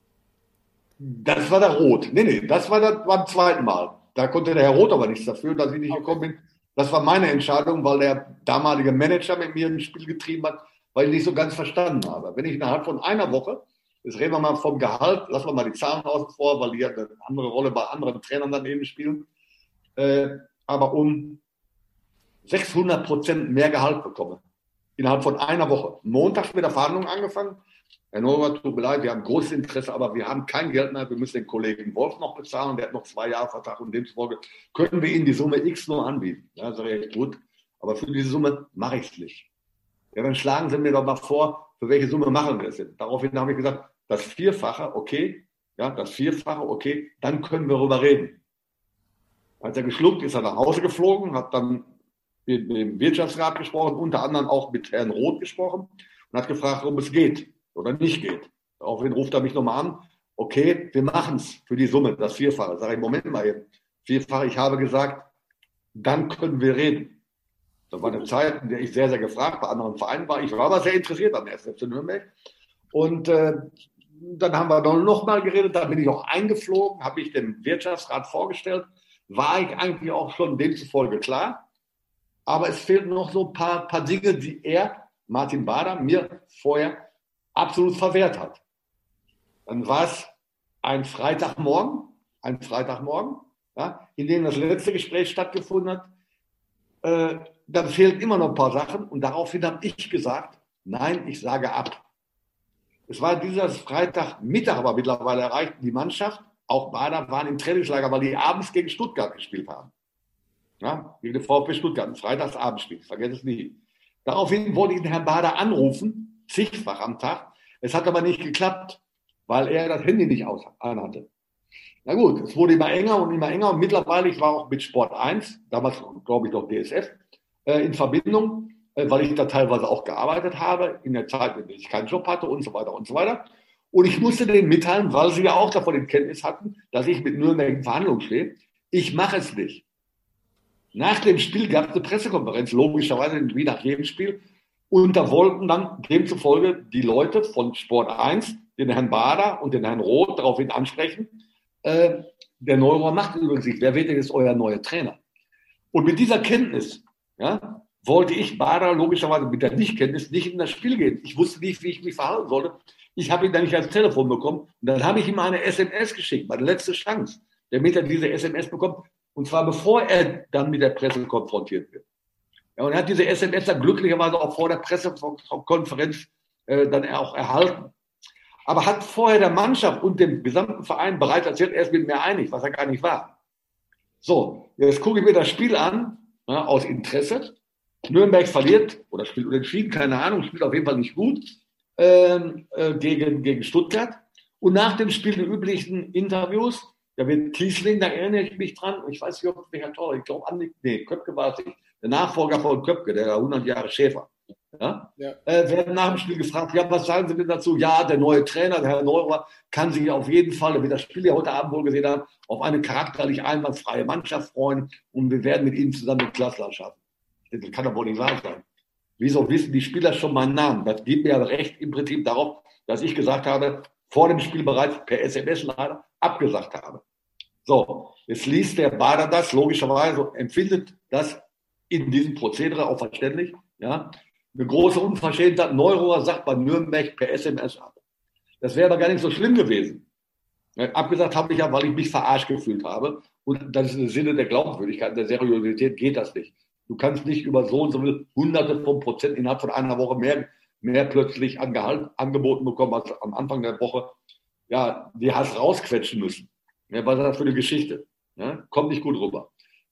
das war der Roth. Nee, nee, das war das beim zweiten Mal. Da konnte der Herr Roth aber nichts dafür, dass ich nicht gekommen bin. Das war meine Entscheidung, weil der damalige Manager mit mir ein Spiel getrieben hat, weil ich nicht so ganz verstanden habe. Wenn ich innerhalb von einer Woche Jetzt reden wir mal vom Gehalt, lassen wir mal die Zahlen außen vor, weil die ja eine andere Rolle bei anderen Trainern daneben spielen. Äh, aber um 600 Prozent mehr Gehalt bekomme, innerhalb von einer Woche. Montags mit der Verhandlung angefangen. Herr Norbert, tut mir leid, wir haben großes Interesse, aber wir haben kein Geld mehr. Wir müssen den Kollegen Wolf noch bezahlen, der hat noch zwei Jahre Vertrag und demzufolge können wir Ihnen die Summe X nur anbieten. Ja, sage ich, gut, aber für diese Summe mache ich es nicht. Ja, dann schlagen Sie mir doch mal vor, für welche Summe machen wir es denn? Daraufhin habe ich gesagt, das Vierfache, okay, ja, das Vierfache, okay, dann können wir darüber reden. Als er geschluckt ist, er nach Hause geflogen, hat dann mit dem Wirtschaftsrat gesprochen, unter anderem auch mit Herrn Roth gesprochen. und hat gefragt, ob es geht oder nicht geht. Daraufhin ruft er mich nochmal an. Okay, wir machen es für die Summe, das Vierfache. Sag ich, Moment mal eben. Vierfache, ich habe gesagt, dann können wir reden. Das war eine Zeit, in der ich sehr, sehr gefragt bei anderen Vereinen war. Ich war aber sehr interessiert am SFC Nürnberg. Und äh, dann haben wir noch mal geredet, da bin ich auch eingeflogen, habe ich dem Wirtschaftsrat vorgestellt, war ich eigentlich auch schon demzufolge klar. Aber es fehlten noch so ein paar, paar Dinge, die er, Martin Bader, mir vorher absolut verwehrt hat. Dann war es ein Freitagmorgen, ein Freitagmorgen, ja, in dem das letzte Gespräch stattgefunden hat. Äh, dann fehlten immer noch ein paar Sachen und daraufhin habe ich gesagt, nein, ich sage ab. Es war dieser Freitagmittag aber mittlerweile erreicht, die Mannschaft, auch Bader, waren im Trainingslager, weil die abends gegen Stuttgart gespielt haben. Ja, gegen den VfB Stuttgart, ein Freitagsabendspiel, vergesst es nie. Daraufhin wollte ich den Herrn Bader anrufen, zigfach am Tag. Es hat aber nicht geklappt, weil er das Handy nicht aus anhatte. Na gut, es wurde immer enger und immer enger und mittlerweile, ich war auch mit Sport 1, damals glaube ich noch DSF, äh, in Verbindung äh, weil ich da teilweise auch gearbeitet habe, in der Zeit, in der ich keinen Job hatte und so weiter und so weiter. Und ich musste denen mitteilen, weil sie ja auch davon in Kenntnis hatten, dass ich mit Nürnberg in Verhandlungen stehe. Ich mache es nicht. Nach dem Spiel gab es eine Pressekonferenz, logischerweise wie nach jedem Spiel. Und da wollten dann demzufolge die Leute von Sport 1 den Herrn Bader und den Herrn Roth daraufhin ansprechen. Äh, der Neurohr macht übrigens sich, wer wird denn jetzt euer neuer Trainer? Und mit dieser Kenntnis ja, wollte ich Bader logischerweise mit der Nichtkenntnis nicht in das Spiel gehen. Ich wusste nicht, wie ich mich verhalten sollte. Ich habe ihn dann nicht ans Telefon bekommen. Und dann habe ich ihm eine SMS geschickt, meine letzte Chance, damit er diese SMS bekommt. Und zwar bevor er dann mit der Presse konfrontiert wird. Ja, und er hat diese SMS dann glücklicherweise auch vor der Pressekonferenz äh, dann auch erhalten. Aber hat vorher der Mannschaft und dem gesamten Verein bereits erzählt, er ist mit mir einig, was er gar nicht war. So, jetzt gucke ich mir das Spiel an, ja, aus Interesse. Nürnberg verliert oder spielt unentschieden, keine Ahnung, spielt auf jeden Fall nicht gut ähm, äh, gegen, gegen Stuttgart. Und nach dem Spiel die üblichen Interviews, da wird Kiesling, da erinnere ich mich dran, ich weiß nicht, ob Herr Toller, ich glaube, nee, Köpke war es nicht, der Nachfolger von Köpke, der 100 Jahre Schäfer. Ja? ja. Äh, werden nach dem Spiel gefragt, ja, was sagen Sie denn dazu? Ja, der neue Trainer, der Herr Neurer, kann sich auf jeden Fall, wir das Spiel ja heute Abend wohl gesehen haben, auf eine charakterlich einwandfreie Mannschaft freuen und wir werden mit Ihnen zusammen den Klassler schaffen. Das kann doch wohl nicht wahr sein. Wieso wissen die Spieler schon meinen Namen? Das gibt mir recht im Prinzip darauf, dass ich gesagt habe, vor dem Spiel bereits per SMS leider abgesagt habe. So, jetzt liest der Bader das, logischerweise empfindet das in diesem Prozedere auch verständlich. Ja, eine große Unverschämtheit. Neurohr sagt bei Nürnberg per SMS ab. Das wäre aber gar nicht so schlimm gewesen. Abgesagt habe ich ja, weil ich mich verarscht gefühlt habe. Und das ist im Sinne der Glaubwürdigkeit, der Seriosität geht das nicht. Du kannst nicht über so und so hunderte von Prozent innerhalb von einer Woche mehr, mehr plötzlich an Gehalt angeboten bekommen als am Anfang der Woche. Ja, die hast rausquetschen müssen. Ja, was ist das für eine Geschichte? Ja, kommt nicht gut rüber.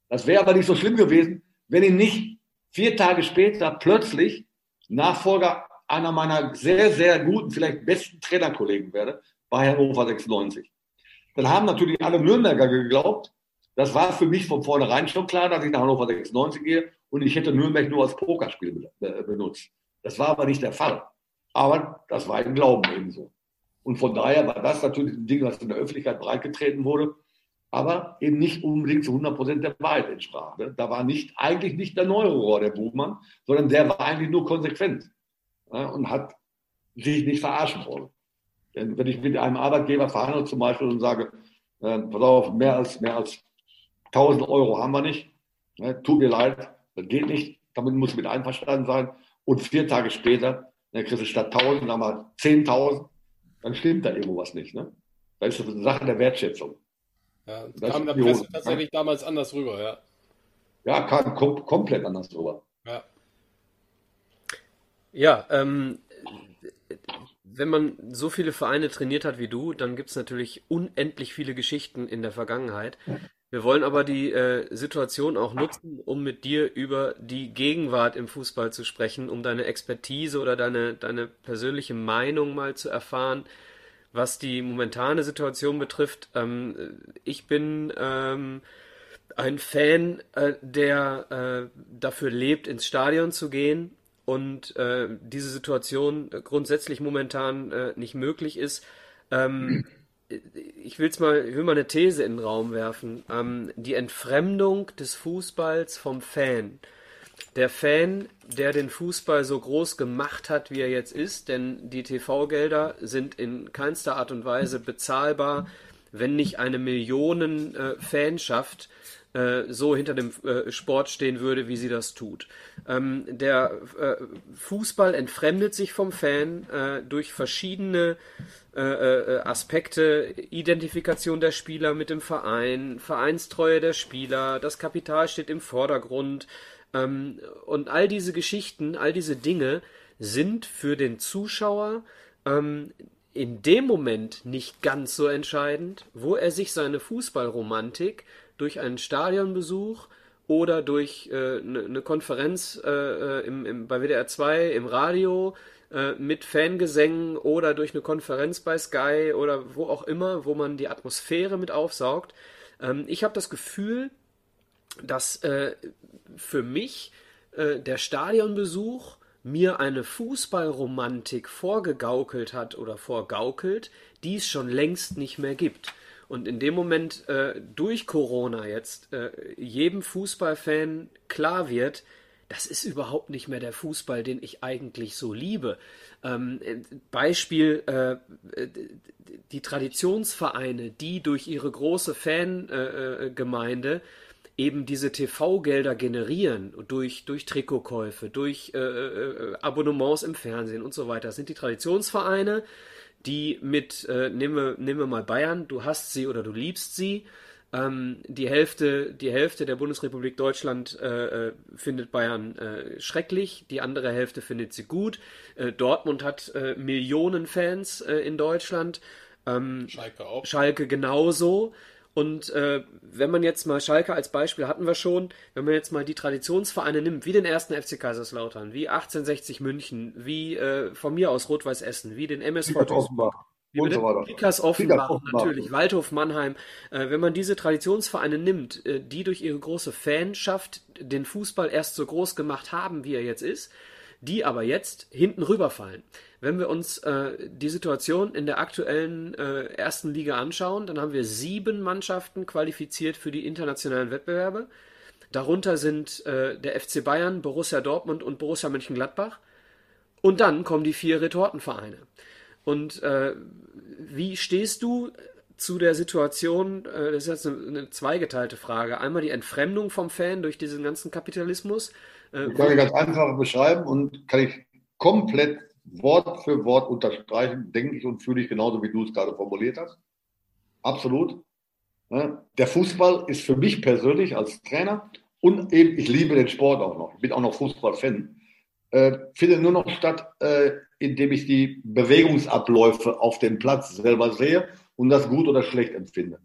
Das wäre aber nicht so schlimm gewesen, wenn ich nicht vier Tage später plötzlich Nachfolger einer meiner sehr, sehr guten, vielleicht besten Trainerkollegen werde, bei Hannover 96. Dann haben natürlich alle Nürnberger geglaubt, das war für mich von vornherein schon klar, dass ich nach Hannover 96 gehe und ich hätte Nürnberg nur als Pokerspiel benutzt. Das war aber nicht der Fall. Aber das war im Glauben ebenso. Und von daher war das natürlich ein Ding, was in der Öffentlichkeit breitgetreten wurde, aber eben nicht unbedingt zu 100 Prozent der Wahrheit entsprach. Ne? Da war nicht, eigentlich nicht der Neurohr, der Buchmann, sondern der war eigentlich nur konsequent und hat sich nicht verarschen wollen. Denn wenn ich mit einem Arbeitgeber verhandle zum Beispiel und sage, äh, pass auf, mehr als, mehr als 1000 Euro haben wir nicht. Ne, tut mir leid, das geht nicht. Damit muss ich mit einverstanden sein. Und vier Tage später, dann kriegst du statt 1000 haben wir 10.000. Dann stimmt da irgendwo was nicht. Ne? Das ist eine Sache der Wertschätzung. Ja, das kam in der Presse tatsächlich ja. damals anders rüber, ja. Ja, kam kom komplett anders rüber. Ja, ja ähm, wenn man so viele Vereine trainiert hat wie du, dann gibt es natürlich unendlich viele Geschichten in der Vergangenheit. Wir wollen aber die äh, Situation auch nutzen, um mit dir über die Gegenwart im Fußball zu sprechen, um deine Expertise oder deine, deine persönliche Meinung mal zu erfahren, was die momentane Situation betrifft. Ähm, ich bin ähm, ein Fan, äh, der äh, dafür lebt, ins Stadion zu gehen und äh, diese Situation grundsätzlich momentan äh, nicht möglich ist. Ähm, ich will's mal, ich will mal eine These in den Raum werfen. Ähm, die Entfremdung des Fußballs vom Fan. Der Fan, der den Fußball so groß gemacht hat, wie er jetzt ist, denn die TV-Gelder sind in keinster Art und Weise bezahlbar, wenn nicht eine Millionen äh, äh, so hinter dem äh, Sport stehen würde, wie sie das tut. Ähm, der Fußball entfremdet sich vom Fan durch verschiedene Aspekte, Identifikation der Spieler mit dem Verein, Vereinstreue der Spieler, das Kapital steht im Vordergrund und all diese Geschichten, all diese Dinge sind für den Zuschauer ähm, in dem Moment nicht ganz so entscheidend, wo er sich seine Fußballromantik durch einen Stadionbesuch oder durch eine äh, ne, Konferenz äh, äh, im, bei WDR 2 im Radio mit Fangesängen oder durch eine Konferenz bei Sky oder wo auch immer, wo man die Atmosphäre mit aufsaugt. Ähm, ich habe das Gefühl, dass für mich äh, der Stadionbesuch mir eine Fußballromantik vorgegaukelt hat oder vorgaukelt, die es schon längst nicht mehr gibt. Und in dem Moment äh, durch Corona jetzt äh, jedem Fußballfan klar wird, das ist überhaupt nicht mehr der Fußball, den ich eigentlich so liebe. Ähm, Beispiel äh, die Traditionsvereine, die durch ihre große Fangemeinde äh, eben diese TV-Gelder generieren, durch, durch Trikotkäufe, durch äh, äh, Abonnements im Fernsehen und so weiter. Das sind die Traditionsvereine, die mit, äh, nehmen, wir, nehmen wir mal Bayern, du hast sie oder du liebst sie. Ähm, die, Hälfte, die Hälfte der Bundesrepublik Deutschland äh, äh, findet Bayern äh, schrecklich, die andere Hälfte findet sie gut. Äh, Dortmund hat äh, Millionen Fans in Deutschland. Ähm, Schalke auch. Schalke genauso. Und äh, wenn man jetzt mal Schalke als Beispiel hatten wir schon, wenn man jetzt mal die Traditionsvereine nimmt, wie den ersten FC Kaiserslautern, wie 1860 München, wie äh, von mir aus Rot-Weiß Essen, wie den MSV Offenbach. Wie und so weiter. Kickers Offenbach, Offenbach natürlich, Waldhof Mannheim. Äh, wenn man diese Traditionsvereine nimmt, äh, die durch ihre große Fanschaft den Fußball erst so groß gemacht haben, wie er jetzt ist, die aber jetzt hinten rüberfallen. Wenn wir uns äh, die Situation in der aktuellen äh, ersten Liga anschauen, dann haben wir sieben Mannschaften qualifiziert für die internationalen Wettbewerbe. Darunter sind äh, der FC Bayern, Borussia Dortmund und Borussia Mönchengladbach. Und dann kommen die vier Retortenvereine. Und äh, wie stehst du zu der Situation, äh, das ist jetzt eine, eine, zweigeteilte Frage. Einmal die Entfremdung vom Fan durch diesen ganzen Kapitalismus. Äh, kann ich ganz einfach beschreiben und kann ich komplett Wort für Wort unterstreichen, denke ich und fühle ich genauso, wie du es gerade formuliert hast. Absolut. Der Fußball ist für mich persönlich als Trainer und eben, ich liebe den Sport auch noch, ich bin auch noch Fußballfan, äh, findet nur noch statt, äh, indem ich die Bewegungsabläufe auf dem Platz selber sehe und das gut oder schlecht empfinde.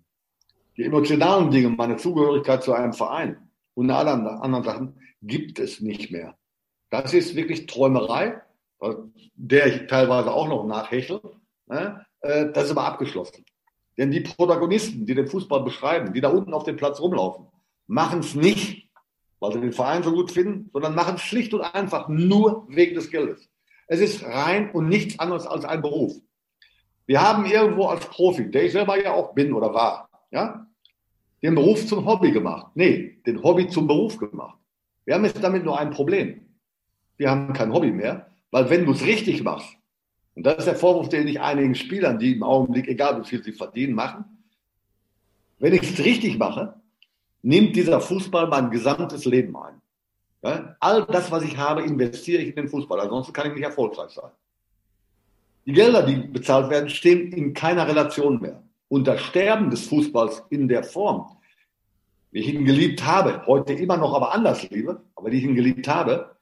Die emotionalen Dinge, meine Zugehörigkeit zu einem Verein und alle anderen Sachen gibt es nicht mehr. Das ist wirklich Träumerei der ich teilweise auch noch nachhechel, ne? Äh, das ist aber abgeschlossen. Denn die Protagonisten, die den Fußball beschreiben, die da unten auf dem Platz rumlaufen, machen es nicht, weil sie den Verein so gut finden, sondern machen es schlicht und einfach nur wegen des Geldes. Es ist rein und nichts anderes als ein Beruf. Wir haben irgendwo als Profi, der ich selber ja auch bin oder war, ja, den Beruf zum Hobby gemacht. Nee, den Hobby zum Beruf gemacht. Wir haben jetzt damit nur ein Problem. Wir haben kein Hobby mehr, weil wenn du es richtig machst, und das ist der Vorwurf, den ich einigen Spielern, die im Augenblick, egal wie viel sie verdienen, machen, wenn ich es richtig mache, nimmt dieser Fußball mein gesamtes Leben ein. Ja? All das, was ich habe, investiere ich in den Fußball. Ansonsten kann ich nicht erfolgreich sein. Die Gelder, die bezahlt werden, stehen in keiner Relation mehr. Und das Sterben des Fußballs in der Form, wie ich ihn geliebt habe, heute immer noch aber anders liebe, aber die ich ihn geliebt habe,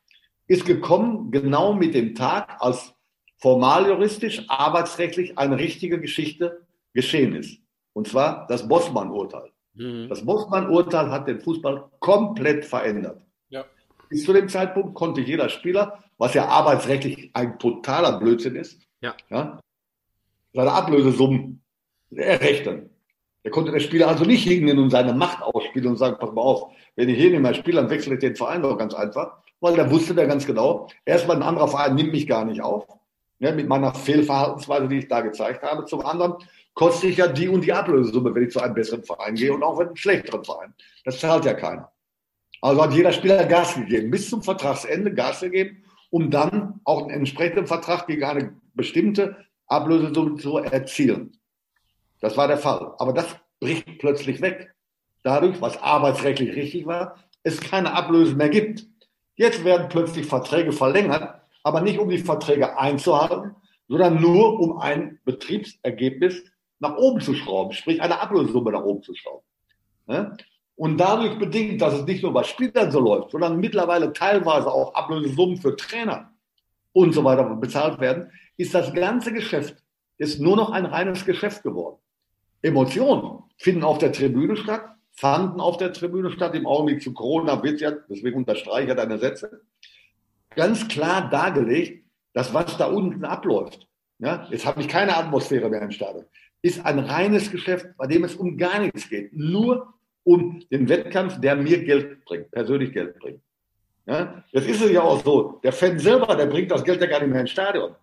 ist gekommen genau mit dem Tag, als formaljuristisch, arbeitsrechtlich eine richtige Geschichte geschehen ist. Und zwar das Bossmann-Urteil. Mhm. Das Bossmann-Urteil hat den Fußball komplett verändert. Ja. Bis zu dem Zeitpunkt konnte jeder Spieler, was ja arbeitsrechtlich ein totaler Blödsinn ist, ja. Ja, seine Ablösesummen errechnen. Der konnte der Spieler also nicht hingehen und seine Macht ausspielen und sagen, pass mal auf, wenn ich hier nicht mehr spiele, dann wechsle ich den Verein doch ganz einfach weil der wusste der ganz genau, erstmal ein anderer Verein nimmt mich gar nicht auf, ne, mit meiner Fehlverhaltensweise, die ich da gezeigt habe. Zum anderen kostet ich ja die und die Ablösesumme, wenn ich zu einem besseren Verein gehe und auch wenn einem schlechteren Verein. Das zahlt ja keiner. Also hat jeder Spieler Gas gegeben, bis zum Vertragsende Gas gegeben, um dann auch einen entsprechenden Vertrag gegen eine bestimmte Ablösesumme zu erzielen. Das war der Fall. Aber das bricht plötzlich weg. Dadurch, was arbeitsrechtlich richtig war, es keine Ablöse mehr gibt. Jetzt werden plötzlich Verträge verlängert, aber nicht um die Verträge einzuhalten, sondern nur um ein Betriebsergebnis nach oben zu schrauben, sprich eine Ablösesumme nach oben zu schrauben. Und dadurch bedingt, dass es nicht nur bei Spielern so läuft, sondern mittlerweile teilweise auch Ablösesummen für Trainer und so weiter bezahlt werden, ist das ganze Geschäft ist nur noch ein reines Geschäft geworden. Emotionen finden auf der Tribüne statt, fanden auf der Tribüne statt. Im Augenblick zu Corona wird ja, deswegen unterstreiche ich deine Sätze, ganz klar dargelegt, dass was da unten abläuft, ja, jetzt habe ich keine Atmosphäre mehr im Stadion, ist ein reines Geschäft, bei dem es um gar nichts geht. Nur um den Wettkampf, der mir Geld bringt, persönlich Geld bringt. Ja, jetzt ist es ja auch so, der Fan selber, der bringt das Geld ja gar nicht mehr ins Stadion.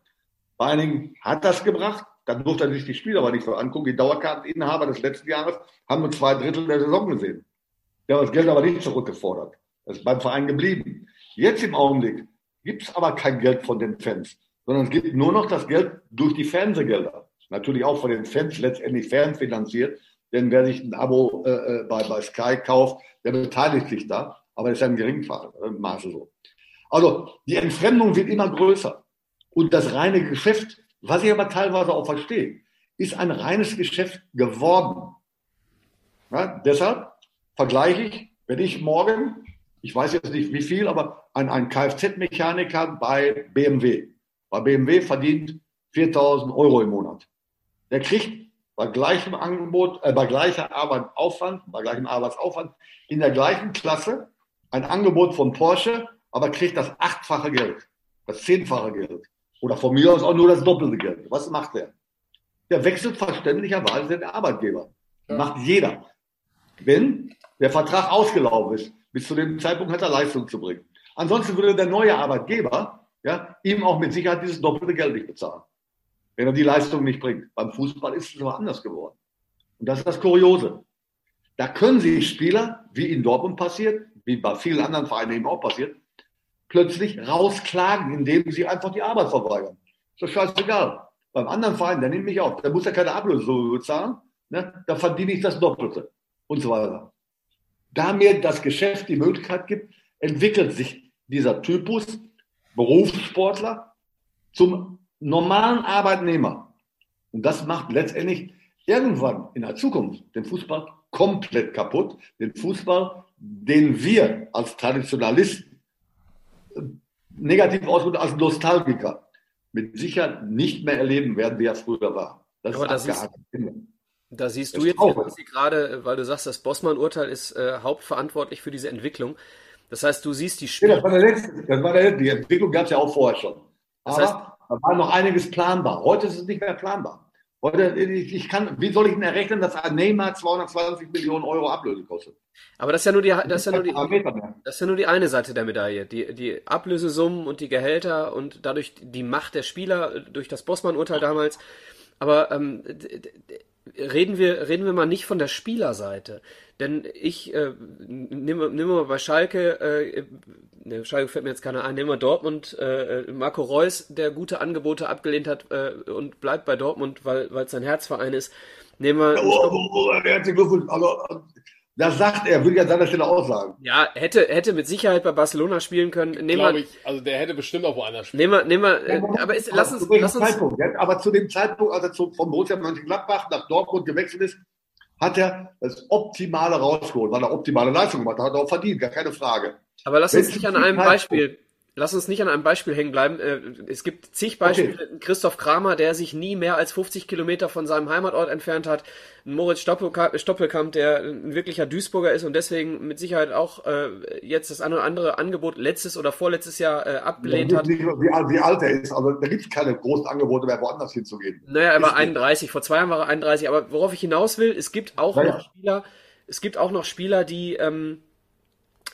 Vor allen Dingen hat das gebracht, dann durfte er sich die Spieler aber nicht so angucken. Die Dauerkarteninhaber des letzten Jahres haben nur zwei Drittel der Saison gesehen. Der hat das Geld aber nicht zurückgefordert. Das ist beim Verein geblieben. Jetzt im Augenblick gibt es aber kein Geld von den Fans, sondern es gibt nur noch das Geld durch die Fernsehgelder. Natürlich auch von den Fans letztendlich fernfinanziert. Denn wer sich ein Abo äh, äh bei, bei Sky kauft, der beteiligt sich da. Aber das ist ja im geringen äh, Maße so. Also die Entfremdung wird immer größer. Und das reine Geschäft was ich aber teilweise auch verstehe, ist ein reines Geschäft geworden. Ja, deshalb vergleiche ich, wenn ich morgen, ich weiß jetzt nicht wie viel, aber ein, ein Kfz-Mechaniker bei BMW, bei BMW verdient 4000 Euro im Monat. Der kriegt bei gleichem Angebot, äh, bei gleicher Arbeitsaufwand, bei gleichem Arbeitsaufwand in der gleichen Klasse ein Angebot von Porsche, aber kriegt das achtfache Geld, das zehnfache Geld. Oder von mir aus auch nur das doppelte Geld. Was macht der? Der wechselt verständlicherweise den Arbeitgeber. Ja. Macht jeder. Wenn der Vertrag ausgelaufen ist, bis zu dem Zeitpunkt hat er Leistung zu bringen. Ansonsten würde der neue Arbeitgeber ja, ihm auch mit Sicherheit dieses doppelte Geld nicht bezahlen, wenn er die Leistung nicht bringt. Beim Fußball ist es aber anders geworden. Und das ist das Kuriose. Da können sich Spieler, wie in Dortmund passiert, wie bei vielen anderen Vereinen eben auch passiert, plötzlich rausklagen, indem sie einfach die Arbeit verweigern. Ist doch scheißegal. Beim anderen Verein, der nimmt mich auf, der muss ja keine Ablöse bezahlen, ne? da verdiene ich das Doppelte und so weiter. Da mir das Geschäft die Möglichkeit gibt, entwickelt sich dieser Typus Berufssportler zum normalen Arbeitnehmer. Und das macht letztendlich irgendwann in der Zukunft den Fußball komplett kaputt. Den Fußball, den wir als Traditionalisten negativ ausgedrückt als Nostalgiker mit Sicherheit nicht mehr erleben werden, wie er früher war. Das Aber ist das ist, da siehst du jetzt gerade, weil du sagst, das Bossmann-Urteil ist äh, hauptverantwortlich für diese Entwicklung. Das heißt, du siehst die Spiele. Ja, das war der letzte, das war der, die Entwicklung gab es ja auch vorher schon. Aber das heißt, da war noch einiges planbar. Heute ist es nicht mehr planbar. Heute, ich kann, wie soll ich denn errechnen, dass ein Neymar 220 Millionen Euro Ablöse kostet? Aber das ist ja nur die, das ist ja nur die, das ist ja nur die eine Seite der Medaille. Die, die Ablösesummen und die Gehälter und dadurch die Macht der Spieler durch das Bossmann-Urteil damals. Aber ähm, reden wir, reden wir mal nicht von der Spielerseite. Denn ich äh, nehme, nehme mal bei Schalke, äh, ne, Schalke fällt mir jetzt keiner ein, nehmen wir Dortmund, äh, Marco Reus, der gute Angebote abgelehnt hat äh, und bleibt bei Dortmund, weil es sein Herzverein ist. Nehmen wir. Oh, oh, oh, herzlichen Glückwunsch. Also, das sagt er, würde ich an seiner Stelle auch sagen. Ja, hätte, hätte mit Sicherheit bei Barcelona spielen können. Nehmen wir, ich, also der hätte bestimmt auch woanders spielen können. Nehmen wir, nehmen wir, aber ist, lass uns, lass uns. Zeitpunkt, ja, aber zu dem Zeitpunkt, als er zu, vom Borussia Mönchengladbach nach Dortmund gewechselt ist, hat er das Optimale rausgeholt, weil er optimale Leistung gemacht hat, hat er auch verdient, gar keine Frage. Aber lass uns nicht an einem Beispiel, lass uns nicht an einem Beispiel hängen bleiben. Äh, es gibt zig Beispiele. Okay. Christoph Kramer, der sich nie mehr als 50 Kilometer von seinem Heimatort entfernt hat. Moritz Stoppelkamp, der ein wirklicher Duisburger ist und deswegen mit Sicherheit auch äh, jetzt das eine oder andere Angebot letztes oder vorletztes Jahr äh, abgelehnt hat. Nicht, wie, wie alt er ist, aber da gibt es keine großen Angebote mehr, woanders hinzugehen. Naja, er war 31, vor zwei Jahren war er 31. Aber worauf ich hinaus will, es gibt auch naja. noch Spieler, es gibt auch noch Spieler, die ähm,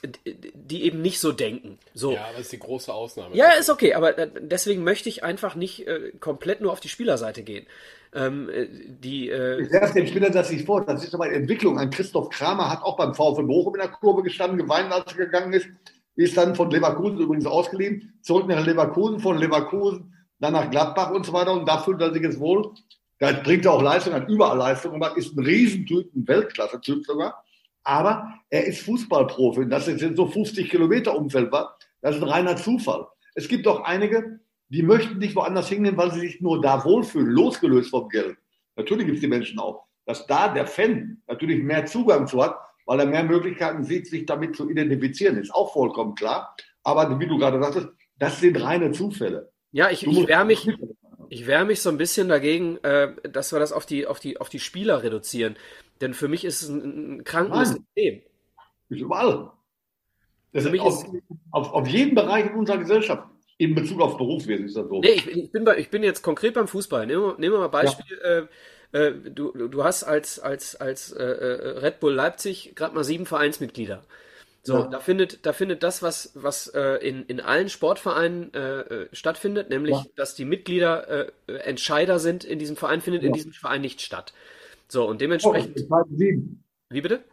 die eben nicht so denken. So. Ja, das ist die große Ausnahme. Ja, ist okay, aber äh, deswegen möchte ich einfach nicht äh, komplett nur auf die Spielerseite gehen. Ähm, äh, die, äh, ich werfe den Spieler das nicht vor. Das ist aber eine Entwicklung. Ein Christoph Kramer hat auch beim VfL Bochum in der Kurve gestanden, geweint, als er gegangen ist. Ist dann von Leverkusen übrigens ausgeliehen, zurück nach Leverkusen, von Leverkusen dann nach Gladbach und so weiter. Und da fühlt er sich jetzt wohl. Da bringt er auch Leistung, hat überall Leistung, aber ist ein Riesentyp, ein Weltklasse-Typ sogar. Aber er ist Fußballprofi. Es jetzt so 50 Kilometer Umfeld das ist ein reiner Zufall. Es gibt auch einige, die möchten nicht woanders hingehen, weil sie sich nur da wohlfühlen, losgelöst vom Geld. Natürlich gibt es die Menschen auch. Dass da der Fan natürlich mehr Zugang zu hat, weil er mehr Möglichkeiten sieht, sich damit zu identifizieren, ist auch vollkommen klar. Aber wie du gerade sagtest, das sind reine Zufälle. Ja, ich, ich wehre mich, ich wehre mich so ein bisschen dagegen, äh, dass wir das auf die, auf, die, auf die Spieler reduzieren. Denn für mich ist es ein, ein krankes System. Ist überall. Das ist auf, auf, auf jeden Bereich in unserer Gesellschaft. In Bezug auf Berufswesen ist das so. Nee, ich, ich, bin, bei, ich bin jetzt konkret beim Fußball. Nehmen wir, nehmen wir mal Beispiel. Ja. Äh, äh du, du hast als, als, als äh, äh Red Bull Leipzig gerade mal sieben Vereinsmitglieder. So, ja. da findet, da findet das, was, was äh, in, in allen Sportvereinen äh, äh, stattfindet, nämlich, ja. dass die Mitglieder Entscheider sind in diesem Verein, findet ja. in diesem Verein nicht statt. So, und dementsprechend. Oh, es entscheiden sieben. Wie bitte?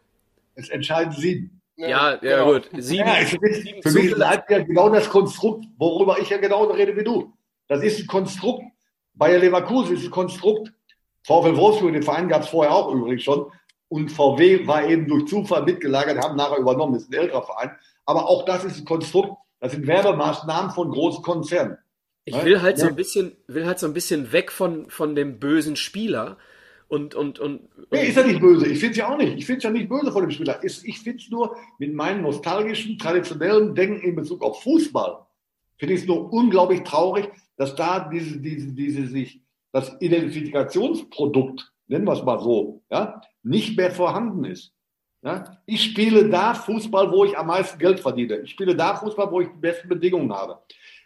Es entscheiden sieben. Ja, ja, genau. gut. Sieben, ja, sieben für mich bleibt ja genau das Konstrukt, worüber ich ja genauso rede wie du. Das ist ein Konstrukt. Bayer Leverkusen ist ein Konstrukt. VfL Wolfsburg, den Verein gab es vorher auch übrigens schon. Und VW war eben durch Zufall mitgelagert, haben nachher übernommen, das ist ein älterer Verein. Aber auch das ist ein Konstrukt, das sind Werbemaßnahmen von großen Konzernen. Ich will halt ja. so ein bisschen, will halt so ein bisschen weg von, von dem bösen Spieler. Und, und, und, und nee, ist ja nicht böse. Ich finde es ja auch nicht. Ich finde es ja nicht böse von dem Spieler. Ich finde es nur mit meinem nostalgischen, traditionellen Denken in Bezug auf Fußball, finde ich es nur unglaublich traurig, dass da diese, diese, diese sich, das Identifikationsprodukt, nennen wir es mal so, ja, nicht mehr vorhanden ist. Ja? Ich spiele da Fußball, wo ich am meisten Geld verdiene. Ich spiele da Fußball, wo ich die besten Bedingungen habe.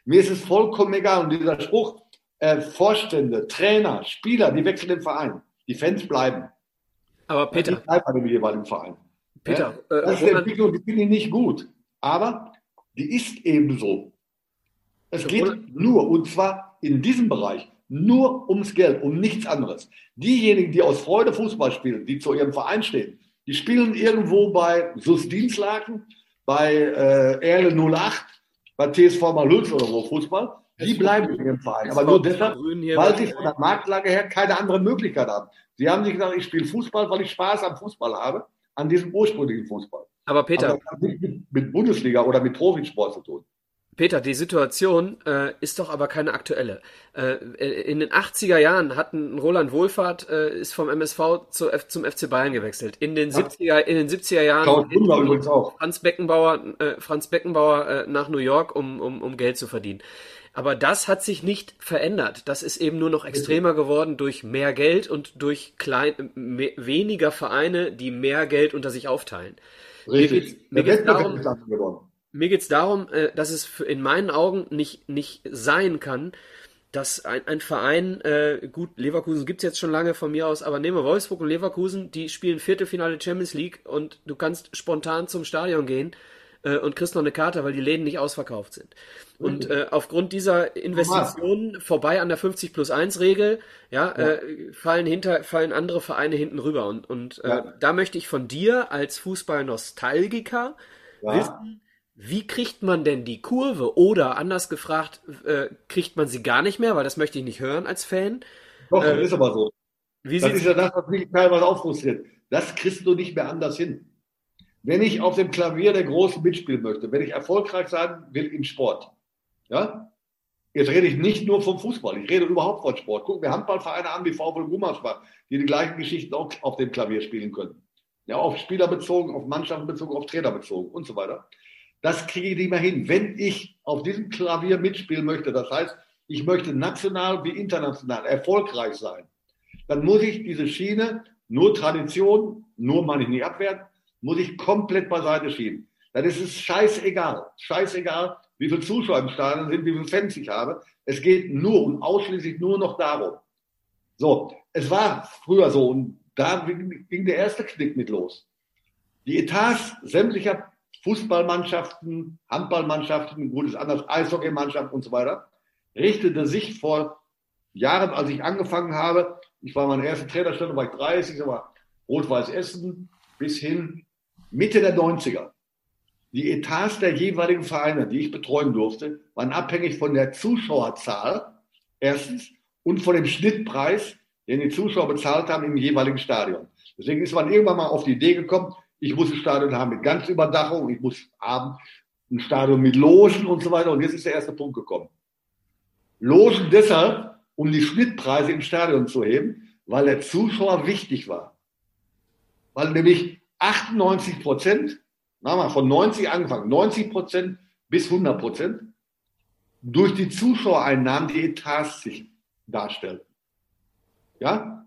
Mir ist es vollkommen egal. Und dieser Spruch, äh, Vorstände, Trainer, Spieler, die wechseln den Verein. Die Fans bleiben. Aber Peter. Die bleiben bei dem jeweiligen Verein. Peter. Ja? Das äh, ist eine Entwicklung, die finde ich nicht gut. Aber die ist eben so. Es geht nur, und zwar in diesem Bereich, nur ums Geld, um nichts anderes. Diejenigen, die aus Freude Fußball spielen, die zu ihrem Verein stehen, die spielen irgendwo bei SUS Dienstlaken, bei äh, Erle 08, bei TSV Malhüls oder so Fußball. Die bleiben in ihrem Verein. Aber nur deshalb, weil sie von der Marktlage her keine andere Möglichkeit haben. Sie haben sich gesagt, ich spiele Fußball, weil ich Spaß am Fußball habe, an diesem ursprünglichen Fußball. Aber Peter. Aber das hat nicht mit, mit Bundesliga oder mit Profisport zu tun. Peter, die Situation äh, ist doch aber keine aktuelle. Äh, in den 80er Jahren hatten Roland Wohlfahrt äh, ist vom MSV zu, zum FC Bayern gewechselt. In den 70er, in den 70er Jahren übrigens auch. Franz Beckenbauer, äh, Franz Beckenbauer äh, nach New York, um, um, um Geld zu verdienen. Aber das hat sich nicht verändert. Das ist eben nur noch extremer geworden durch mehr Geld und durch klein, mehr, weniger Vereine, die mehr Geld unter sich aufteilen. Richtig. Mir geht's, mir geht's darum, mir geht es darum, äh, dass es in meinen Augen nicht, nicht sein kann, dass ein, ein Verein, äh, gut, Leverkusen gibt es jetzt schon lange von mir aus, aber nehmen wir Wolfsburg und Leverkusen, die spielen Viertelfinale Champions League und du kannst spontan zum Stadion gehen äh, und kriegst noch eine Karte, weil die Läden nicht ausverkauft sind. Und äh, aufgrund dieser Investitionen vorbei an der 50 plus 1 Regel, ja, ja. Äh, fallen hinter, fallen andere Vereine hinten rüber. Und, und äh, ja. da möchte ich von dir als Fußball-Nostalgiker ja. wissen, wie kriegt man denn die Kurve? Oder anders gefragt, äh, kriegt man sie gar nicht mehr, weil das möchte ich nicht hören als Fan. Doch, das äh, ist aber so. Wie das ist ja das, was mich teilweise aufrustriert. Das kriegst du nicht mehr anders hin. Wenn ich auf dem Klavier der Großen mitspielen möchte, wenn ich erfolgreich sein will im Sport, ja, jetzt rede ich nicht nur vom Fußball, ich rede überhaupt von Sport. Guck mir Handballvereine an wie VfL Gummersbach, die die gleichen Geschichten auch auf dem Klavier spielen können. Ja, auf Spieler bezogen, auf Mannschaften bezogen, auf Trainer bezogen und so weiter. Das kriege ich nicht mehr hin. Wenn ich auf diesem Klavier mitspielen möchte, das heißt, ich möchte national wie international erfolgreich sein, dann muss ich diese Schiene, nur Tradition, nur meine ich nicht abwerten, muss ich komplett beiseite schieben. Dann ist es scheißegal, scheißegal, wie viele Zuschauer im Stadion sind, wie viele Fans ich habe. Es geht nur und ausschließlich nur noch darum. So, es war früher so und da ging der erste Knick mit los. Die Etats sämtlicher Fußballmannschaften, Handballmannschaften, gutes anders, Eishockeymannschaften und so weiter, richtete sich vor Jahren, als ich angefangen habe, ich war meine erste Trainerstelle, war ich 30, aber Rot-Weiß Essen bis hin Mitte der 90er. Die Etats der jeweiligen Vereine, die ich betreuen durfte, waren abhängig von der Zuschauerzahl, erstens, und von dem Schnittpreis, den die Zuschauer bezahlt haben im jeweiligen Stadion. Deswegen ist man irgendwann mal auf die Idee gekommen, ich muss ein Stadion haben mit Ganzüberdachung, ich muss haben ein Stadion mit Logen und so weiter. Und jetzt ist der erste Punkt gekommen. Logen deshalb, um die Schnittpreise im Stadion zu heben, weil der Zuschauer wichtig war. Weil nämlich 98 Prozent, mal von 90 angefangen, 90 Prozent bis 100 Prozent durch die Zuschauereinnahmen die Etats sich darstellen. Ja?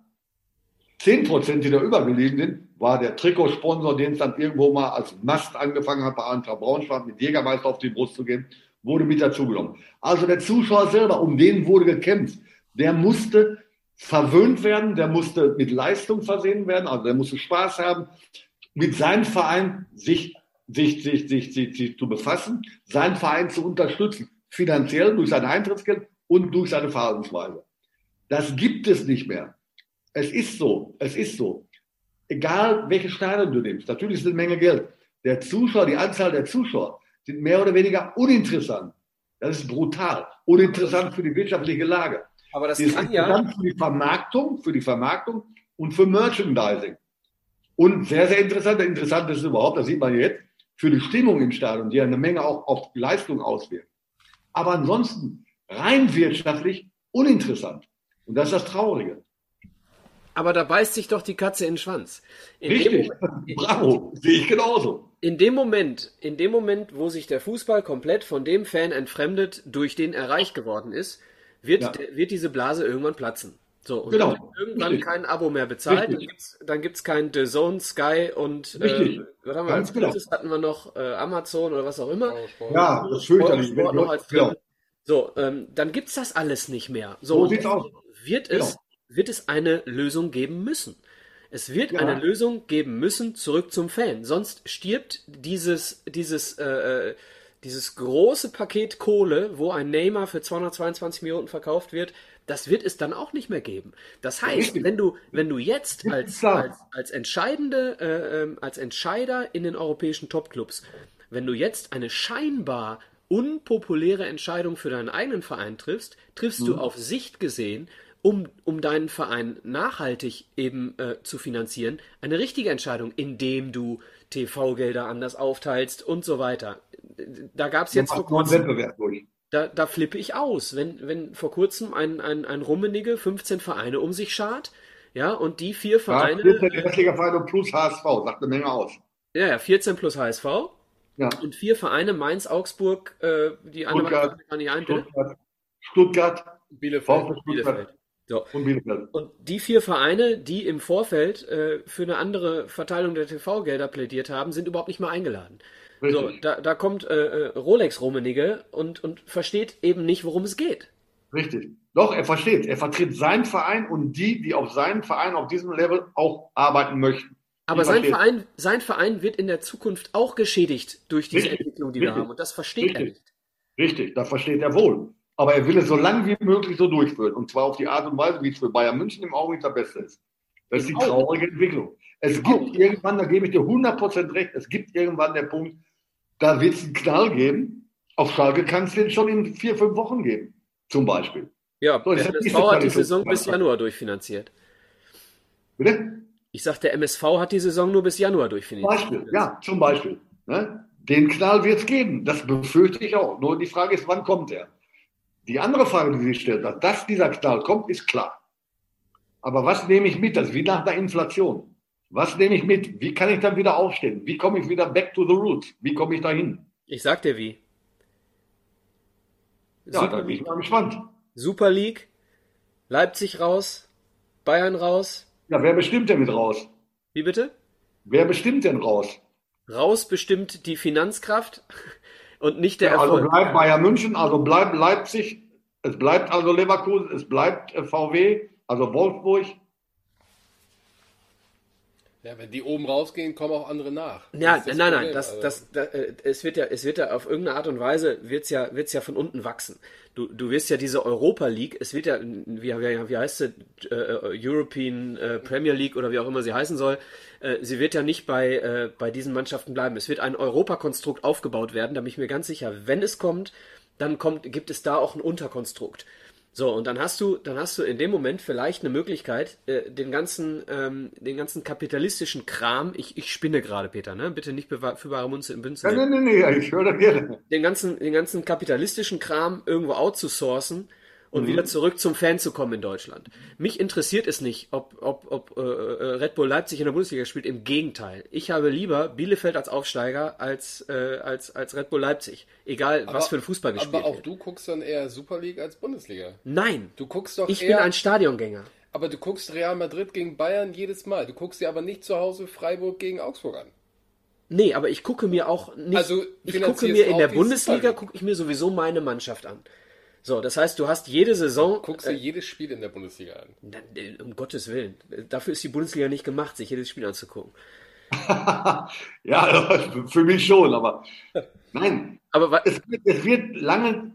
10 Prozent, die da übergeblieben sind, war der Trikotsponsor, den es dann irgendwo mal als Mast angefangen hat, bei Eintracht Braunschweig mit Jägermeister auf die Brust zu gehen, wurde mit dazugenommen. Also der Zuschauer selber, um den wurde gekämpft. Der musste verwöhnt werden, der musste mit Leistung versehen werden, also der musste Spaß haben, mit seinem Verein sich, sich, sich, sich, sich, sich zu befassen, seinen Verein zu unterstützen, finanziell durch sein Eintrittsgeld und durch seine Verhaltensweise. Das gibt es nicht mehr. Es ist so, es ist so. Egal, welche Stadion du nimmst, natürlich ist es eine Menge Geld. Der Zuschauer, die Anzahl der Zuschauer sind mehr oder weniger uninteressant. Das ist brutal. Uninteressant für die wirtschaftliche Lage. Aber das, das kann ja. Für die Vermarktung, für die Vermarktung und für Merchandising. Und sehr, sehr interessant, interessant ist überhaupt, das sieht man jetzt, für die Stimmung im Stadion, die eine Menge auch auf Leistung auswirkt. Aber ansonsten rein wirtschaftlich uninteressant. Und das ist das Traurige. Aber da beißt sich doch die Katze in den Schwanz. In Richtig, Moment, bravo, sehe ich genauso. In dem Moment, in dem Moment, wo sich der Fußball komplett von dem Fan entfremdet, durch den er reich geworden ist, wird, ja. wird diese Blase irgendwann platzen. So, und genau. wenn irgendwann Richtig. kein Abo mehr bezahlt, Richtig. dann gibt es kein The Zone, Sky und äh, was haben wir als genau. hatten wir noch äh, Amazon oder was auch immer. Ja, das fürchterlich. Sport noch als genau. So, ähm, dann gibt es das alles nicht mehr. So, so sieht's aus. Wird es, genau. wird es eine Lösung geben müssen. Es wird ja. eine Lösung geben müssen, zurück zum Fan. Sonst stirbt dieses, dieses, äh, äh dieses große Paket Kohle, wo ein Neymar für 222 Millionen verkauft wird, das wird es dann auch nicht mehr geben. Das heißt, wenn du, wenn du jetzt als, als, als entscheidende, äh, ähm, als Entscheider in den europäischen Topclubs, wenn du jetzt eine scheinbar unpopuläre Entscheidung für deinen eigenen Verein triffst, triffst mhm. du auf Sicht gesehen, um, um deinen Verein nachhaltig eben äh, zu finanzieren, eine richtige Entscheidung, indem du TV-Gelder anders aufteilst und so weiter. Da gab es jetzt vor kurzem, da, da flippe ich aus, wenn, wenn vor kurzem ein, ein, ein Rummenige 15 Vereine um sich schart, ja, und die vier Vereine. Ja, 14 Erstligavereine plus HSV, sagt eine Menge aus. Ja, ja, 14 plus HSV. Ja. Und vier Vereine, Mainz, Augsburg, äh, die andere Stuttgart, kann ich ein, Stuttgart, Stuttgart, Bielefeld. Stuttgart. Bielefeld. So. Und Bielefeld. Und die vier Vereine, die im Vorfeld äh, für eine andere Verteilung der TV-Gelder plädiert haben, sind überhaupt nicht mehr eingeladen. So, da, da kommt äh, äh, Rolex Rummenigge und, und versteht eben nicht, worum es geht. Richtig. Doch, er versteht. Er vertritt seinen Verein und die, die auf seinen Verein auf diesem Level auch arbeiten möchten. Aber sein Verein, sein Verein wird in der Zukunft auch geschädigt durch diese Richtig. Entwicklung, die Richtig. wir haben. Und das versteht Richtig. er nicht. Richtig, das versteht er wohl. Aber er will es so lange wie möglich so durchführen. Und zwar auf die Art und Weise, wie es für Bayern München im Augenblick der Beste ist. Das ist die traurige Entwicklung. Es gibt irgendwann, da gebe ich dir 100% recht, es gibt irgendwann der Punkt, da wird es einen Knall geben. Auf Schalke kann es den schon in vier, fünf Wochen geben, zum Beispiel. Ja, so, der MSV hat die Saison bis Januar durchfinanziert. Bitte? Ich sage, der MSV hat die Saison nur bis Januar durchfinanziert. Beispiel, ja, zum Beispiel. Ne? Den Knall wird es geben. Das befürchte ich auch. Nur die Frage ist, wann kommt er? Die andere Frage, die sich stellt, dass dieser Knall kommt, ist klar. Aber was nehme ich mit? Das ist wie nach der Inflation. Was nehme ich mit? Wie kann ich dann wieder aufstehen? Wie komme ich wieder back to the roots? Wie komme ich dahin? Ich sag dir wie. Ja, Super da bin ich mal gespannt. Super League, Leipzig raus, Bayern raus. Ja, wer bestimmt denn mit raus? Wie bitte? Wer bestimmt denn raus? Raus bestimmt die Finanzkraft und nicht der ja, also Erfolg. Also bleibt Bayern München, also bleibt Leipzig, es bleibt also Leverkusen, es bleibt VW, also Wolfsburg. Ja, wenn die oben rausgehen, kommen auch andere nach. Ja, nein, nein, das, also. das, das, äh, es wird ja, es wird ja auf irgendeine Art und Weise wird's ja, wird's ja von unten wachsen. Du, du wirst ja diese Europa League, es wird ja, wie, wie, wie heißt sie, äh, European äh, Premier League oder wie auch immer sie heißen soll, äh, sie wird ja nicht bei, äh, bei diesen Mannschaften bleiben. Es wird ein Europakonstrukt aufgebaut werden, da bin ich mir ganz sicher, wenn es kommt, dann kommt, gibt es da auch ein Unterkonstrukt. So, und dann hast du, dann hast du in dem Moment vielleicht eine Möglichkeit, äh, den ganzen, ähm, den ganzen kapitalistischen Kram, ich, ich spinne gerade, Peter, ne? Bitte nicht für bare Münze im Bünzen. Ja, nee, nee, nee, ich höre da gerne. Den ganzen, den ganzen kapitalistischen Kram irgendwo outzusourcen und mhm. wieder zurück zum Fan zu kommen in Deutschland. Mich interessiert es nicht, ob, ob, ob äh, äh, Red Bull Leipzig in der Bundesliga spielt. Im Gegenteil. Ich habe lieber Bielefeld als Aufsteiger als, äh, als, als Red Bull Leipzig. Egal, aber, was für ein Fußball gespielt wird. Aber auch wird. du guckst dann eher Super League als Bundesliga. Nein. Du guckst doch Ich eher, bin ein Stadiongänger. Aber du guckst Real Madrid gegen Bayern jedes Mal. Du guckst dir aber nicht zu Hause Freiburg gegen Augsburg an. Nee, aber ich gucke mir auch nicht. Also, ich gucke mir in der Bundesliga gucke ich mir sowieso meine Mannschaft an. So, das heißt, du hast jede Saison. Guckst du äh, jedes Spiel in der Bundesliga an? Na, um Gottes Willen. Dafür ist die Bundesliga nicht gemacht, sich jedes Spiel anzugucken. ja, für mich schon, aber nein. Aber es, wird, es wird lange,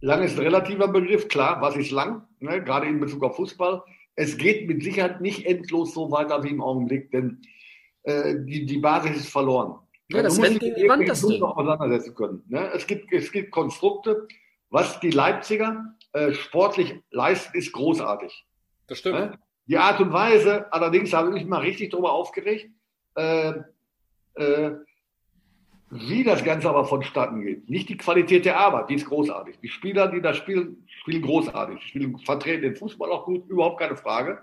lang ist ein relativer Begriff, klar, was ist lang, ne, gerade in Bezug auf Fußball. Es geht mit Sicherheit nicht endlos so weiter wie im Augenblick, denn äh, die, die Basis ist verloren. Ja, das die Wand, das Ding. auseinandersetzen können. Ne? Es, gibt, es gibt Konstrukte, was die Leipziger äh, sportlich leisten, ist großartig. Das stimmt. Äh? Die Art und Weise, allerdings habe ich mich mal richtig darüber aufgeregt, äh, äh, wie das Ganze aber vonstatten geht. Nicht die Qualität der Arbeit, die ist großartig. Die Spieler, die da spielen, spielen großartig. Die spielen, vertreten den Fußball auch gut, überhaupt keine Frage.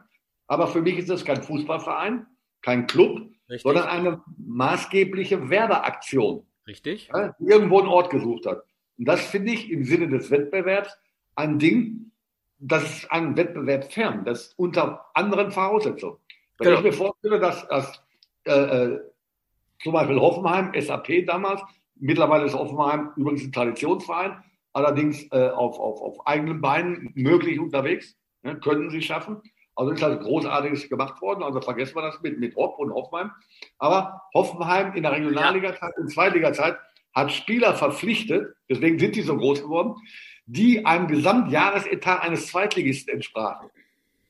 Aber für mich ist das kein Fußballverein, kein Club, Richtig. sondern eine maßgebliche Werbeaktion. Richtig. Ja, die irgendwo einen Ort gesucht hat. Und das finde ich im Sinne des Wettbewerbs ein Ding, das ist ein Wettbewerb fern, das ist unter anderen Voraussetzungen. Wenn genau. ich mir vorstelle, dass, dass äh, äh zum Beispiel Hoffenheim, SAP damals, mittlerweile ist Hoffenheim übrigens ein Traditionsverein, allerdings äh, auf, auf, auf eigenen Beinen möglich unterwegs, ne, können sie schaffen. Also ist halt Großartiges gemacht worden. Also vergessen wir das mit, mit Hopp und Hoffenheim. Aber Hoffenheim in der Regionalliga-Zeit, in Zweitliga-Zeit hat Spieler verpflichtet, deswegen sind die so groß geworden, die einem Gesamtjahresetat eines Zweitligisten entsprachen.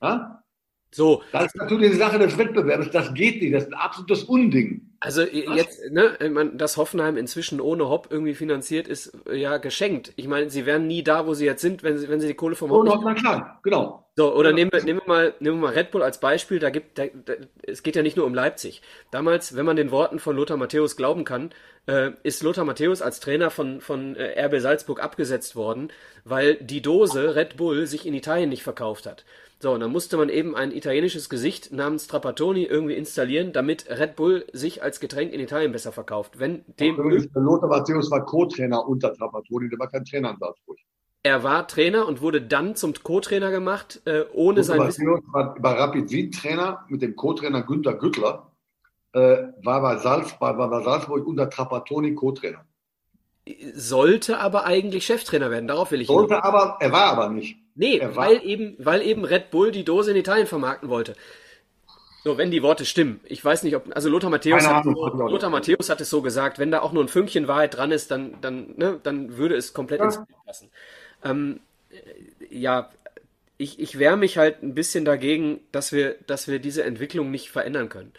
Ja? So. Das ist natürlich eine Sache des Wettbewerbs. Das geht nicht. Das ist ein absolutes Unding. Also jetzt, ne, dass Hoffenheim inzwischen ohne Hopp irgendwie finanziert ist, ja geschenkt. Ich meine, sie wären nie da, wo sie jetzt sind, wenn sie, wenn sie die Kohle vom Hopp. Oh, na klar, genau. So, oder genau. nehmen, wir, nehmen, wir mal, nehmen wir mal Red Bull als Beispiel. Da gibt, da, da, es geht ja nicht nur um Leipzig. Damals, wenn man den Worten von Lothar Matthäus glauben kann, äh, ist Lothar Matthäus als Trainer von, von äh, RB Salzburg abgesetzt worden, weil die Dose Red Bull sich in Italien nicht verkauft hat. So, und dann musste man eben ein italienisches Gesicht namens Trapattoni irgendwie installieren, damit Red Bull sich als Getränk in Italien besser verkauft. Wenn dem Lothar Matthäus war Co-Trainer unter Trapattoni, der war kein Trainer in Salzburg. Er war Trainer und wurde dann zum Co-Trainer gemacht, äh, ohne sein Wissen. war bei Rapid Wien Trainer mit dem Co-Trainer Günter Güttler, äh, war, bei Salzburg, war bei Salzburg unter Trapattoni Co-Trainer. Sollte aber eigentlich Cheftrainer werden, darauf will ich Sollte aber, er war aber nicht. Nee, weil eben, weil eben Red Bull die Dose in Italien vermarkten wollte. So, wenn die Worte stimmen. Ich weiß nicht, ob, also Lothar Matthäus, hat, so, Lothar Matthäus hat es so gesagt, wenn da auch nur ein Fünkchen Wahrheit dran ist, dann, dann, ne, dann würde es komplett ja. ins Bild passen. Ähm, ja, ich, ich wehre mich halt ein bisschen dagegen, dass wir, dass wir diese Entwicklung nicht verändern können.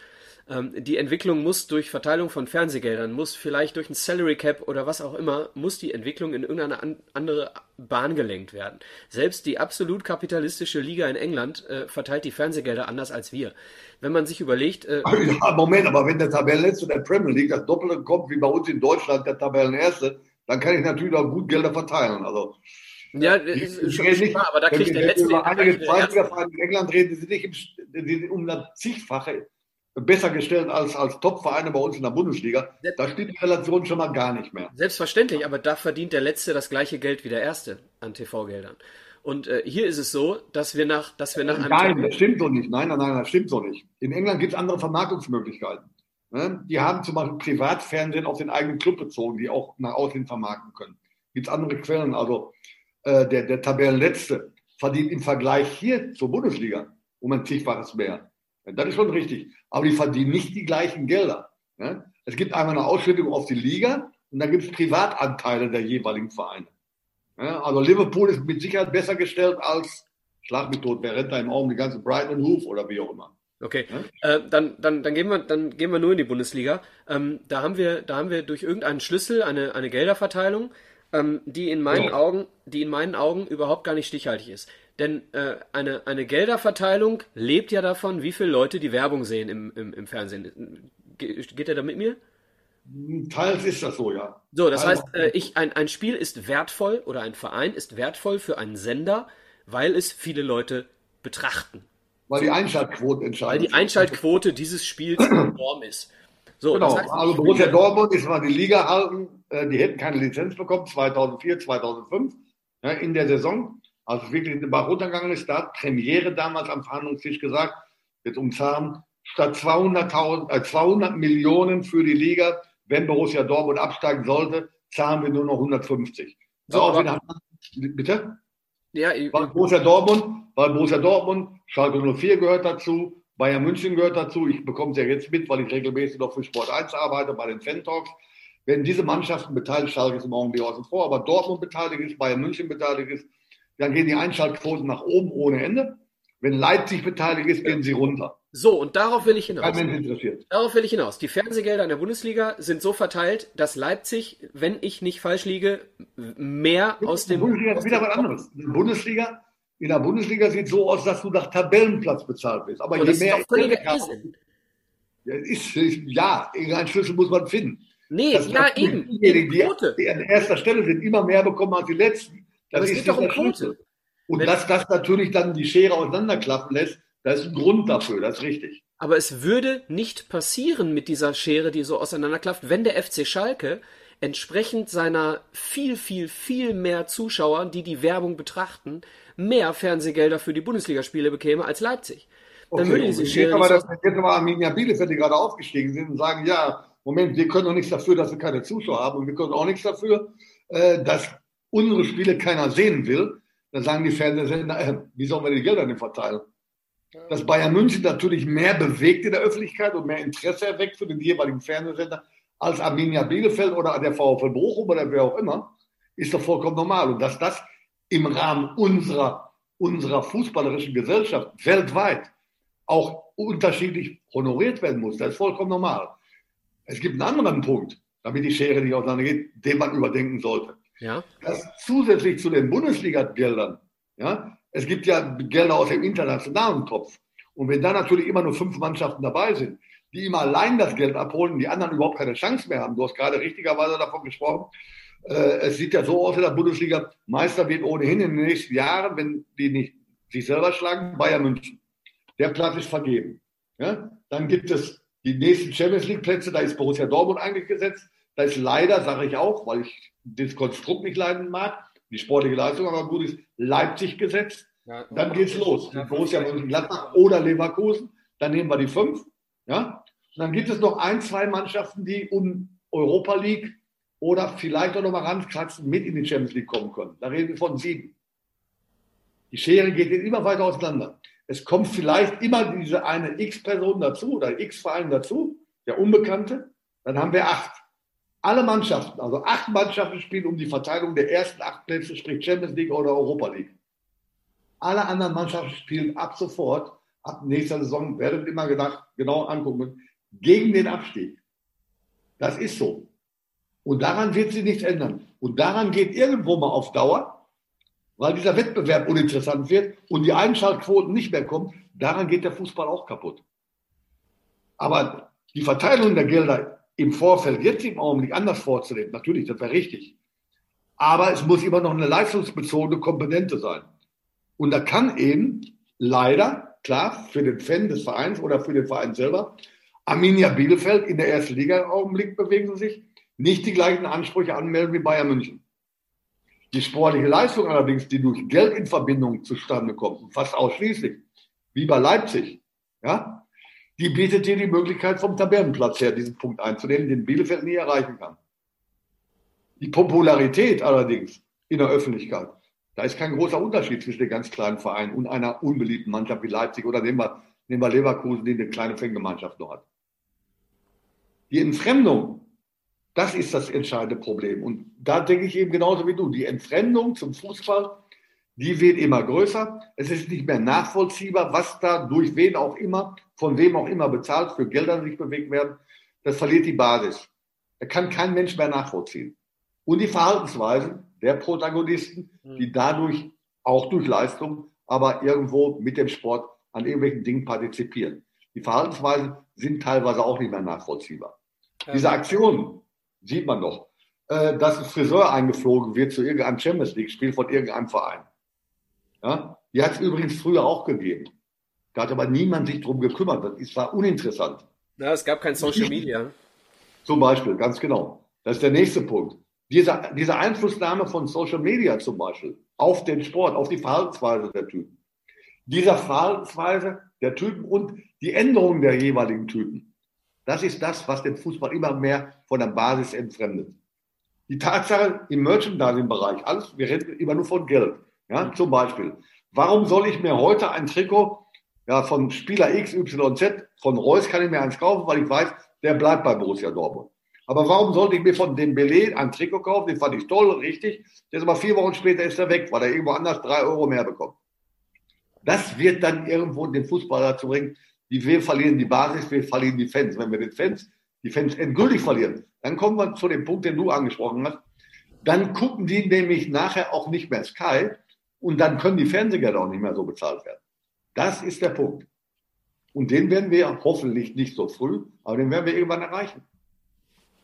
Ähm, die Entwicklung muss durch Verteilung von Fernsehgeldern, muss vielleicht durch ein Salary Cap oder was auch immer, muss die Entwicklung in irgendeine an, andere Bahn gelenkt werden. Selbst die absolut kapitalistische Liga in England äh, verteilt die Fernsehgelder anders als wir. Wenn man sich überlegt. Äh, ja, Moment, aber wenn der Tabellenletzte der Premier League das Doppelte kommt wie bei uns in Deutschland der Tabellenerste, dann kann ich natürlich auch gut Gelder verteilen. Also. Ja, ich, ist schon nicht, aber da kriegt der letzte. Über einige Zweitliga-Vereine in England reden, die sind nicht im, die sind um das zigfache besser gestellt als, als Top-Vereine bei uns in der Bundesliga. Da steht die Relation schon mal gar nicht mehr. Selbstverständlich, aber da verdient der Letzte das gleiche Geld wie der Erste an TV-Geldern. Und äh, hier ist es so, dass wir nach, dass wir nach einem. Nein, das stimmt so nicht. Nein, nein, nein, das stimmt so nicht. In England gibt es andere Vermarktungsmöglichkeiten. Ne? Die haben zum Beispiel Privatfernsehen auf den eigenen Club bezogen, die auch nach außen vermarkten können. Gibt es andere Quellen. Also äh, der, der Tabellenletzte verdient im Vergleich hier zur Bundesliga um ein Zigfaches mehr. Das ist schon richtig. Aber die verdienen nicht die gleichen Gelder. Ja? Es gibt einmal eine Ausschüttung auf die Liga und dann gibt es Privatanteile der jeweiligen Vereine. Ja? Also Liverpool ist mit Sicherheit besser gestellt als Schlag mit Tod. Wer rennt da im Augen die ganze Brighton Hoof oder wie auch immer. Okay, ja? äh, dann, dann, dann, gehen wir, dann gehen wir nur in die Bundesliga. Ähm, da, haben wir, da haben wir durch irgendeinen Schlüssel eine, eine Gelderverteilung, ähm, die, in meinen. Augen, die in meinen Augen überhaupt gar nicht stichhaltig ist. Denn äh, eine, eine Gelderverteilung lebt ja davon, wie viele Leute die Werbung sehen im, im, im Fernsehen. Ge geht er da mit mir? Teils ist das so, ja. So, das Teils heißt, äh, ich, ein, ein Spiel ist wertvoll oder ein Verein ist wertvoll für einen Sender, weil es viele Leute betrachten. Weil die Einschaltquote entscheidet. Weil die Einschaltquote dieses Spiels enorm ist. So, genau, das heißt, also Borussia Dortmund ist mal die Liga halten, äh, die hätten keine Lizenz bekommen, 2004, 2005, ja, in der Saison, als es wirklich in den Bach runtergegangen ist, da hat Premiere damals am Verhandlungstisch gesagt, jetzt um Zahlen, statt 200, äh, 200 Millionen für die Liga, wenn Borussia Dortmund absteigen sollte, zahlen wir nur noch 150. So, man, bitte? Ja, ich, Borussia Dortmund, weil Borussia Dortmund, Schalke 04 gehört dazu, Bayern München gehört dazu. Ich bekomme es ja jetzt mit, weil ich regelmäßig noch für Sport 1 arbeite, bei den Fan-Talks. Wenn diese Mannschaften beteiligt, Schalke ist im Augenblick außen vor, aber Dortmund beteiligt ist, Bayern München beteiligt ist, dann gehen die Einschaltquoten nach oben ohne Ende. Wenn Leipzig beteiligt ist, gehen sie runter. So, und darauf will ich hinaus. Kein Mensch interessiert. Darauf will ich hinaus. Die Fernsehgelder in der Bundesliga sind so verteilt, dass Leipzig, wenn ich nicht falsch liege, mehr aus dem. Bundesliga ist wieder was anderes. Die Bundesliga, in der Bundesliga sieht so aus, dass du nach Tabellenplatz bezahlt bist. Aber so, je mehr. Ist doch Irrsinn. Ja, ist, ja, irgendeinen Schlüssel muss man finden. Nee, das ja, eben. Diejenigen, die, die, an erster Stelle sind, immer mehr bekommen als die letzten. Das geht doch um Quote. Und Wenn dass das natürlich dann die Schere auseinanderklappen lässt, da ist ein Grund dafür, das ist richtig. Aber es würde nicht passieren mit dieser Schere, die so auseinanderklafft, wenn der FC Schalke entsprechend seiner viel, viel, viel mehr Zuschauer, die die Werbung betrachten, mehr Fernsehgelder für die Bundesligaspiele bekäme als Leipzig. Dann okay, würde diese Schere aber, dass jetzt aber Arminia Bielefeld, die gerade aufgestiegen sind und sagen, ja, Moment, wir können doch nichts dafür, dass wir keine Zuschauer haben und wir können auch nichts dafür, äh, dass unsere Spiele keiner sehen will. Dann sagen die Fernsehsender, äh, wie sollen wir die Gelder denn verteilen? dass Bayern München natürlich mehr bewegt in der Öffentlichkeit und mehr Interesse erweckt für den jeweiligen Fernsehsender als Arminia Bielefeld oder der VfL Bochum oder wer auch immer, ist doch vollkommen normal. Und dass das im Rahmen unserer, unserer fußballerischen Gesellschaft weltweit auch unterschiedlich honoriert werden muss, das ist vollkommen normal. Es gibt einen anderen Punkt, damit die Schere nicht auseinandergeht, den man überdenken sollte. Ja. Dass zusätzlich zu den Bundesliga-Geldern ja, es gibt ja Gelder aus dem internationalen Topf. Und wenn da natürlich immer nur fünf Mannschaften dabei sind, die immer allein das Geld abholen, die anderen überhaupt keine Chance mehr haben. Du hast gerade richtigerweise davon gesprochen. Äh, es sieht ja so aus in der Bundesliga, Meister wird ohnehin in den nächsten Jahren, wenn die nicht sich selber schlagen, Bayern München. Der Platz ist vergeben. Ja? Dann gibt es die nächsten Champions League Plätze, da ist Borussia Dortmund eigentlich gesetzt. Da ist leider, sage ich auch, weil ich das Konstrukt nicht leiden mag, die sportliche Leistung aber gut ist, Leipzig gesetzt. Ja, dann geht's los. Ja, Borussia Mönchengladbach oder Leverkusen. Dann nehmen wir die fünf. Ja? Und dann gibt es noch ein, zwei Mannschaften, die um Europa League oder vielleicht auch noch mal rankratzen, mit in die Champions League kommen können. Da reden wir von sieben. Die Schere geht immer weiter auseinander. Es kommt vielleicht immer diese eine X-Person dazu oder X-Verein dazu, der Unbekannte. Dann haben wir acht alle Mannschaften, also acht Mannschaften spielen um die Verteilung der ersten acht Plätze, sprich Champions League oder Europa League. Alle anderen Mannschaften spielen ab sofort, ab nächster Saison, werdet immer gedacht, genau angucken, gegen den Abstieg. Das ist so. Und daran wird sich nichts ändern. Und daran geht irgendwo mal auf Dauer, weil dieser Wettbewerb uninteressant wird und die Einschaltquoten nicht mehr kommen, daran geht der Fußball auch kaputt. Aber die Verteilung der Gelder im Vorfeld jetzt im Augenblick anders vorzunehmen. Natürlich, das wäre richtig. Aber es muss immer noch eine leistungsbezogene Komponente sein. Und da kann eben leider, klar, für den Fan des Vereins oder für den Verein selber, Arminia Bielefeld in der ersten Liga im Augenblick bewegen sie sich, nicht die gleichen Ansprüche anmelden wie Bayern München. Die sportliche Leistung allerdings, die durch Geld in Verbindung zustande kommt, fast ausschließlich, wie bei Leipzig, ja, die bietet dir die Möglichkeit, vom Tabellenplatz her diesen Punkt einzunehmen, den Bielefeld nie erreichen kann. Die Popularität allerdings in der Öffentlichkeit, da ist kein großer Unterschied zwischen den ganz kleinen Vereinen und einer unbeliebten Mannschaft wie Leipzig oder nehmen wir Nehmen wir Leverkusen, die eine kleine Fangemeinschaft noch hat. Die Entfremdung, das ist das entscheidende Problem. Und da denke ich eben genauso wie du. Die Entfremdung zum Fußball, die wird immer größer. Es ist nicht mehr nachvollziehbar, was da durch wen auch immer, von wem auch immer bezahlt, für Gelder sich bewegt werden. Das verliert die Basis. Da kann kein Mensch mehr nachvollziehen. Und die Verhaltensweisen der Protagonisten, hm. die dadurch auch durch Leistung, aber irgendwo mit dem Sport an irgendwelchen Dingen partizipieren. Die Verhaltensweisen sind teilweise auch nicht mehr nachvollziehbar. Ja. Diese Aktion sieht man doch, äh, dass ein Friseur eingeflogen wird zu irgendeinem Champions League-Spiel von irgendeinem Verein. Ja? Die hat es übrigens früher auch gegeben. Da hat aber niemand sich drum gekümmert. Das war uninteressant. Ja, es gab kein Social Media. Zum Beispiel, ganz genau. Das ist der nächste Punkt. Diese, diese Einflussnahme von Social Media zum Beispiel auf den Sport, auf die Verhaltensweise der Typen. Dieser Verhaltensweise der Typen und die Änderung der jeweiligen Typen. Das ist das, was den Fußball immer mehr von der Basis entfremdet. Die Tatsache im Merchandising-Bereich, alles, wir reden immer nur von Geld. Ja, zum Beispiel. Warum soll ich mir heute ein Trikot ja, von Spieler X, Y, Z, von Reus kann ich mir eins kaufen, weil ich weiß, der bleibt bei Borussia Dortmund. Aber warum sollte ich mir von dem Belay ein Trikot kaufen? Den fand ich toll, richtig. Der ist aber vier Wochen später ist er weg, weil er irgendwo anders drei Euro mehr bekommt. Das wird dann irgendwo den Fußballer dazu bringen, die, wir verlieren die Basis, wir verlieren die Fans. Wenn wir den Fans, die Fans endgültig verlieren, dann kommen wir zu dem Punkt, den du angesprochen hast. Dann gucken die nämlich nachher auch nicht mehr Sky und dann können die Fernsehgelder auch nicht mehr so bezahlt werden. Das ist der Punkt. Und den werden wir hoffentlich nicht so früh, aber den werden wir irgendwann erreichen.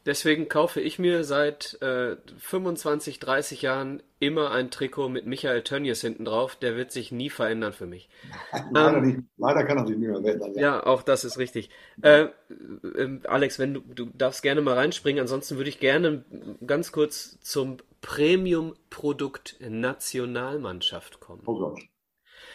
Deswegen kaufe ich mir seit äh, 25, 30 Jahren immer ein Trikot mit Michael Tönnies hinten drauf. Der wird sich nie verändern für mich. Leider, ähm, nicht, leider kann er sich nie mehr verändern. Ja. ja, auch das ist richtig. Äh, äh, Alex, wenn du, du darfst gerne mal reinspringen. Ansonsten würde ich gerne ganz kurz zum Premium-Produkt Nationalmannschaft kommen. Oh Gott.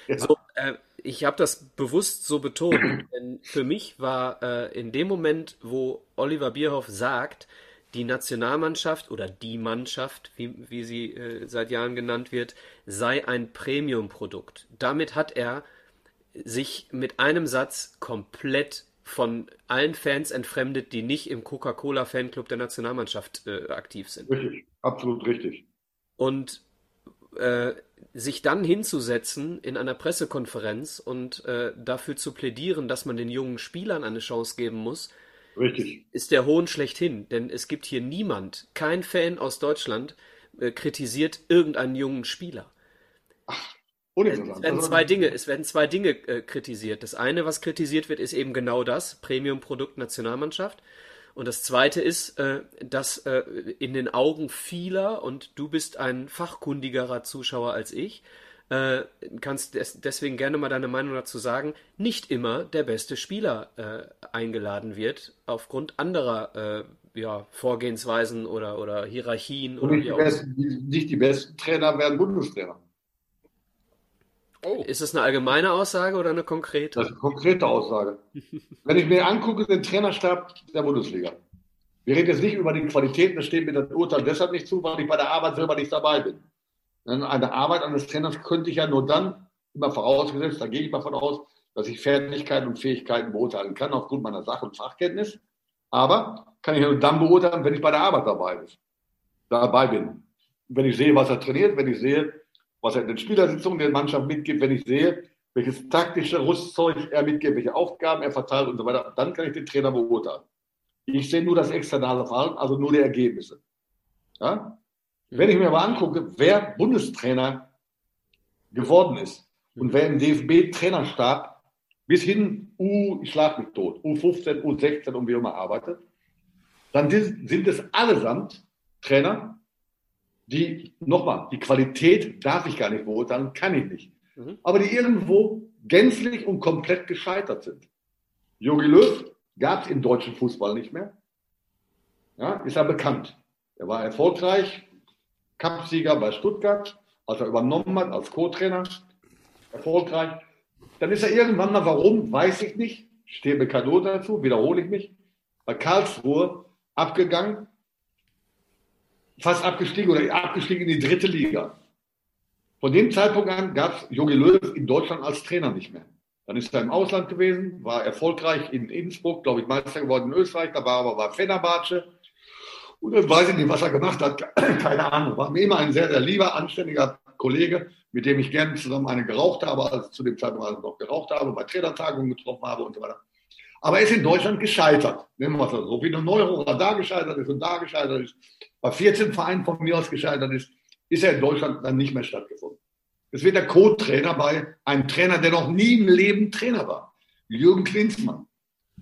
Ja. So, äh, ich habe das bewusst so betont, denn für mich war äh, in dem Moment, wo Oliver Bierhoff sagt, die Nationalmannschaft oder die Mannschaft, wie, wie sie äh, seit Jahren genannt wird, sei ein Premium-Produkt. Damit hat er sich mit einem Satz komplett von allen Fans entfremdet, die nicht im Coca-Cola-Fanclub der Nationalmannschaft äh, aktiv sind. Richtig, absolut richtig. Und äh, sich dann hinzusetzen in einer Pressekonferenz und äh, dafür zu plädieren, dass man den jungen Spielern eine Chance geben muss, Richtig. ist der Hohn schlechthin. Denn es gibt hier niemand, kein Fan aus Deutschland, äh, kritisiert irgendeinen jungen Spieler. Ach, es werden zwei Dinge, es werden zwei Dinge äh, kritisiert. Das eine, was kritisiert wird, ist eben genau das, Premium-Produkt Nationalmannschaft. Und das Zweite ist, äh, dass äh, in den Augen vieler, und du bist ein fachkundigerer Zuschauer als ich, äh, kannst des deswegen gerne mal deine Meinung dazu sagen, nicht immer der beste Spieler äh, eingeladen wird, aufgrund anderer äh, ja, Vorgehensweisen oder, oder Hierarchien. Und nicht, die besten, nicht die besten Trainer werden Bundestrainer. Oh. Ist das eine allgemeine Aussage oder eine konkrete? Das ist eine konkrete Aussage. Wenn ich mir angucke, den Trainerstab der Bundesliga. Wir reden jetzt nicht über die Qualitäten, das steht mir das Urteil deshalb nicht zu, weil ich bei der Arbeit selber nicht dabei bin. Eine Arbeit eines Trainers könnte ich ja nur dann, immer vorausgesetzt, da gehe ich mal von aus, dass ich Fertigkeiten und Fähigkeiten beurteilen kann aufgrund meiner Sach- und Fachkenntnis. Aber kann ich nur dann beurteilen, wenn ich bei der Arbeit dabei bin. Dabei bin. Wenn ich sehe, was er trainiert, wenn ich sehe, was er in den Spielersitzungen der Mannschaft mitgibt, wenn ich sehe, welches taktische Rüstzeug er mitgibt, welche Aufgaben er verteilt und so weiter, dann kann ich den Trainer beurteilen. Ich sehe nur das externe Verhalten, also nur die Ergebnisse. Ja? Wenn ich mir aber angucke, wer Bundestrainer geworden ist und wer im DFB-Trainerstab bis hin U, ich schlag mich tot, U15, U16 und wie immer arbeitet, dann sind es allesamt Trainer, die, nochmal, die Qualität darf ich gar nicht beurteilen, kann ich nicht. Mhm. Aber die irgendwo gänzlich und komplett gescheitert sind. Jogi Löw gab es im deutschen Fußball nicht mehr. Ja, ist er bekannt. Er war erfolgreich, Cupsieger bei Stuttgart, als er übernommen hat als Co-Trainer. Erfolgreich. Dann ist er irgendwann mal, warum, weiß ich nicht, stehe mir kein dazu, wiederhole ich mich, bei Karlsruhe abgegangen, fast abgestiegen oder abgestiegen in die dritte Liga. Von dem Zeitpunkt an gab es Jogi Löw in Deutschland als Trainer nicht mehr. Dann ist er im Ausland gewesen, war erfolgreich in Innsbruck, glaube ich, Meister geworden in Österreich, da war aber bei Fenerbahce. Und dann weiß ich nicht, was er gemacht hat, keine Ahnung. War mir immer ein sehr, sehr lieber, anständiger Kollege, mit dem ich gerne zusammen eine geraucht habe, als zu dem Zeitpunkt noch geraucht habe, bei Trainertagungen getroffen habe und so weiter. Aber er ist in Deutschland gescheitert. Nehmen wir es so. Wie ein Neurohrer da gescheitert ist und da gescheitert ist, bei 14 Vereinen von mir aus gescheitert ist, ist er in Deutschland dann nicht mehr stattgefunden. Es wird der Co-Trainer bei einem Trainer, der noch nie im Leben Trainer war. Jürgen Klinsmann,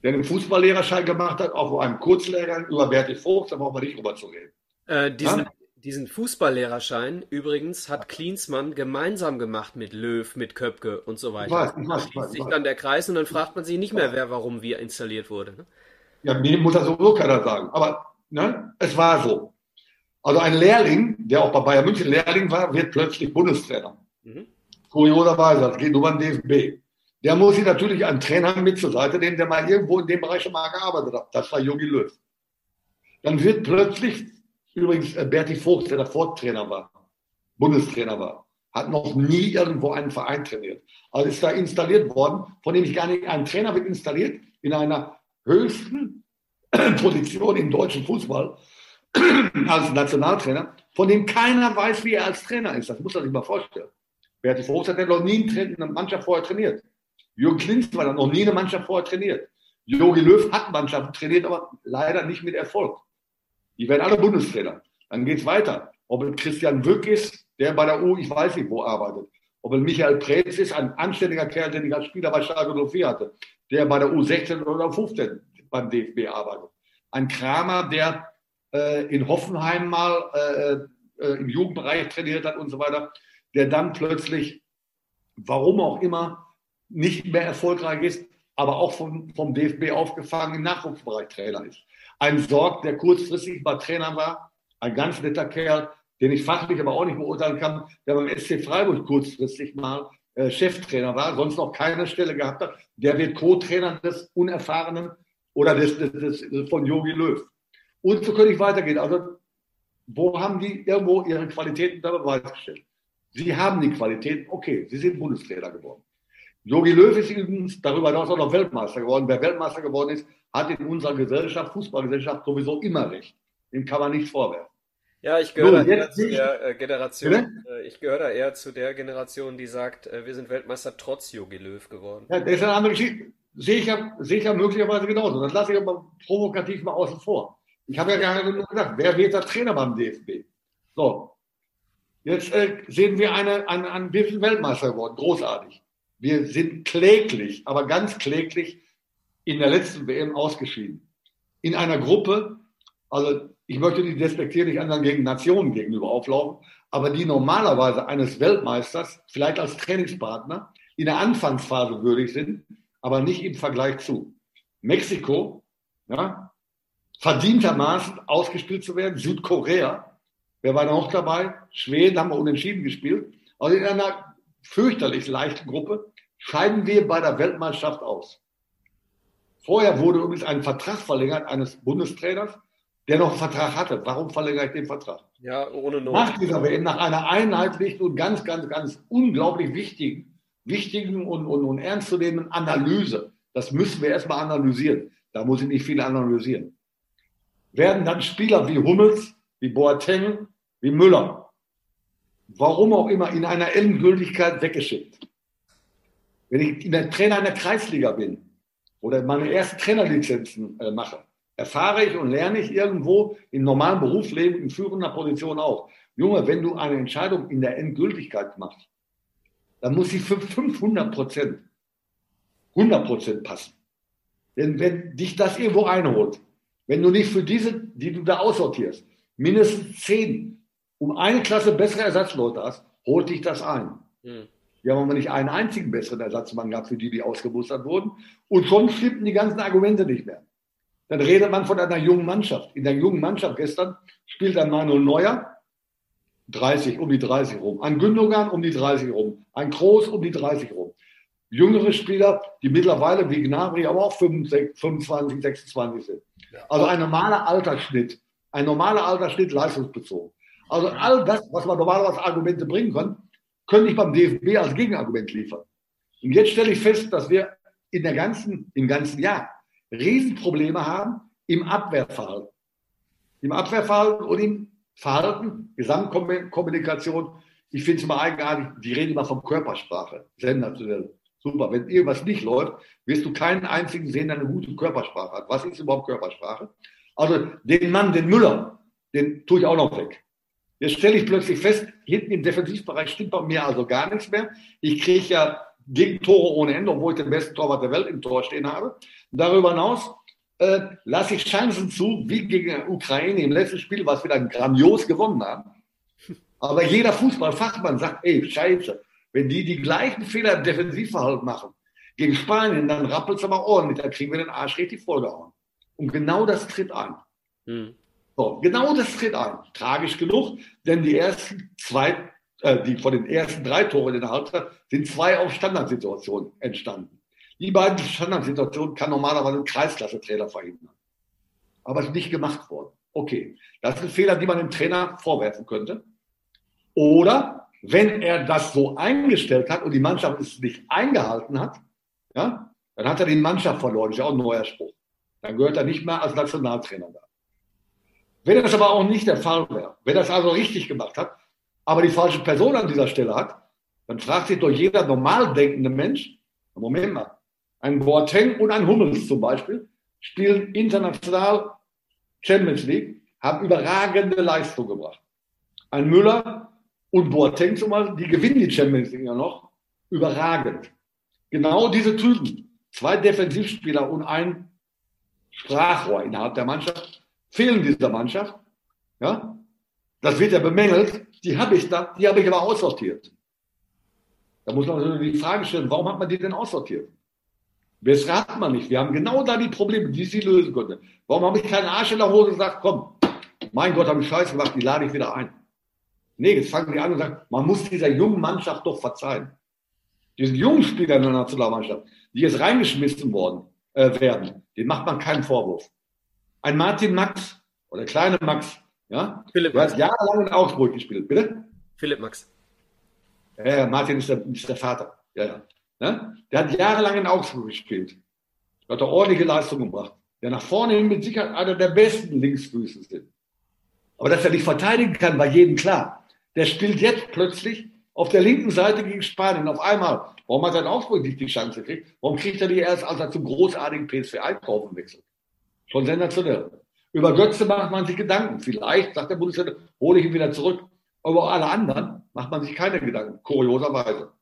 der einen Fußballlehrerschein gemacht hat, auch einem Kurzlehrgang über Berti Vogt, da brauchen wir nicht drüber zu reden. Äh, diesen, ja? Diesen Fußballlehrerschein übrigens hat Klinsmann gemeinsam gemacht mit Löw, mit Köpke und so weiter. Weiß, weiß, ich weiß, sich dann der Kreis und dann fragt man sich nicht mehr, wer warum wie installiert wurde. Ne? Ja, mir muss das sowieso keiner sagen. Aber ne, es war so. Also ein Lehrling, der auch bei Bayern München Lehrling war, wird plötzlich Bundestrainer. Mhm. Kurioserweise, das geht nur beim DFB. Der muss sich natürlich einen Trainer mit zur Seite nehmen, der mal irgendwo in dem Bereich schon mal gearbeitet hat. Das war Jogi Löw. Dann wird plötzlich, übrigens äh, Berti Vogt, der davor Trainer war, Bundestrainer war, hat noch nie irgendwo einen Verein trainiert. Also ist da installiert worden, von dem ich gar nicht, ein Trainer wird installiert in einer höchsten Position im deutschen Fußball als Nationaltrainer, von dem keiner weiß, wie er als Trainer ist. Das muss man sich mal vorstellen. Berti Vogt hat noch nie eine Mannschaft vorher trainiert. Jürgen Klinsmann hat noch nie eine Mannschaft vorher trainiert. Jogi Löw hat Mannschaften trainiert, aber leider nicht mit Erfolg. Die werden alle Bundestrainer. Dann geht es weiter. Ob es Christian Wück ist, der bei der U, ich weiß nicht wo arbeitet. Ob es Michael Preetz ist, ein anständiger Kerl, den ich als Spieler bei Schalke 04 hatte, der bei der U16 oder 15 beim DFB arbeitet. Ein Kramer, der äh, in Hoffenheim mal äh, äh, im Jugendbereich trainiert hat und so weiter der dann plötzlich, warum auch immer, nicht mehr erfolgreich ist, aber auch vom, vom DFB aufgefangen im Nachwuchsbereich Trainer ist. Ein Sorg, der kurzfristig mal Trainer war, ein ganz netter Kerl, den ich fachlich aber auch nicht beurteilen kann, der beim SC Freiburg kurzfristig mal äh, Cheftrainer war, sonst noch keine Stelle gehabt hat. Der wird Co-Trainer des Unerfahrenen oder des, des, des, von Jogi Löw. Und so könnte ich weitergehen. Also, wo haben die irgendwo ihre Qualitäten da beweisgestellt? Sie haben die Qualität, okay, Sie sind Bundestrainer geworden. Jogi Löw ist übrigens darüber hinaus auch noch Weltmeister geworden. Wer Weltmeister geworden ist, hat in unserer Gesellschaft, Fußballgesellschaft, sowieso immer recht. Dem kann man nichts vorwerfen. Ja, ich gehöre da eher zu der äh, Generation, äh, ich gehöre da eher zu der Generation, die sagt, äh, wir sind Weltmeister trotz Jogi Löw geworden. Ja, das ist eine andere Geschichte. Sehe ich ja, sehe ich ja möglicherweise genauso. Das lasse ich aber provokativ mal außen vor. Ich habe ja gerade nur gesagt, wer wird der Trainer beim DFB? So, Jetzt äh, sehen wir eine, eine, einen, wir sind Weltmeister geworden, großartig. Wir sind kläglich, aber ganz kläglich in der letzten WM ausgeschieden. In einer Gruppe, also ich möchte die despektierlich anderen gegen Nationen gegenüber auflaufen, aber die normalerweise eines Weltmeisters, vielleicht als Trainingspartner, in der Anfangsphase würdig sind, aber nicht im Vergleich zu. Mexiko, ja, verdientermaßen ausgespielt zu werden, Südkorea, Wer war noch dabei? Schweden haben wir unentschieden gespielt. Also in einer fürchterlich leichten Gruppe scheiden wir bei der Weltmeisterschaft aus. Vorher wurde übrigens ein Vertrag verlängert eines Bundestrainers, der noch einen Vertrag hatte. Warum verlängere ich den Vertrag? Ja, ohne Not. Nach dieser WM, nach einer einheitlichen und ganz, ganz, ganz unglaublich wichtigen, wichtigen und, und, und ernstzunehmenden Analyse. Das müssen wir erstmal analysieren. Da muss ich nicht viel analysieren. Werden dann Spieler wie Hummels, wie Boateng, wie Müller, warum auch immer, in einer Endgültigkeit weggeschickt. Wenn ich in der Trainer in der Kreisliga bin oder meine ersten Trainerlizenzen äh, mache, erfahre ich und lerne ich irgendwo im normalen Berufsleben in führender Position auch. Junge, wenn du eine Entscheidung in der Endgültigkeit machst, dann muss sie für 500 Prozent, 100 Prozent passen. Denn wenn dich das irgendwo einholt, wenn du nicht für diese, die du da aussortierst, mindestens zehn um eine Klasse bessere Ersatzleute hast, holt dich das ein. Hm. Wir haben aber nicht einen einzigen besseren Ersatzmann gehabt für die, die ausgemustert wurden. Und schon stimmten die ganzen Argumente nicht mehr. Dann redet man von einer jungen Mannschaft. In der jungen Mannschaft gestern spielt ein Manuel Neuer 30, um die 30 rum. Ein Gündogan um die 30 rum. Ein Kroos um die 30 rum. Jüngere Spieler, die mittlerweile wie Gnabry aber auch 25, 26 sind. Also ein normaler Altersschnitt. Ein normaler Altersschnitt leistungsbezogen. Also all das, was man normalerweise Argumente bringen kann, könnte ich beim DFB als Gegenargument liefern. Und jetzt stelle ich fest, dass wir in der ganzen, im ganzen Jahr Riesenprobleme haben im Abwehrverhalten. Im Abwehrverhalten und im Verhalten, Gesamtkommunikation. Ich finde es immer eigenartig, die reden immer von Körpersprache. Sensationell. Super. Wenn irgendwas nicht läuft, wirst du keinen einzigen sehen, der eine gute Körpersprache hat. Was ist überhaupt Körpersprache? Also den Mann, den Müller, den tue ich auch noch weg. Jetzt stelle ich plötzlich fest, hinten im Defensivbereich stimmt bei mir also gar nichts mehr. Ich kriege ja Gegentore ohne Ende, obwohl ich den besten Torwart der Welt im Tor stehen habe. Darüber hinaus äh, lasse ich Chancen zu, wie gegen Ukraine im letzten Spiel, was wir dann grandios gewonnen haben. Aber jeder Fußballfachmann sagt, ey, scheiße, wenn die die gleichen Fehler im Defensivverhalten machen, gegen Spanien, dann rappelt es aber ordentlich, dann kriegen wir den Arsch richtig vollgehauen. Und genau das tritt ein. Mhm. So, genau das tritt ein. Tragisch genug, denn die ersten zwei, äh, die von den ersten drei Toren in der Halbzeit sind zwei auf Standardsituationen entstanden. Die beiden Standardsituationen kann normalerweise ein Kreisklasse-Trainer verhindern. Aber es ist nicht gemacht worden. Okay, das ist ein Fehler, den man dem Trainer vorwerfen könnte. Oder wenn er das so eingestellt hat und die Mannschaft es nicht eingehalten hat, ja, dann hat er die Mannschaft verloren. Das ist ja auch ein neuer Spruch. Dann gehört er nicht mehr als Nationaltrainer da. Wenn das aber auch nicht der Fall wäre, wenn es also richtig gemacht hat, aber die falsche Person an dieser Stelle hat, dann fragt sich doch jeder normal denkende Mensch, Moment mal, ein Boateng und ein Hummels zum Beispiel spielen international Champions League, haben überragende Leistung gebracht. Ein Müller und Boateng zum Beispiel, die gewinnen die Champions League ja noch, überragend. Genau diese Typen, zwei Defensivspieler und ein Sprachrohr innerhalb der Mannschaft, fehlen dieser Mannschaft. Ja, das wird ja bemängelt. Die habe ich da, die habe ich aber aussortiert. Da muss man die Frage stellen, warum hat man die denn aussortiert? Das hat man nicht. Wir haben genau da die Probleme, die sie lösen konnten. Warum habe ich keinen Arsch in der Hose gesagt, komm, mein Gott, habe ich Scheiße gemacht, die lade ich wieder ein. Nee, jetzt fangen die an und sagen, man muss dieser jungen Mannschaft doch verzeihen. Diesen jungen Spieler in der Nationalmannschaft, die jetzt reingeschmissen worden äh, werden, den macht man keinen Vorwurf. Ein Martin Max oder kleine Max, ja, Philipp der hat jahrelang in Augsburg gespielt, bitte? Philipp Max. Ja, Martin ist der, ist der Vater. Ja, ja. ja. Der hat jahrelang in Augsburg gespielt. Hat eine ordentliche Leistung gebracht. Der nach vorne hin mit Sicherheit einer der besten Linksfüße sind. Aber dass er nicht verteidigen kann, war jedem klar. Der spielt jetzt plötzlich auf der linken Seite gegen Spanien auf einmal. Warum hat er in Augsburg nicht die Chance gekriegt? Warum kriegt er die erst, als er zum großartigen PSV einkaufen wechselt? Schon sensationell. Über Götze macht man sich Gedanken. Vielleicht, sagt der Bundeswehr, hole ich ihn wieder zurück. Aber alle anderen macht man sich keine Gedanken, kurioserweise.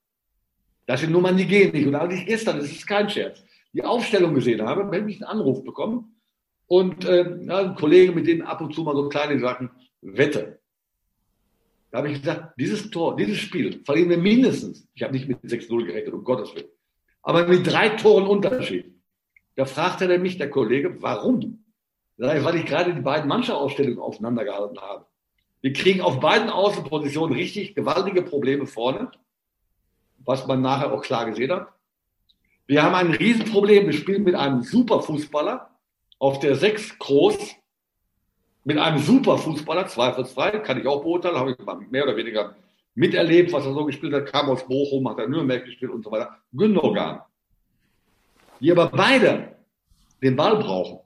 Das sind Nummern, die gehen nicht. Und als ich gestern, das ist kein Scherz, die Aufstellung gesehen habe, habe ich einen Anruf bekommen. Und äh, ein Kollege, mit dem ab und zu mal so kleine Sachen wette. Da habe ich gesagt, dieses Tor, dieses Spiel verlieren wir mindestens, ich habe nicht mit 6-0 gerechnet, um Gottes Willen, aber mit drei Toren Unterschied. Da fragte er mich, der Kollege, warum? Weil ich gerade die beiden Mannschaftsausstellungen aufeinander gehalten habe. Wir kriegen auf beiden Außenpositionen richtig gewaltige Probleme vorne, was man nachher auch klar gesehen hat. Wir haben ein Riesenproblem. Wir spielen mit einem Superfußballer auf der 6 groß, mit einem Superfußballer, zweifelsfrei, kann ich auch beurteilen, habe ich mehr oder weniger miterlebt, was er so gespielt hat, kam aus Bochum, hat er Nürnberg gespielt und so weiter. Gündogan. Die aber beide den Ball brauchen.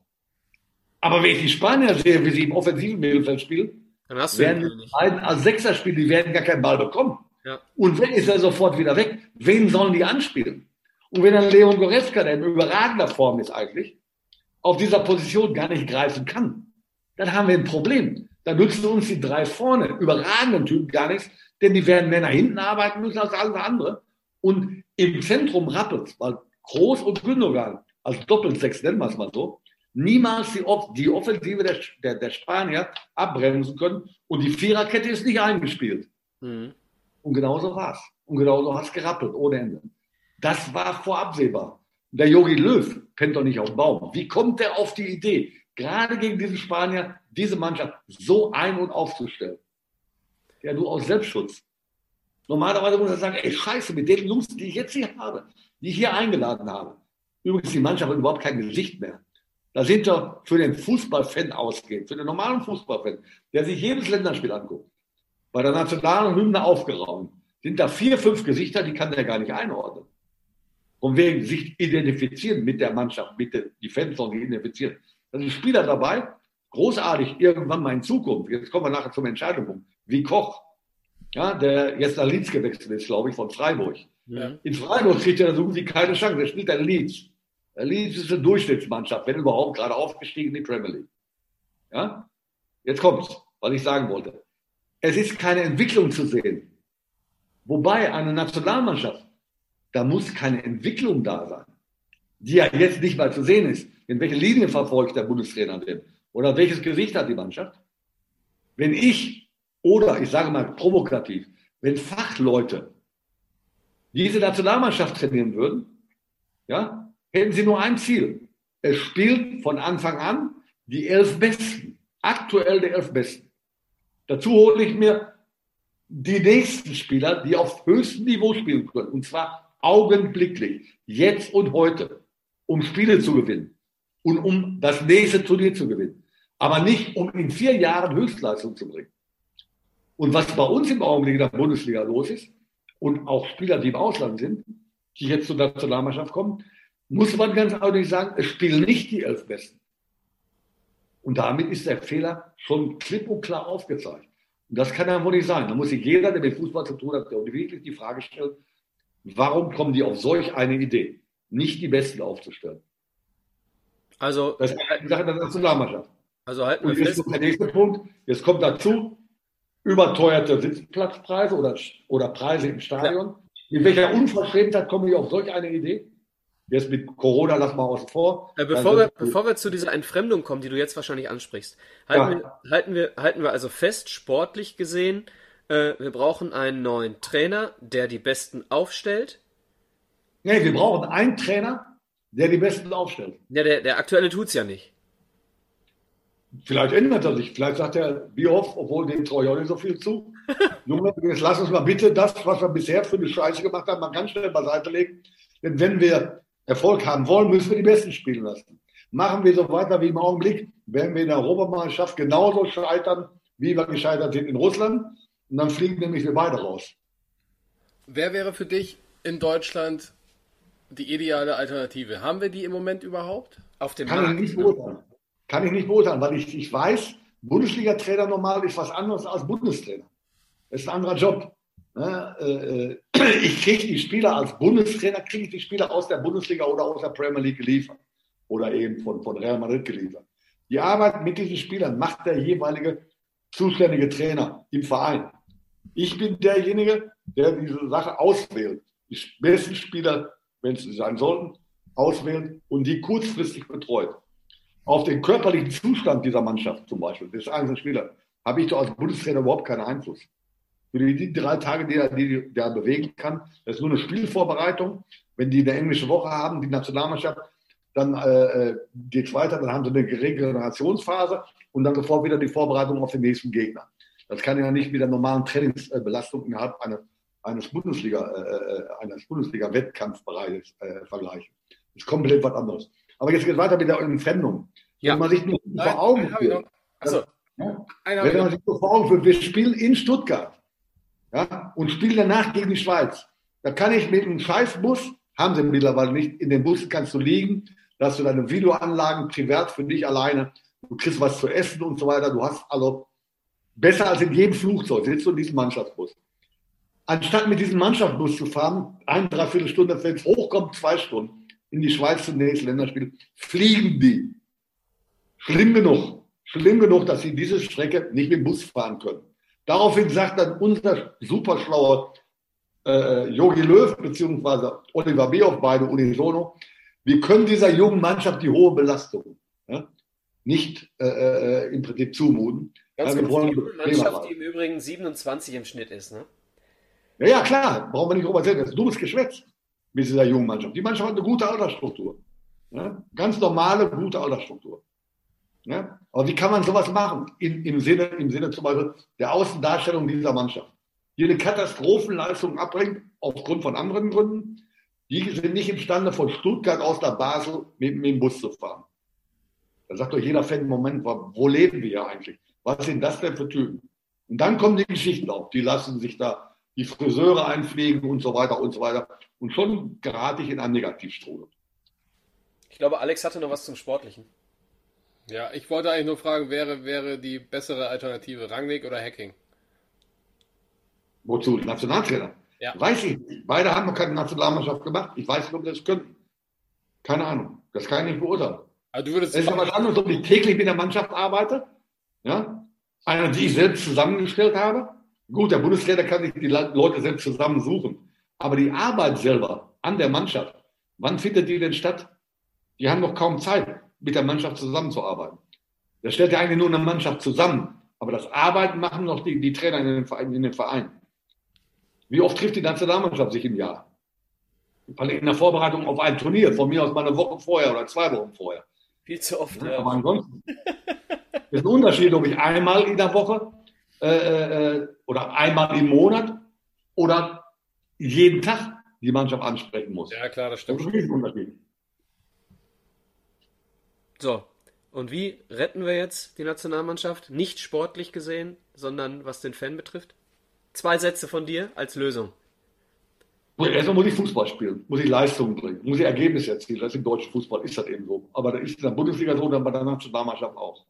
Aber wenn ich die Spanier sehe, wie sie im offensiven Mittelfeld spielen, dann hast du werden die beiden als Sechser spielen, die werden gar keinen Ball bekommen. Ja. Und wenn ist er sofort wieder weg, wen sollen die anspielen? Und wenn dann Leon Goretzka, der in überragender Form ist eigentlich, auf dieser Position gar nicht greifen kann, dann haben wir ein Problem. Dann nützen uns die drei vorne, überragenden Typen gar nichts, denn die werden mehr nach hinten arbeiten müssen als alles andere. Und im Zentrum rappelt weil Groß und Gündogan, als Doppelsechs nennen wir es mal so, niemals die, die Offensive der, der, der, Spanier abbremsen können. Und die Viererkette ist nicht eingespielt. Mhm. Und genauso war es. Und genauso hat es gerappelt, ohne Ende. Das war vorabsehbar. Der Yogi Löw pennt doch nicht auf dem Baum. Wie kommt der auf die Idee, gerade gegen diesen Spanier, diese Mannschaft so ein- und aufzustellen? Ja, nur aus Selbstschutz. Normalerweise muss er sagen, ey, scheiße, mit den Jungs, die ich jetzt hier habe, die ich hier eingeladen habe. Übrigens, die Mannschaft hat überhaupt kein Gesicht mehr. Da sind doch für den Fußballfan ausgehend, für den normalen Fußballfan, der sich jedes Länderspiel anguckt, bei der nationalen Hymne aufgeraumt, sind da vier, fünf Gesichter, die kann der gar nicht einordnen. von wegen sich identifizieren mit der Mannschaft, mit der, die Fans sollen sich identifizieren. Da sind Spieler dabei, großartig, irgendwann mal in Zukunft. Jetzt kommen wir nachher zum Entscheidungspunkt. Wie Koch, ja, der jetzt nach Leeds gewechselt ist, glaube ich, von Freiburg. Ja. In Freiburg kriegt er so gut wie keine Chance. Er spielt in Leeds. Leeds ist eine Durchschnittsmannschaft, wenn überhaupt, gerade aufgestiegen in die Premier League. Ja? Jetzt kommt's, was ich sagen wollte. Es ist keine Entwicklung zu sehen. Wobei eine Nationalmannschaft, da muss keine Entwicklung da sein, die ja jetzt nicht mal zu sehen ist. In welche Linie verfolgt der Bundestrainer denn? Oder welches Gesicht hat die Mannschaft? Wenn ich, oder ich sage mal provokativ, wenn Fachleute diese Nationalmannschaft trainieren würden, ja, hätten sie nur ein Ziel. Es spielt von Anfang an die elf Besten. Aktuell die elf Besten. Dazu hole ich mir die nächsten Spieler, die auf höchstem Niveau spielen können. Und zwar augenblicklich, jetzt und heute, um Spiele zu gewinnen und um das nächste Turnier zu gewinnen. Aber nicht, um in vier Jahren Höchstleistung zu bringen. Und was bei uns im Augenblick in der Bundesliga los ist, und auch Spieler, die im Ausland sind, die jetzt zur Nationalmannschaft kommen, muss man ganz ehrlich sagen, es spielen nicht die elf Besten. Und damit ist der Fehler schon klipp und klar aufgezeigt. Und das kann ja wohl nicht sein. Da muss sich jeder, der mit Fußball zu tun hat, wirklich die Frage stellen, warum kommen die auf solch eine Idee, nicht die Besten aufzustellen? Also, das ist eine Sache der Nationalmannschaft. Also halten wir Und jetzt kommt der nächste Punkt. Jetzt kommt dazu überteuerte Sitzplatzpreise oder, oder Preise im Stadion. Ja. In welcher Unverschämtheit komme ich auf solch eine Idee? Jetzt mit Corona lass mal außen vor. Äh, bevor, wir, bevor wir zu dieser Entfremdung kommen, die du jetzt wahrscheinlich ansprichst, halten, ja. wir, halten, wir, halten wir also fest, sportlich gesehen, äh, wir brauchen einen neuen Trainer, der die Besten aufstellt. Nee, wir brauchen einen Trainer, der die Besten aufstellt. Ja, der, der aktuelle tut es ja nicht. Vielleicht ändert er sich. Vielleicht sagt er, wie oft, obwohl dem traue ich auch nicht so viel zu. Junge, jetzt lass uns mal bitte das, was wir bisher für eine Scheiße gemacht haben, mal ganz schnell beiseite legen. Denn wenn wir Erfolg haben wollen, müssen wir die Besten spielen lassen. Machen wir so weiter wie im Augenblick, werden wir in der Europameisterschaft genauso scheitern, wie wir gescheitert sind in Russland. Und dann fliegen nämlich wir beide raus. Wer wäre für dich in Deutschland die ideale Alternative? Haben wir die im Moment überhaupt? Auf dem Kann Markt? ich nicht beurteilen. Kann ich nicht beurteilen, weil ich, ich weiß, Bundesliga-Trainer normal ist was anderes als Bundestrainer. Das ist ein anderer Job. Ne? Äh, äh, ich kriege die Spieler als Bundestrainer, kriege ich die Spieler aus der Bundesliga oder aus der Premier League geliefert. Oder eben von, von Real Madrid geliefert. Die Arbeit mit diesen Spielern macht der jeweilige zuständige Trainer im Verein. Ich bin derjenige, der diese Sache auswählt. Die besten Spieler, wenn es sein sollten, auswählt und die kurzfristig betreut. Auf den körperlichen Zustand dieser Mannschaft zum Beispiel, des einzelnen Spielers, habe ich doch als Bundestrainer überhaupt keinen Einfluss. Für die, drei Tage, die er, die, die er bewegen kann, das ist nur eine Spielvorbereitung. Wenn die eine englische Woche haben, die Nationalmannschaft, dann äh, äh geht es weiter, dann haben sie eine Regenerationsphase und dann sofort wieder die Vorbereitung auf den nächsten Gegner. Das kann ja nicht mit der normalen Trainingsbelastung innerhalb einer, eines Bundesliga, äh, äh, eines Bundesliga-Wettkampfbereiches äh, vergleichen. Das ist komplett was anderes. Aber jetzt geht es weiter mit der Entfremdung. Ja. Wenn man sich nur vor Augen führt. Also, ja, wenn man sich nur vor Augen führt, wir spielen in Stuttgart ja, und spielen danach gegen die Schweiz. Da kann ich mit einem Scheißbus, haben sie mittlerweile nicht, in den Bussen kannst du liegen, da hast du deine Videoanlagen privat für dich alleine, du kriegst was zu essen und so weiter. Du hast also besser als in jedem Flugzeug, sitzt du in diesem Mannschaftsbus. Anstatt mit diesem Mannschaftsbus zu fahren, ein, dreiviertel Stunde, wenn es hochkommt, zwei Stunden, in die Schweiz zum nächsten Länderspiel, fliegen die. Schlimm genug. Schlimm genug, dass sie diese Strecke nicht mit dem Bus fahren können. Daraufhin sagt dann unser superschlauer äh, Jogi Löw beziehungsweise Oliver Behoff, beide unisono, wir können dieser jungen Mannschaft die hohe Belastung ja, nicht äh, äh, im Prinzip zumuten. Ganz ja, wir wollen die Mannschaft, die im Übrigen 27 im Schnitt ist. Ne? Ja, ja, klar, brauchen wir nicht drüber erzählen. Das ist dummes Geschwätz mit dieser jungen Mannschaft. Die Mannschaft hat eine gute Altersstruktur. Ja? Ganz normale, gute Altersstruktur. Ja? Aber wie kann man sowas machen? In, im, Sinne, Im Sinne zum Beispiel der Außendarstellung dieser Mannschaft. Die eine Katastrophenleistung abbringt, aufgrund von anderen Gründen, die sind nicht imstande, von Stuttgart aus nach Basel mit, mit dem Bus zu fahren. Da sagt doch jeder Fan, Moment, wo leben wir hier eigentlich? Was sind das denn für Typen? Und dann kommen die Geschichten auf. Die lassen sich da die Friseure einfliegen und so weiter und so weiter. Und schon gerate ich in einen Negativstrudel. Ich glaube, Alex hatte noch was zum Sportlichen. Ja, ich wollte eigentlich nur fragen, wäre, wäre die bessere Alternative Rangnick oder Hacking? Wozu? Nationaltrainer? Ja. Weiß ich nicht. Beide haben noch keine Nationalmannschaft gemacht. Ich weiß nicht, ob das können. Keine Ahnung. Das kann ich nicht beurteilen. Also du würdest es ist aber was anderes, ob ich täglich mit der Mannschaft arbeite. Ja? Einer, die ich selbst zusammengestellt habe. Gut, der Bundestrainer kann sich die Leute selbst zusammensuchen. Aber die Arbeit selber an der Mannschaft, wann findet die denn statt? Die haben noch kaum Zeit, mit der Mannschaft zusammenzuarbeiten. Das stellt ja eigentlich nur eine Mannschaft zusammen. Aber das Arbeiten machen noch die, die Trainer in den, Vereinen, in den Vereinen. Wie oft trifft die Nationalmannschaft sich im Jahr? In der Vorbereitung auf ein Turnier, von mir aus mal eine Woche vorher oder zwei Wochen vorher. Viel zu oft. Ja, aber ansonsten ist ein Unterschied, ob ich einmal in der Woche äh, äh, oder einmal im Monat oder jeden Tag die Mannschaft ansprechen muss. Ja, klar, das stimmt. Das ist ein Unterschied. So, und wie retten wir jetzt die Nationalmannschaft? Nicht sportlich gesehen, sondern was den Fan betrifft? Zwei Sätze von dir als Lösung. Erstmal muss ich Fußball spielen, muss ich Leistungen bringen, muss ich Ergebnisse erzielen. Das ist im deutschen Fußball ist das eben so. Aber das ist in der Bundesliga so, dann bei der Nationalmannschaft auch.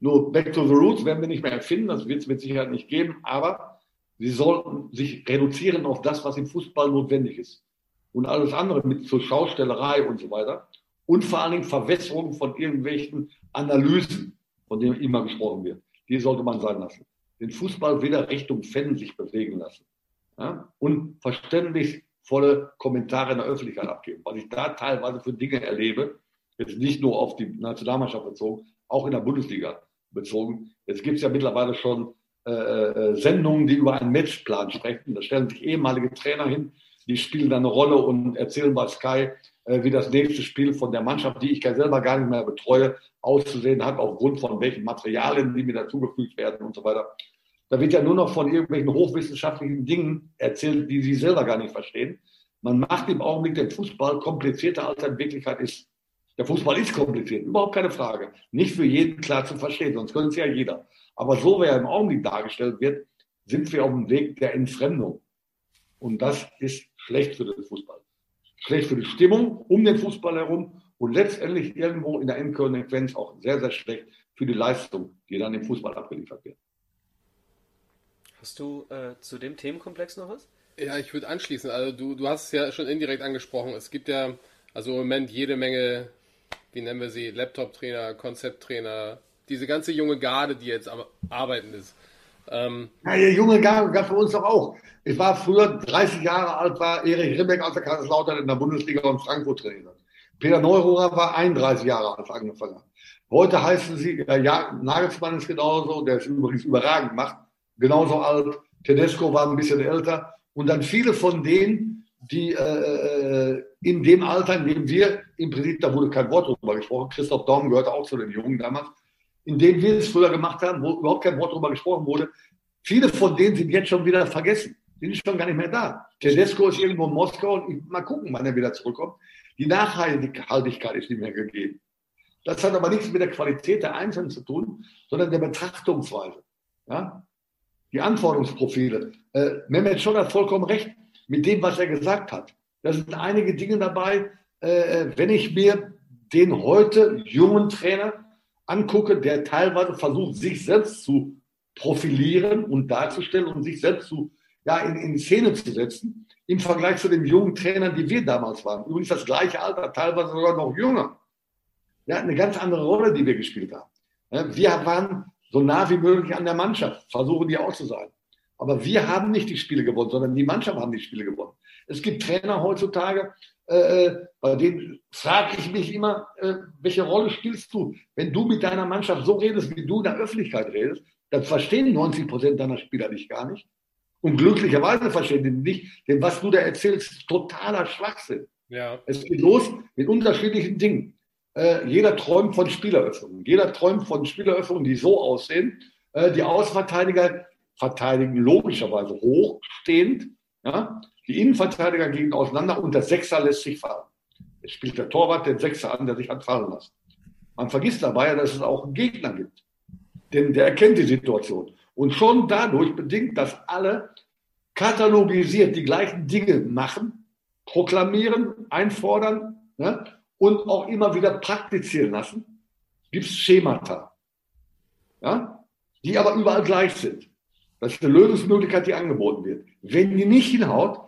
Nur Back to the Roots werden wir nicht mehr erfinden, das wird es mit Sicherheit nicht geben, aber sie sollten sich reduzieren auf das, was im Fußball notwendig ist. Und alles andere mit zur Schaustellerei und so weiter. Und vor allen Dingen Verwässerung von irgendwelchen Analysen, von denen immer gesprochen wird. Die sollte man sein lassen. Den Fußball wieder Richtung Fan sich bewegen lassen. Ja? Und verständnisvolle Kommentare in der Öffentlichkeit abgeben. Was ich da teilweise für Dinge erlebe, jetzt nicht nur auf die Nationalmannschaft bezogen, auch in der Bundesliga bezogen. Jetzt gibt es ja mittlerweile schon äh, äh, Sendungen, die über einen Matchplan sprechen. Da stellen sich ehemalige Trainer hin, die spielen dann eine Rolle und erzählen bei Sky, äh, wie das nächste Spiel von der Mannschaft, die ich selber gar nicht mehr betreue, auszusehen hat, aufgrund von welchen Materialien, die mir dazugefügt werden und so weiter. Da wird ja nur noch von irgendwelchen hochwissenschaftlichen Dingen erzählt, die sie selber gar nicht verstehen. Man macht im Augenblick den Fußball komplizierter, als er in Wirklichkeit ist. Der Fußball ist kompliziert, überhaupt keine Frage. Nicht für jeden klar zu verstehen, sonst könnte es ja jeder. Aber so wie er im Augenblick dargestellt wird, sind wir auf dem Weg der Entfremdung. Und das ist schlecht für den Fußball. Schlecht für die Stimmung um den Fußball herum und letztendlich irgendwo in der Endkonsequenz auch sehr, sehr schlecht für die Leistung, die dann im Fußball abgeliefert wird. Hast du äh, zu dem Themenkomplex noch was? Ja, ich würde anschließen. Also du, du hast es ja schon indirekt angesprochen. Es gibt ja also im Moment jede Menge wie nennen wir sie, Laptop-Trainer, Konzepttrainer, diese ganze junge Garde, die jetzt am Arbeiten ist. Ähm, ja, die junge Garde gab für uns doch auch. Ich war früher 30 Jahre alt, war Erich Rimbeck aus der Kaiserslautern in der Bundesliga und Frankfurt Trainer. Peter Neururer war 31 Jahre alt angefangen. Heute heißen sie, ja, ja, Nagelsmann ist genauso, der ist übrigens überragend macht, genauso alt. Tedesco war ein bisschen älter. Und dann viele von denen, die äh, äh, in dem Alter, in dem wir im Prinzip, da wurde kein Wort drüber gesprochen, Christoph Daum gehörte auch zu den Jungen damals, in dem wir es früher gemacht haben, wo überhaupt kein Wort drüber gesprochen wurde, viele von denen sind jetzt schon wieder vergessen, sind schon gar nicht mehr da. Tedesco ist irgendwo in Moskau und ich, mal gucken, wann er wieder zurückkommt. Die Nachhaltigkeit ist nicht mehr gegeben. Das hat aber nichts mit der Qualität der Einzelnen zu tun, sondern der Betrachtungsweise. Ja? Die Anforderungsprofile. Äh, Mehmet Scholl hat vollkommen recht mit dem, was er gesagt hat. Da sind einige Dinge dabei, äh, wenn ich mir den heute jungen Trainer angucke, der teilweise versucht, sich selbst zu profilieren und darzustellen und sich selbst zu, ja, in, in Szene zu setzen, im Vergleich zu den jungen Trainern, die wir damals waren. Übrigens das gleiche Alter, teilweise sogar noch jünger. Ja, eine ganz andere Rolle, die wir gespielt haben. Wir waren so nah wie möglich an der Mannschaft, versuchen die auch zu sein. Aber wir haben nicht die Spiele gewonnen, sondern die Mannschaft haben die Spiele gewonnen. Es gibt Trainer heutzutage, äh, äh, bei denen frage ich mich immer, äh, welche Rolle spielst du? Wenn du mit deiner Mannschaft so redest, wie du in der Öffentlichkeit redest, dann verstehen 90 Prozent deiner Spieler dich gar nicht. Und glücklicherweise verstehen die nicht, denn was du da erzählst, ist totaler Schwachsinn. Ja. Es geht los mit unterschiedlichen Dingen. Äh, jeder träumt von Spieleröffnungen. Jeder träumt von Spieleröffnungen, die so aussehen. Äh, die Außenverteidiger verteidigen logischerweise hochstehend. Ja? Die Innenverteidiger gehen auseinander und der Sechser lässt sich fallen. Es spielt der Torwart den Sechser an, der sich hat fallen lassen. Man vergisst dabei, dass es auch einen Gegner gibt. Denn der erkennt die Situation. Und schon dadurch bedingt, dass alle katalogisiert die gleichen Dinge machen, proklamieren, einfordern ne, und auch immer wieder praktizieren lassen, gibt es Schemata, ja, die aber überall gleich sind. Das ist eine Lösungsmöglichkeit, die angeboten wird. Wenn die nicht hinhaut,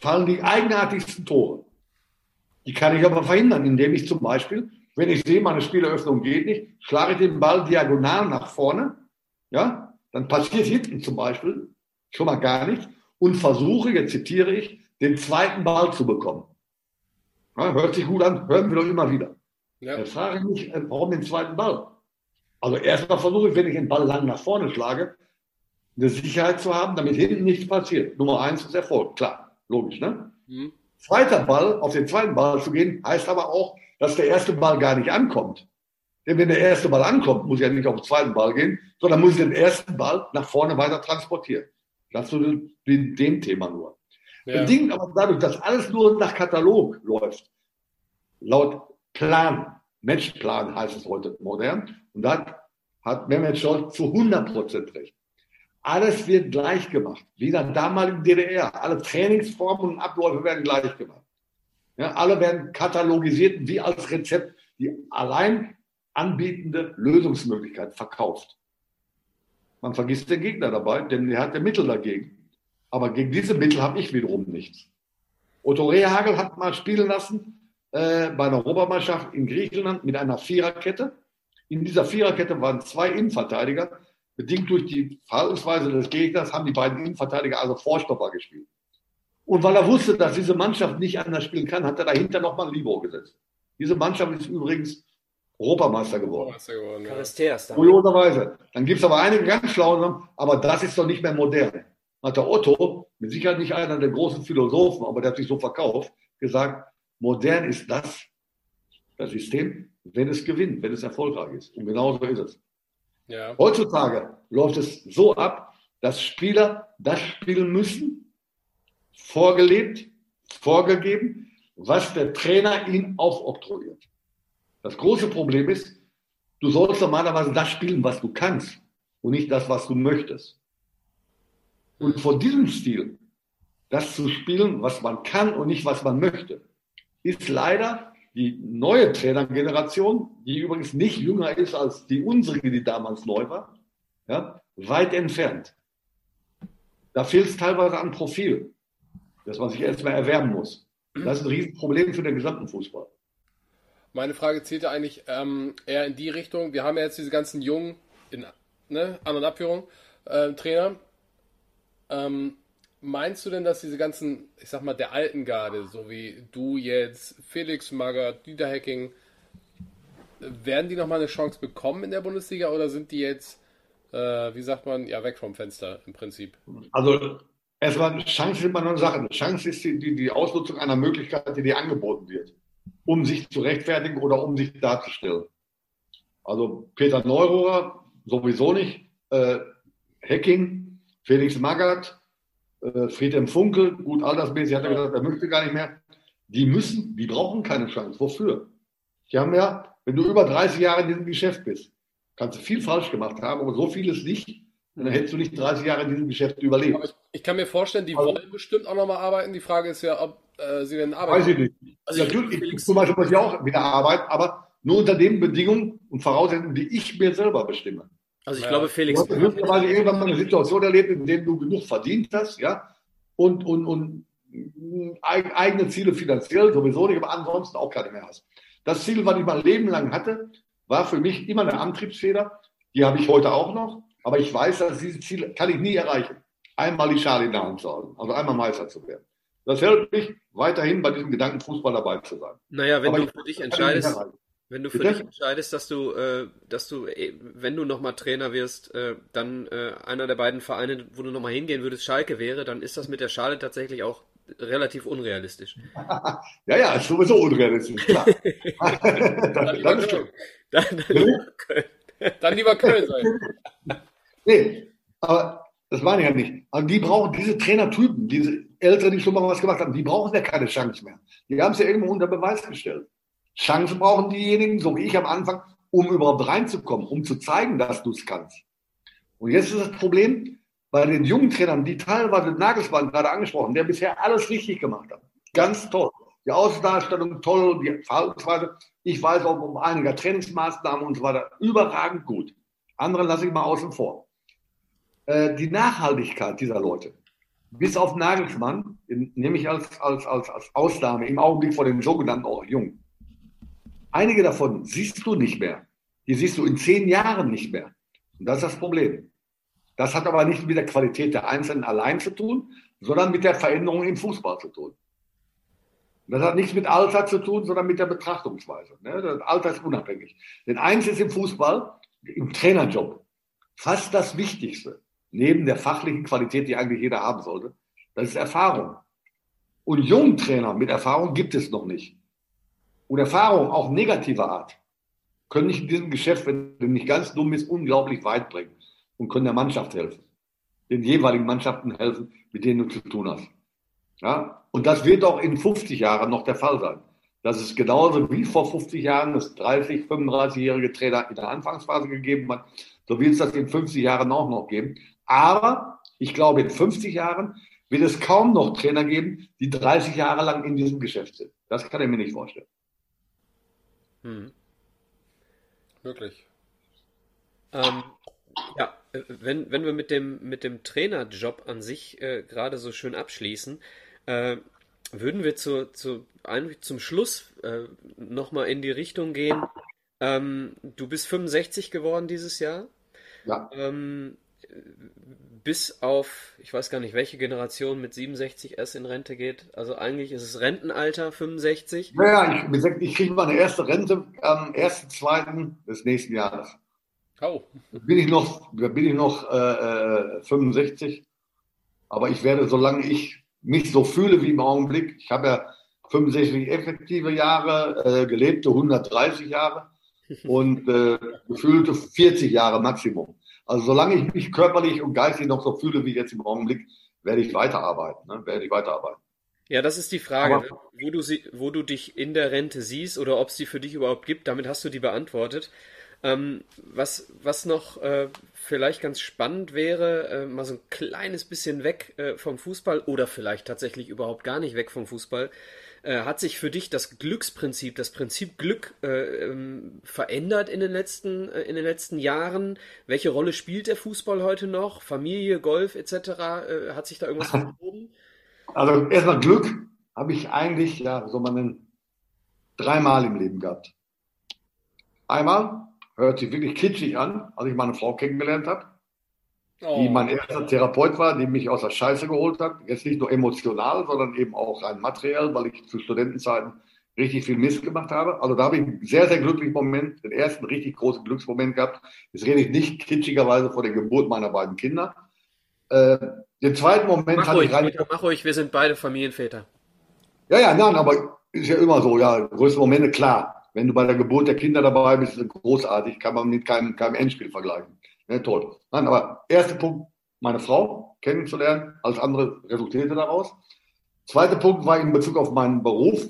fallen die eigenartigsten Tore. Die kann ich aber verhindern, indem ich zum Beispiel, wenn ich sehe, meine Spieleröffnung geht nicht, schlage ich den Ball diagonal nach vorne, ja, dann passiert hinten zum Beispiel schon mal gar nichts und versuche, jetzt zitiere ich, den zweiten Ball zu bekommen. Ja, hört sich gut an, hören wir doch immer wieder. Ja. Jetzt frage ich mich, äh, warum den zweiten Ball? Also erstmal versuche ich, wenn ich den Ball lang nach vorne schlage, eine Sicherheit zu haben, damit hinten nichts passiert. Nummer eins ist Erfolg, klar, logisch, ne? Mhm. Zweiter Ball, auf den zweiten Ball zu gehen, heißt aber auch, dass der erste Ball gar nicht ankommt. Denn wenn der erste Ball ankommt, muss ich ja nicht auf den zweiten Ball gehen, sondern muss ich den ersten Ball nach vorne weiter transportieren. Das zu dem, Thema nur. Ja. Bedingt aber dadurch, dass alles nur nach Katalog läuft, laut Plan, Matchplan heißt es heute modern, und da hat Mehmet Scholl zu 100 Prozent recht. Alles wird gleich gemacht, wie in der damaligen DDR. Alle Trainingsformen und Abläufe werden gleich gemacht. Ja, alle werden katalogisiert wie als Rezept die allein anbietende Lösungsmöglichkeit verkauft. Man vergisst den Gegner dabei, denn er hat der Mittel dagegen. Aber gegen diese Mittel habe ich wiederum nichts. Otto Rehagel hat mal spielen lassen äh, bei einer Europameisterschaft in Griechenland mit einer Viererkette. In dieser Viererkette waren zwei Innenverteidiger, Bedingt durch die Verhaltensweise des Gegners haben die beiden Innenverteidiger also Vorstopper gespielt. Und weil er wusste, dass diese Mannschaft nicht anders spielen kann, hat er dahinter nochmal ein Libro gesetzt. Diese Mannschaft ist übrigens Europameister geworden. Europameister geworden ja. Kurioserweise. Dann gibt es aber einige ganz schlaue, aber das ist doch nicht mehr modern. Hat der Otto, mit Sicherheit nicht einer der großen Philosophen, aber der hat sich so verkauft, gesagt, modern ist das, das System, wenn es gewinnt, wenn es erfolgreich ist. Und genauso ist es. Ja. Heutzutage läuft es so ab, dass Spieler das spielen müssen, vorgelebt, vorgegeben, was der Trainer ihnen aufoktroyiert. Das große Problem ist, du sollst normalerweise das spielen, was du kannst und nicht das, was du möchtest. Und von diesem Stil, das zu spielen, was man kann und nicht, was man möchte, ist leider die neue Trainergeneration, die übrigens nicht jünger ist als die unsere, die damals neu war, ja, weit entfernt. Da fehlt es teilweise an Profil, das man sich erstmal erwerben muss. Das ist ein Riesenproblem für den gesamten Fußball. Meine Frage zielt ja eigentlich ähm, eher in die Richtung. Wir haben ja jetzt diese ganzen jungen, in ne, An- und Abführung, äh, Trainer. Ähm, Meinst du denn, dass diese ganzen, ich sag mal, der alten Garde, so wie du jetzt, Felix Magath, Dieter Hecking, werden die nochmal eine Chance bekommen in der Bundesliga oder sind die jetzt, äh, wie sagt man, ja, weg vom Fenster im Prinzip? Also, erstmal, Chance ist immer nur eine Sache. Chance ist die, die, die Ausnutzung einer Möglichkeit, die dir angeboten wird, um sich zu rechtfertigen oder um sich darzustellen. Also, Peter Neururer sowieso nicht, äh, Hacking, Felix Magath, Friedhelm Funkel, gut altersmäßig, hat er gesagt, er möchte gar nicht mehr. Die müssen, die brauchen keine Chance. Wofür? Die haben ja, wenn du über 30 Jahre in diesem Geschäft bist, kannst du viel falsch gemacht haben, aber so vieles nicht. Dann hättest du nicht 30 Jahre in diesem Geschäft überlebt. Ich, ich, kann mir vorstellen, die also, wollen bestimmt auch nochmal arbeiten. Die Frage ist ja, ob äh, sie denn arbeiten. Weiß ich nicht. Also Natürlich, ich, ich zum Beispiel muss ich auch wieder arbeiten, aber nur unter den Bedingungen und Voraussetzungen, die ich mir selber bestimme. Also ich ja. glaube, Felix. Du hast möglicherweise irgendwann mal eine Situation erlebt, in der du genug verdient hast, ja, und, und, und eigene Ziele finanziell sowieso nicht, aber ansonsten auch keine mehr hast. Das Ziel, was ich mein Leben lang hatte, war für mich immer eine Antriebsfeder. Die habe ich heute auch noch, aber ich weiß, dass dieses Ziel kann ich nie erreichen. Einmal die Schale in der Hand zu halten, also einmal Meister zu werden. Das hält mich weiterhin bei diesem Gedanken, Fußball dabei zu sein. Naja, wenn aber du für dich entscheidest, wenn du für Bitte? dich entscheidest, dass du, äh, dass du, äh, wenn du nochmal Trainer wirst, äh, dann äh, einer der beiden Vereine, wo du nochmal hingehen würdest, Schalke wäre, dann ist das mit der Schale tatsächlich auch relativ unrealistisch. ja, ja, ist sowieso unrealistisch, klar. dann, dann, lieber Köln. Dann, dann, lieber Köln. dann lieber Köln sein. nee, aber das meine ich ja nicht. Aber die brauchen diese Trainertypen, diese Älteren, die schon mal was gemacht haben, die brauchen ja keine Chance mehr. Die haben es ja irgendwo unter Beweis gestellt. Chancen brauchen diejenigen, so wie ich am Anfang, um überhaupt reinzukommen, um zu zeigen, dass du es kannst. Und jetzt ist das Problem, bei den jungen Trainern, die teilweise Nagelsmann gerade angesprochen, der bisher alles richtig gemacht hat. Ganz toll. Die Außendarstellung toll, die Verhaltensweise. Ich weiß auch um einige Trainingsmaßnahmen und so weiter. Überragend gut. Andere lasse ich mal außen vor. Äh, die Nachhaltigkeit dieser Leute, bis auf Nagelsmann, nehme ich als, als, als, als Ausnahme im Augenblick vor den sogenannten auch Jungen. Einige davon siehst du nicht mehr. Die siehst du in zehn Jahren nicht mehr. Und das ist das Problem. Das hat aber nicht mit der Qualität der Einzelnen allein zu tun, sondern mit der Veränderung im Fußball zu tun. Das hat nichts mit Alter zu tun, sondern mit der Betrachtungsweise. Ne? Das Alter ist unabhängig. Denn eins ist im Fußball, im Trainerjob, fast das Wichtigste, neben der fachlichen Qualität, die eigentlich jeder haben sollte, das ist Erfahrung. Und jungen Trainer mit Erfahrung gibt es noch nicht. Und Erfahrung, auch negativer Art, können nicht in diesem Geschäft, wenn du nicht ganz dumm ist, unglaublich weit bringen und können der Mannschaft helfen. Den jeweiligen Mannschaften helfen, mit denen du zu tun hast. Ja? Und das wird auch in 50 Jahren noch der Fall sein. Das ist genauso wie vor 50 Jahren das 30, 35-jährige Trainer in der Anfangsphase gegeben hat. So wird es das in 50 Jahren auch noch geben. Aber ich glaube, in 50 Jahren wird es kaum noch Trainer geben, die 30 Jahre lang in diesem Geschäft sind. Das kann ich mir nicht vorstellen. Hm. Wirklich. Ähm, ja, wenn, wenn wir mit dem, mit dem Trainerjob an sich äh, gerade so schön abschließen, äh, würden wir zu, zu, zum Schluss äh, nochmal in die Richtung gehen. Ähm, du bist 65 geworden dieses Jahr. Ja. Ähm, bis auf, ich weiß gar nicht, welche Generation mit 67 erst in Rente geht. Also eigentlich ist es Rentenalter 65. Ja, ich, ich kriege meine erste Rente am 1.2. des nächsten Jahres. Oh. Bin ich noch, bin ich noch äh, 65. Äh, Aber ich werde, solange ich mich so fühle wie im Augenblick, ich habe ja 65 effektive Jahre, äh, gelebte 130 Jahre und äh, gefühlte 40 Jahre Maximum. Also solange ich mich körperlich und geistig noch so fühle wie jetzt im Augenblick, werde ich weiterarbeiten. Ne? Werde ich weiterarbeiten. Ja, das ist die Frage, Aber, wo, du sie, wo du dich in der Rente siehst oder ob es die für dich überhaupt gibt. Damit hast du die beantwortet. Ähm, was, was noch äh, vielleicht ganz spannend wäre, äh, mal so ein kleines bisschen weg äh, vom Fußball oder vielleicht tatsächlich überhaupt gar nicht weg vom Fußball. Äh, hat sich für dich das Glücksprinzip, das Prinzip Glück äh, ähm, verändert in den, letzten, äh, in den letzten Jahren? Welche Rolle spielt der Fußball heute noch? Familie, Golf etc. hat sich da irgendwas verschoben? Also erstmal Glück habe ich eigentlich ja so mal dreimal im Leben gehabt. Einmal hört sich wirklich kitschig an, als ich meine Frau kennengelernt habe, oh. die mein erster Therapeut war, die mich aus der Scheiße geholt hat. Jetzt nicht nur emotional, sondern eben auch rein materiell, weil ich zu Studentenzeiten richtig viel Mist gemacht habe. Also da habe ich einen sehr, sehr glücklichen Moment, den ersten richtig großen Glücksmoment gehabt. Jetzt rede ich nicht kitschigerweise vor der Geburt meiner beiden Kinder. Äh, den zweiten Moment mach hatte ruhig, ich rein. Mach ruhig, wir sind beide Familienväter. Ja, ja, nein, aber ist ja immer so, ja, größte Momente, klar wenn du bei der Geburt der Kinder dabei bist, ist großartig, kann man mit keinem, keinem Endspiel vergleichen. Ne, toll. Nein, aber erster Punkt, meine Frau kennenzulernen, alles andere resultierte daraus. Zweiter Punkt war in Bezug auf meinen Beruf.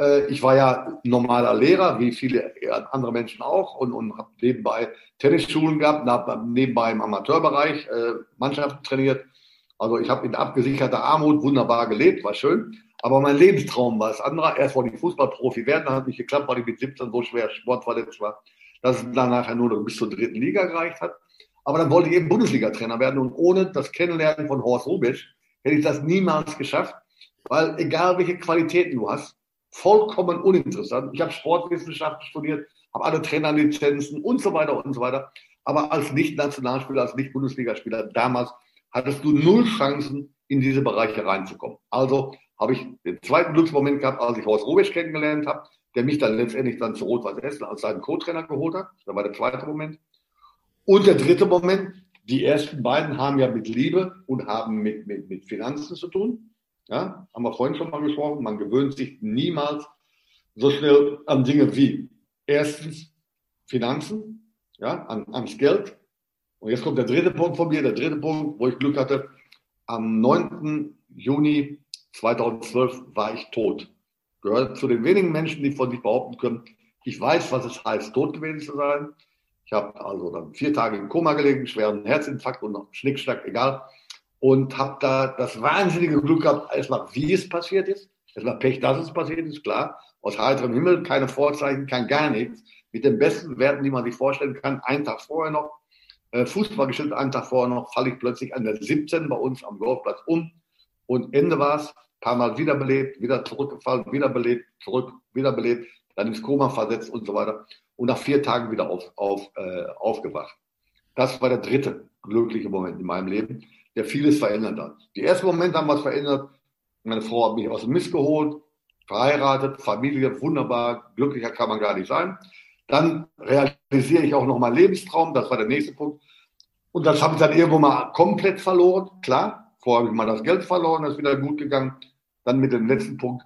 Äh, ich war ja normaler Lehrer, wie viele andere Menschen auch, und, und habe nebenbei Tennisschulen gehabt, habe nebenbei im Amateurbereich äh, Mannschaften trainiert. Also ich habe in abgesicherter Armut wunderbar gelebt, war schön. Aber mein Lebenstraum war es anderer. Erst wollte ich Fußballprofi werden, dann hat nicht geklappt, weil ich mit 17 so schwer sportverletzt war, dass es dann nachher nur noch bis zur dritten Liga gereicht hat. Aber dann wollte ich eben Bundesliga-Trainer werden und ohne das Kennenlernen von Horst Rubisch hätte ich das niemals geschafft, weil egal welche Qualitäten du hast, vollkommen uninteressant. Ich habe Sportwissenschaft studiert, habe alle Trainerlizenzen und so weiter und so weiter. Aber als Nicht-Nationalspieler, als Nicht-Bundesligaspieler damals hattest du null Chancen, in diese Bereiche reinzukommen. Also habe ich den zweiten Glücksmoment gehabt, als ich Horst Robisch kennengelernt habe, der mich dann letztendlich dann zu Rot-Weiß Essen als seinen Co-Trainer geholt hat. Das war der zweite Moment. Und der dritte Moment, die ersten beiden haben ja mit Liebe und haben mit, mit, mit Finanzen zu tun. Ja, haben wir vorhin schon mal gesprochen. Man gewöhnt sich niemals so schnell an Dinge wie erstens Finanzen, ja, an, ans Geld. Und jetzt kommt der dritte Punkt von mir, der dritte Punkt, wo ich Glück hatte. Am 9. Juni 2012 war ich tot. Gehört zu den wenigen Menschen, die von sich behaupten können, ich weiß, was es heißt, tot gewesen zu sein. Ich habe also dann vier Tage im Koma gelegen, schweren Herzinfarkt und noch Schnickschnack, egal. Und habe da das wahnsinnige Glück gehabt, erstmal, wie es passiert ist. Es war Pech, dass es passiert ist, klar. Aus heiterem Himmel, keine Vorzeichen, kein gar nichts. Mit den besten Werten, die man sich vorstellen kann. Einen Tag vorher noch, äh, Fußball gespielt, einen Tag vorher noch, falle ich plötzlich an der 17 bei uns am Golfplatz um. Und Ende war es, paar Mal wiederbelebt, wieder zurückgefallen, wiederbelebt, zurück, wiederbelebt, dann ins Koma versetzt und so weiter und nach vier Tagen wieder auf, auf, äh, aufgewacht. Das war der dritte glückliche Moment in meinem Leben, der vieles verändert hat. Die ersten Momente haben was verändert. Meine Frau hat mich aus dem Mist geholt, verheiratet, Familie, wunderbar, glücklicher kann man gar nicht sein. Dann realisiere ich auch noch meinen Lebenstraum, das war der nächste Punkt. Und das habe ich dann irgendwo mal komplett verloren, klar. Vorher habe ich mal das Geld verloren, das ist wieder gut gegangen. Dann mit dem letzten Punkt,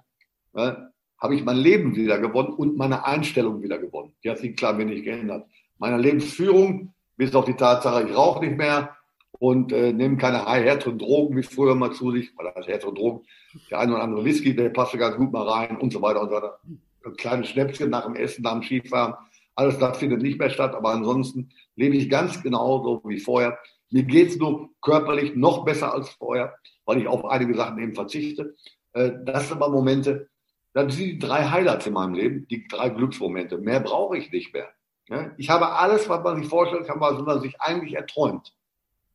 äh, habe ich mein Leben wieder gewonnen und meine Einstellung wieder gewonnen. Die hat sich klar wenig geändert. Meine Lebensführung, bis auf die Tatsache, ich rauche nicht mehr und äh, nehme keine härteren Drogen wie früher mal zu sich, weil das härtere Drogen, der eine oder andere Whisky, der passt ganz gut mal rein und so weiter und so weiter. Ein kleines Schnäpschen nach dem Essen, nach dem Skifahren, alles das findet nicht mehr statt, aber ansonsten lebe ich ganz genauso wie vorher. Mir geht es nur körperlich noch besser als vorher, weil ich auf einige Sachen eben verzichte. Äh, das sind aber Momente, das sind die drei Highlights in meinem Leben, die drei Glücksmomente. Mehr brauche ich nicht mehr. Ja? Ich habe alles, was man sich vorstellen kann, was man sich eigentlich erträumt.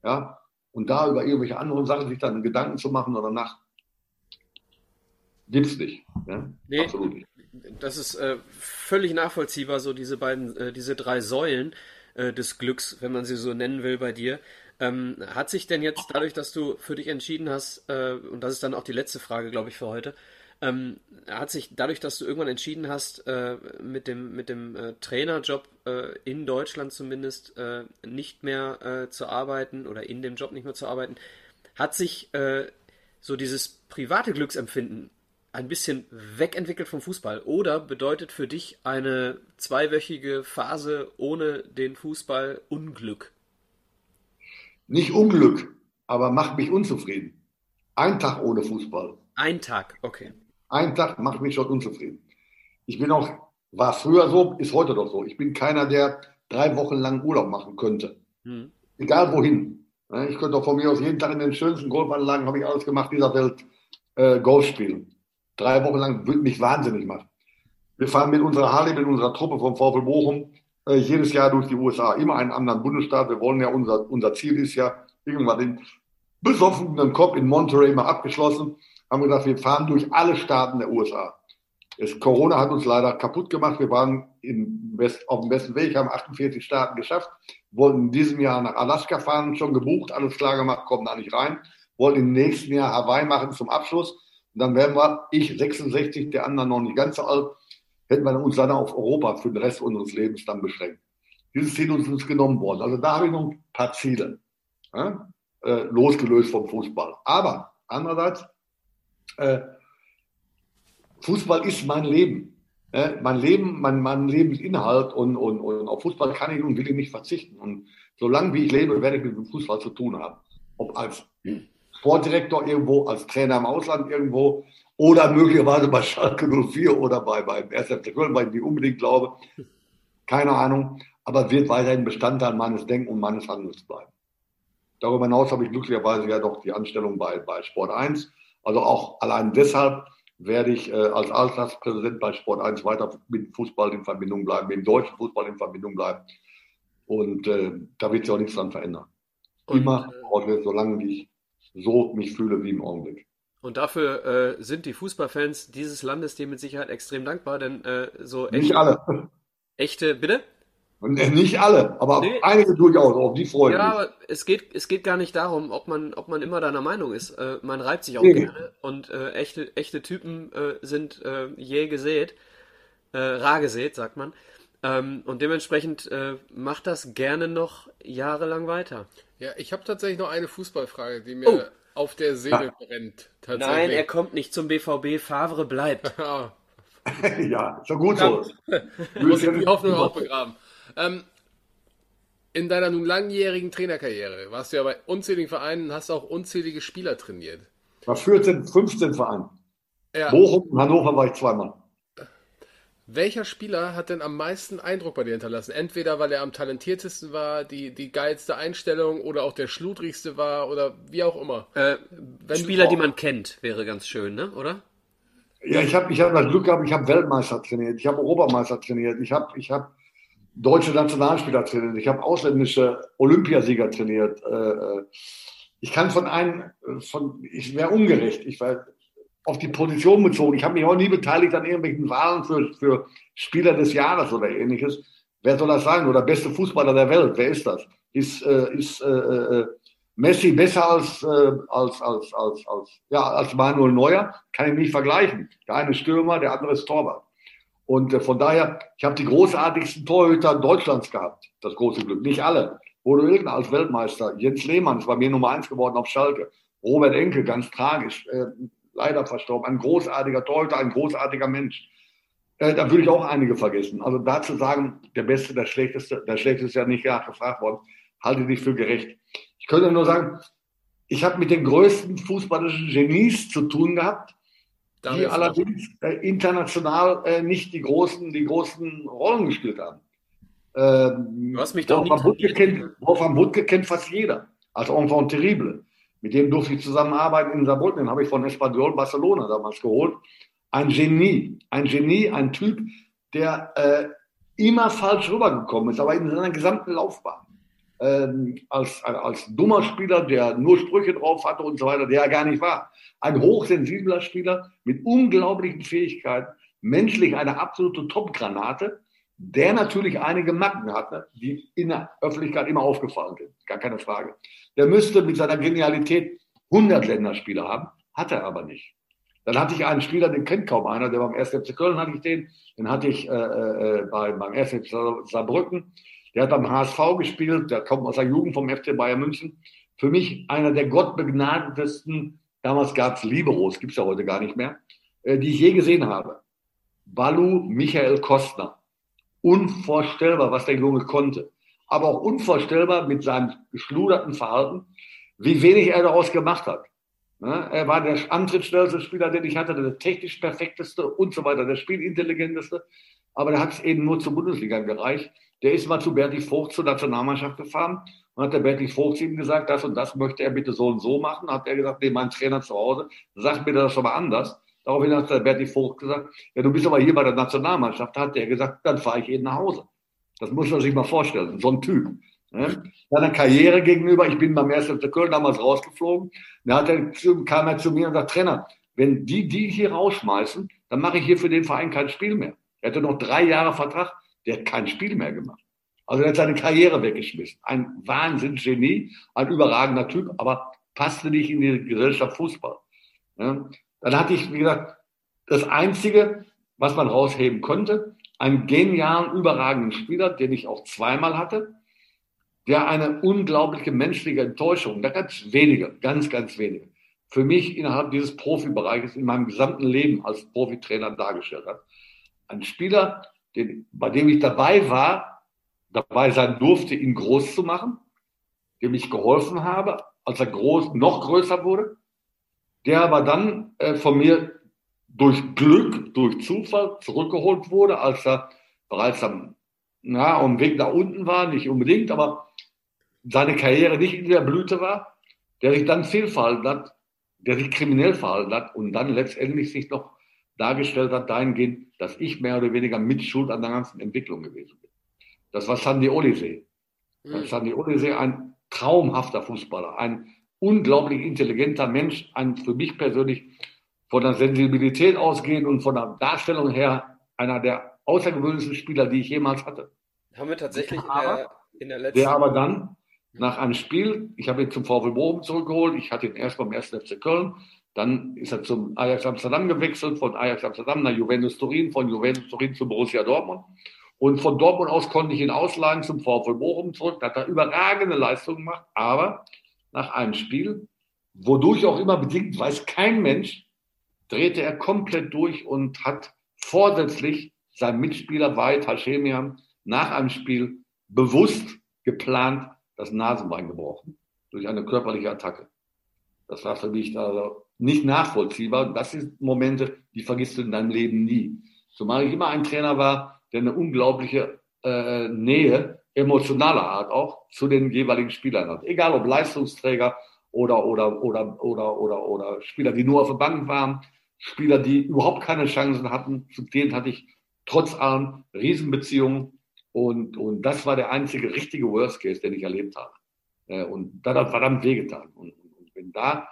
Ja? Und da über irgendwelche anderen Sachen sich dann Gedanken zu machen oder nach, gibt's nicht. Ja? Nee, Absolut nicht. Das ist äh, völlig nachvollziehbar, so diese beiden, äh, diese drei Säulen äh, des Glücks, wenn man sie so nennen will bei dir. Ähm, hat sich denn jetzt dadurch, dass du für dich entschieden hast, äh, und das ist dann auch die letzte Frage, glaube ich, für heute, ähm, hat sich dadurch, dass du irgendwann entschieden hast, äh, mit dem, mit dem äh, Trainerjob äh, in Deutschland zumindest äh, nicht mehr äh, zu arbeiten oder in dem Job nicht mehr zu arbeiten, hat sich äh, so dieses private Glücksempfinden ein bisschen wegentwickelt vom Fußball? Oder bedeutet für dich eine zweiwöchige Phase ohne den Fußball Unglück? Nicht Unglück, aber macht mich unzufrieden. Ein Tag ohne Fußball. Ein Tag, okay. Ein Tag macht mich schon unzufrieden. Ich bin auch, war früher so, ist heute doch so. Ich bin keiner, der drei Wochen lang Urlaub machen könnte. Hm. Egal wohin. Ich könnte auch von mir aus jeden Tag in den schönsten Golfanlagen, habe ich alles gemacht, dieser Welt, äh, Golf spielen. Drei Wochen lang würde mich wahnsinnig machen. Wir fahren mit unserer Harley, mit unserer Truppe vom VfL Bochum äh, jedes Jahr durch die USA, immer einen anderen Bundesstaat. Wir wollen ja, unser, unser Ziel ist ja, irgendwann den besoffenen Kopf in Monterey mal abgeschlossen haben gesagt, wir fahren durch alle Staaten der USA. Das Corona hat uns leider kaputt gemacht. Wir waren West, auf dem besten Weg, haben 48 Staaten geschafft, wollten in diesem Jahr nach Alaska fahren, schon gebucht, alles klar gemacht, kommen da nicht rein, wollten im nächsten Jahr Hawaii machen zum Abschluss. Und dann wären wir, ich 66, der andere noch nicht ganz so alt, hätten wir uns dann auf Europa für den Rest unseres Lebens dann beschränkt. Dieses Ziel ist uns genommen worden. Also da habe ich noch ein paar Ziele, ja, äh, losgelöst vom Fußball. Aber andererseits, äh, Fußball ist mein Leben. Äh, mein Leben, mein, mein Lebensinhalt und, und, und auf Fußball kann ich und will ich nicht verzichten. Und solange wie ich lebe, werde ich mit dem Fußball zu tun haben. Ob als Sportdirektor irgendwo, als Trainer im Ausland irgendwo oder möglicherweise bei Schalke 04 oder bei, bei 1. Köln, weil ich nicht unbedingt glaube. Keine Ahnung. Aber wird weiterhin Bestandteil meines Denken und meines Handelns bleiben. Darüber hinaus habe ich glücklicherweise ja doch die Anstellung bei, bei Sport 1 also auch allein deshalb werde ich äh, als Alterspräsident bei Sport 1 weiter mit Fußball in Verbindung bleiben, mit dem deutschen Fußball in Verbindung bleiben. Und äh, da wird sich auch nichts dran verändern. Und, Immer, äh, solange ich so mich fühle wie im Augenblick. Und dafür äh, sind die Fußballfans dieses Landes dir mit Sicherheit extrem dankbar, denn äh, so echte, Nicht alle. Echte, bitte? Äh, nicht alle, aber nee. einige durchaus, auch die freuen ja, mich. Ja, es geht, es geht gar nicht darum, ob man, ob man immer deiner Meinung ist. Äh, man reibt sich auch nee. gerne und äh, echte, echte Typen äh, sind äh, je gesät, äh, rar gesät, sagt man. Ähm, und dementsprechend macht das gerne noch jahrelang weiter. Ja, ich habe tatsächlich noch eine Fußballfrage, die mir oh. auf der Seele ja. brennt. Nein, er kommt nicht zum BVB, Favre bleibt. ja, schon gut so. Muss ich die Hoffnung auch begraben. Ähm, in deiner nun langjährigen Trainerkarriere warst du ja bei unzähligen Vereinen und hast auch unzählige Spieler trainiert. War 14, 15 Vereinen. Ja. Bochum und Hannover war ich zweimal. Welcher Spieler hat denn am meisten Eindruck bei dir hinterlassen? Entweder weil er am talentiertesten war, die, die geilste Einstellung oder auch der schludrigste war oder wie auch immer. Äh, Spieler, die man kennt, wäre ganz schön, ne? oder? Ja, ich habe ich hab das Glück gehabt, ich habe Weltmeister trainiert, ich habe Europameister trainiert, ich habe ich hab deutsche Nationalspieler trainiert, ich habe ausländische Olympiasieger trainiert. Äh, äh, ich kann von einem, von, ich wäre ungerecht, ich war auf die Position bezogen. Ich habe mich auch nie beteiligt an irgendwelchen Wahlen für, für Spieler des Jahres oder ähnliches. Wer soll das sein? Oder beste Fußballer der Welt? Wer ist das? Ist, äh, ist äh, äh, Messi besser als, äh, als, als, als, als, ja, als Manuel Neuer? Kann ich nicht vergleichen. Der eine Stürmer, der andere ist Torwart. Und äh, von daher, ich habe die großartigsten Torhüter Deutschlands gehabt. Das große Glück. Nicht alle. Bodo Ilgner als Weltmeister. Jens Lehmann ist bei mir Nummer eins geworden auf Schalke. Robert Enke, ganz tragisch. Äh, leider verstorben. Ein großartiger Torhüter, ein großartiger Mensch. Äh, da würde ich auch einige vergessen. Also dazu sagen, der Beste, der Schlechteste, der Schlechteste ist ja nicht gefragt worden, halte ich nicht für gerecht. Ich könnte nur sagen, ich habe mit den größten fußballischen Genies zu tun gehabt, Die allerdings äh, international äh, nicht die großen, die großen Rollen gespielt haben. Ähm, du hast mich doch Wolfram kennt, Wolfram Wuttke kennt fast jeder als Enfant terrible. Mit dem durfte ich zusammenarbeiten in Saarbrücken. Den habe ich von Espanyol Barcelona damals geholt. Ein Genie, ein Genie, ein Typ, der äh, immer falsch rübergekommen ist, aber in seiner gesamten Laufbahn. Ähm, als, als dummer Spieler, der nur Sprüche drauf hatte und so weiter, der er gar nicht war. Ein hochsensibler Spieler mit unglaublichen Fähigkeiten, menschlich eine absolute Top-Granate, der natürlich einige Macken hatte, die in der Öffentlichkeit immer aufgefallen sind. Gar keine Frage. Der müsste mit seiner Genialität 100 Länderspieler haben, hat er aber nicht. Dann hatte ich einen Spieler, den kennt kaum einer, der beim 1. FC Köln hatte ich den, den hatte ich äh, äh, bei, beim 1. FC Saarbrücken, der hat beim HSV gespielt, der kommt aus der Jugend vom FC Bayern München. Für mich einer der gottbegnadetesten, damals gab es Liberos, gibt es ja heute gar nicht mehr, äh, die ich je gesehen habe. Balu Michael Kostner. Unvorstellbar, was der Junge konnte aber auch unvorstellbar mit seinem geschluderten Verhalten, wie wenig er daraus gemacht hat. Er war der antrittsschnellste Spieler, den ich hatte, der technisch perfekteste und so weiter, der spielintelligenteste. Aber der hat es eben nur zur Bundesliga gereicht. Der ist mal zu Berti Vogt zur Nationalmannschaft gefahren und hat der Berti Vogt ihm gesagt, das und das möchte er bitte so und so machen. Hat er gesagt, nee, mein Trainer zu Hause sagt mir das schon mal anders. Daraufhin hat der Berti Vogt gesagt, ja, du bist aber hier bei der Nationalmannschaft. Da hat er gesagt, dann fahre ich eben nach Hause. Das muss man sich mal vorstellen, so ein Typ. Ne? Seiner Karriere gegenüber, ich bin beim 1. FC Köln damals rausgeflogen, da hat er, kam er zu mir und sagt, Trainer, wenn die die hier rausschmeißen, dann mache ich hier für den Verein kein Spiel mehr. Er hatte noch drei Jahre Vertrag, der hat kein Spiel mehr gemacht. Also er hat seine Karriere weggeschmissen. Ein Wahnsinnsgenie, ein überragender Typ, aber passte nicht in die Gesellschaft Fußball. Ja? Dann hatte ich, wie gesagt, das Einzige, was man rausheben konnte, einen genialen, überragenden Spieler, den ich auch zweimal hatte, der eine unglaubliche menschliche Enttäuschung, da ganz wenige, ganz, ganz wenige, für mich innerhalb dieses Profibereiches in meinem gesamten Leben als Profitrainer dargestellt hat. Ein Spieler, den, bei dem ich dabei war, dabei sein durfte, ihn groß zu machen, dem ich geholfen habe, als er groß, noch größer wurde, der aber dann äh, von mir durch Glück, durch Zufall zurückgeholt wurde, als er bereits am, na, am Weg nach unten war, nicht unbedingt, aber seine Karriere nicht in der Blüte war, der sich dann fehlverhalten hat, der sich kriminell verhalten hat und dann letztendlich sich noch dargestellt hat dahingehend, dass ich mehr oder weniger mitschuld an der ganzen Entwicklung gewesen bin. Das war Sandy Olisee. Mhm. Sandy Olisee ein traumhafter Fußballer, ein unglaublich intelligenter Mensch, ein für mich persönlich von der Sensibilität ausgehend und von der Darstellung her einer der außergewöhnlichsten Spieler, die ich jemals hatte. Haben wir tatsächlich in der, in der letzten... Der aber dann nach einem Spiel, ich habe ihn zum VfL Bochum zurückgeholt, ich hatte ihn erst beim 1. FC Köln, dann ist er zum Ajax Amsterdam gewechselt, von Ajax Amsterdam nach Juventus Turin, von Juventus Turin zu Borussia Dortmund. Und von Dortmund aus konnte ich ihn ausleihen zum VfL Bochum zurück. Da hat er überragende Leistungen gemacht, aber nach einem Spiel, wodurch auch immer bedingt, weiß kein Mensch, drehte er komplett durch und hat vorsätzlich seinem Mitspieler Weit Hashemian nach einem Spiel bewusst geplant das Nasenbein gebrochen durch eine körperliche Attacke. Das war für mich also nicht nachvollziehbar. Das sind Momente, die vergisst du in deinem Leben nie. Zumal ich immer ein Trainer war, der eine unglaubliche äh, Nähe, emotionaler Art auch, zu den jeweiligen Spielern hat. Egal ob Leistungsträger oder, oder, oder, oder, oder, oder Spieler, die nur auf der Bank waren, Spieler, die überhaupt keine Chancen hatten, zu denen hatte ich trotz allem Riesenbeziehungen. Und, und das war der einzige richtige Worst Case, den ich erlebt habe. Äh, und das hat verdammt wehgetan. Und, und wenn da,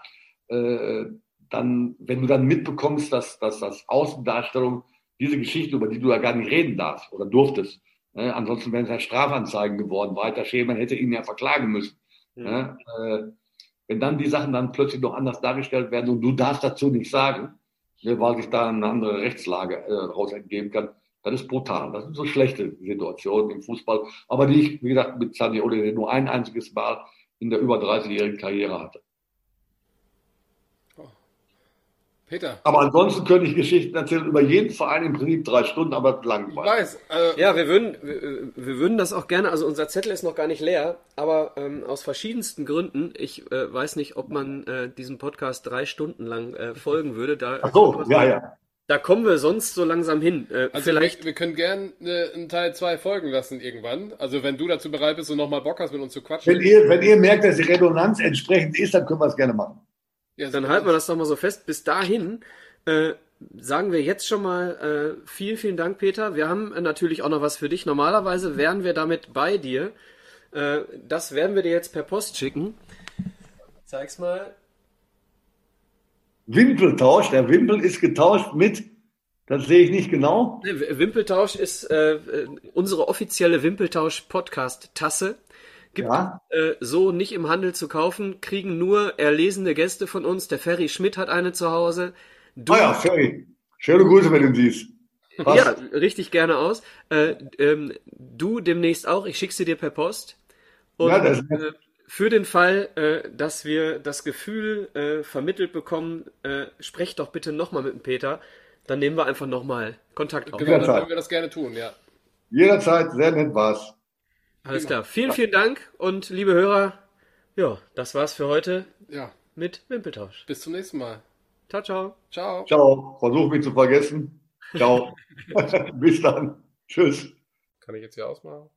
äh, dann, wenn du dann mitbekommst, dass, dass das Außendarstellung diese Geschichte, über die du ja gar nicht reden darfst oder durftest, äh, ansonsten wären es ja Strafanzeigen geworden. Walter Schemann hätte ihn ja verklagen müssen. Ja. Äh, wenn dann die Sachen dann plötzlich noch anders dargestellt werden und du darfst dazu nicht sagen, weil sich da eine andere Rechtslage äh, entgeben kann, das ist brutal. Das sind so schlechte Situationen im Fußball, aber die ich, wie gesagt, mit Sani Ole nur ein einziges Mal in der über 30-jährigen Karriere hatte. Peter. Aber ansonsten könnte ich Geschichten erzählen über jeden Verein im Prinzip drei Stunden, aber langweilig. Ich weiß. Äh, ja, wir würden, wir, wir, würden das auch gerne, also unser Zettel ist noch gar nicht leer, aber ähm, aus verschiedensten Gründen, ich äh, weiß nicht, ob man äh, diesem Podcast drei Stunden lang äh, folgen würde. Da, Ach so, ja, ja. Da kommen wir sonst so langsam hin. Äh, also vielleicht wir, wir können gern äh, einen Teil 2 folgen lassen irgendwann. Also wenn du dazu bereit bist und nochmal Bock hast, mit uns zu quatschen. Wenn ihr, wenn ihr merkt, dass die Redundanz entsprechend ist, dann können wir es gerne machen. Ja, dann halten wir das doch mal so fest. Bis dahin äh, sagen wir jetzt schon mal äh, vielen, vielen Dank, Peter. Wir haben natürlich auch noch was für dich. Normalerweise wären wir damit bei dir. Äh, das werden wir dir jetzt per Post schicken. Zeig's mal. Wimpeltausch. Der Wimpel ist getauscht mit das sehe ich nicht genau. Wimpeltausch ist äh, äh unsere offizielle Wimpeltausch-Podcast-Tasse. Gibt ja. äh, so nicht im Handel zu kaufen, kriegen nur erlesene Gäste von uns. Der Ferry Schmidt hat eine zu Hause. Du, ah ja, Ferry. Schöne Grüße, wenn du siehst. Passt. Ja, richtig gerne aus. Äh, ähm, du demnächst auch. Ich schicke sie dir per Post. Und ja, das äh, für den Fall, äh, dass wir das Gefühl äh, vermittelt bekommen, äh, sprecht doch bitte nochmal mit dem Peter. Dann nehmen wir einfach nochmal Kontakt auf. Genau, dann würden wir das gerne tun, ja. Jederzeit, sehr nett war's. Alles klar. Vielen, vielen Dank und liebe Hörer, ja, das war's für heute. Ja. Mit Wimpeltausch. Bis zum nächsten Mal. Ciao, ciao. Ciao. Ciao. Versuch mich zu vergessen. Ciao. Bis dann. Tschüss. Kann ich jetzt hier ausmachen?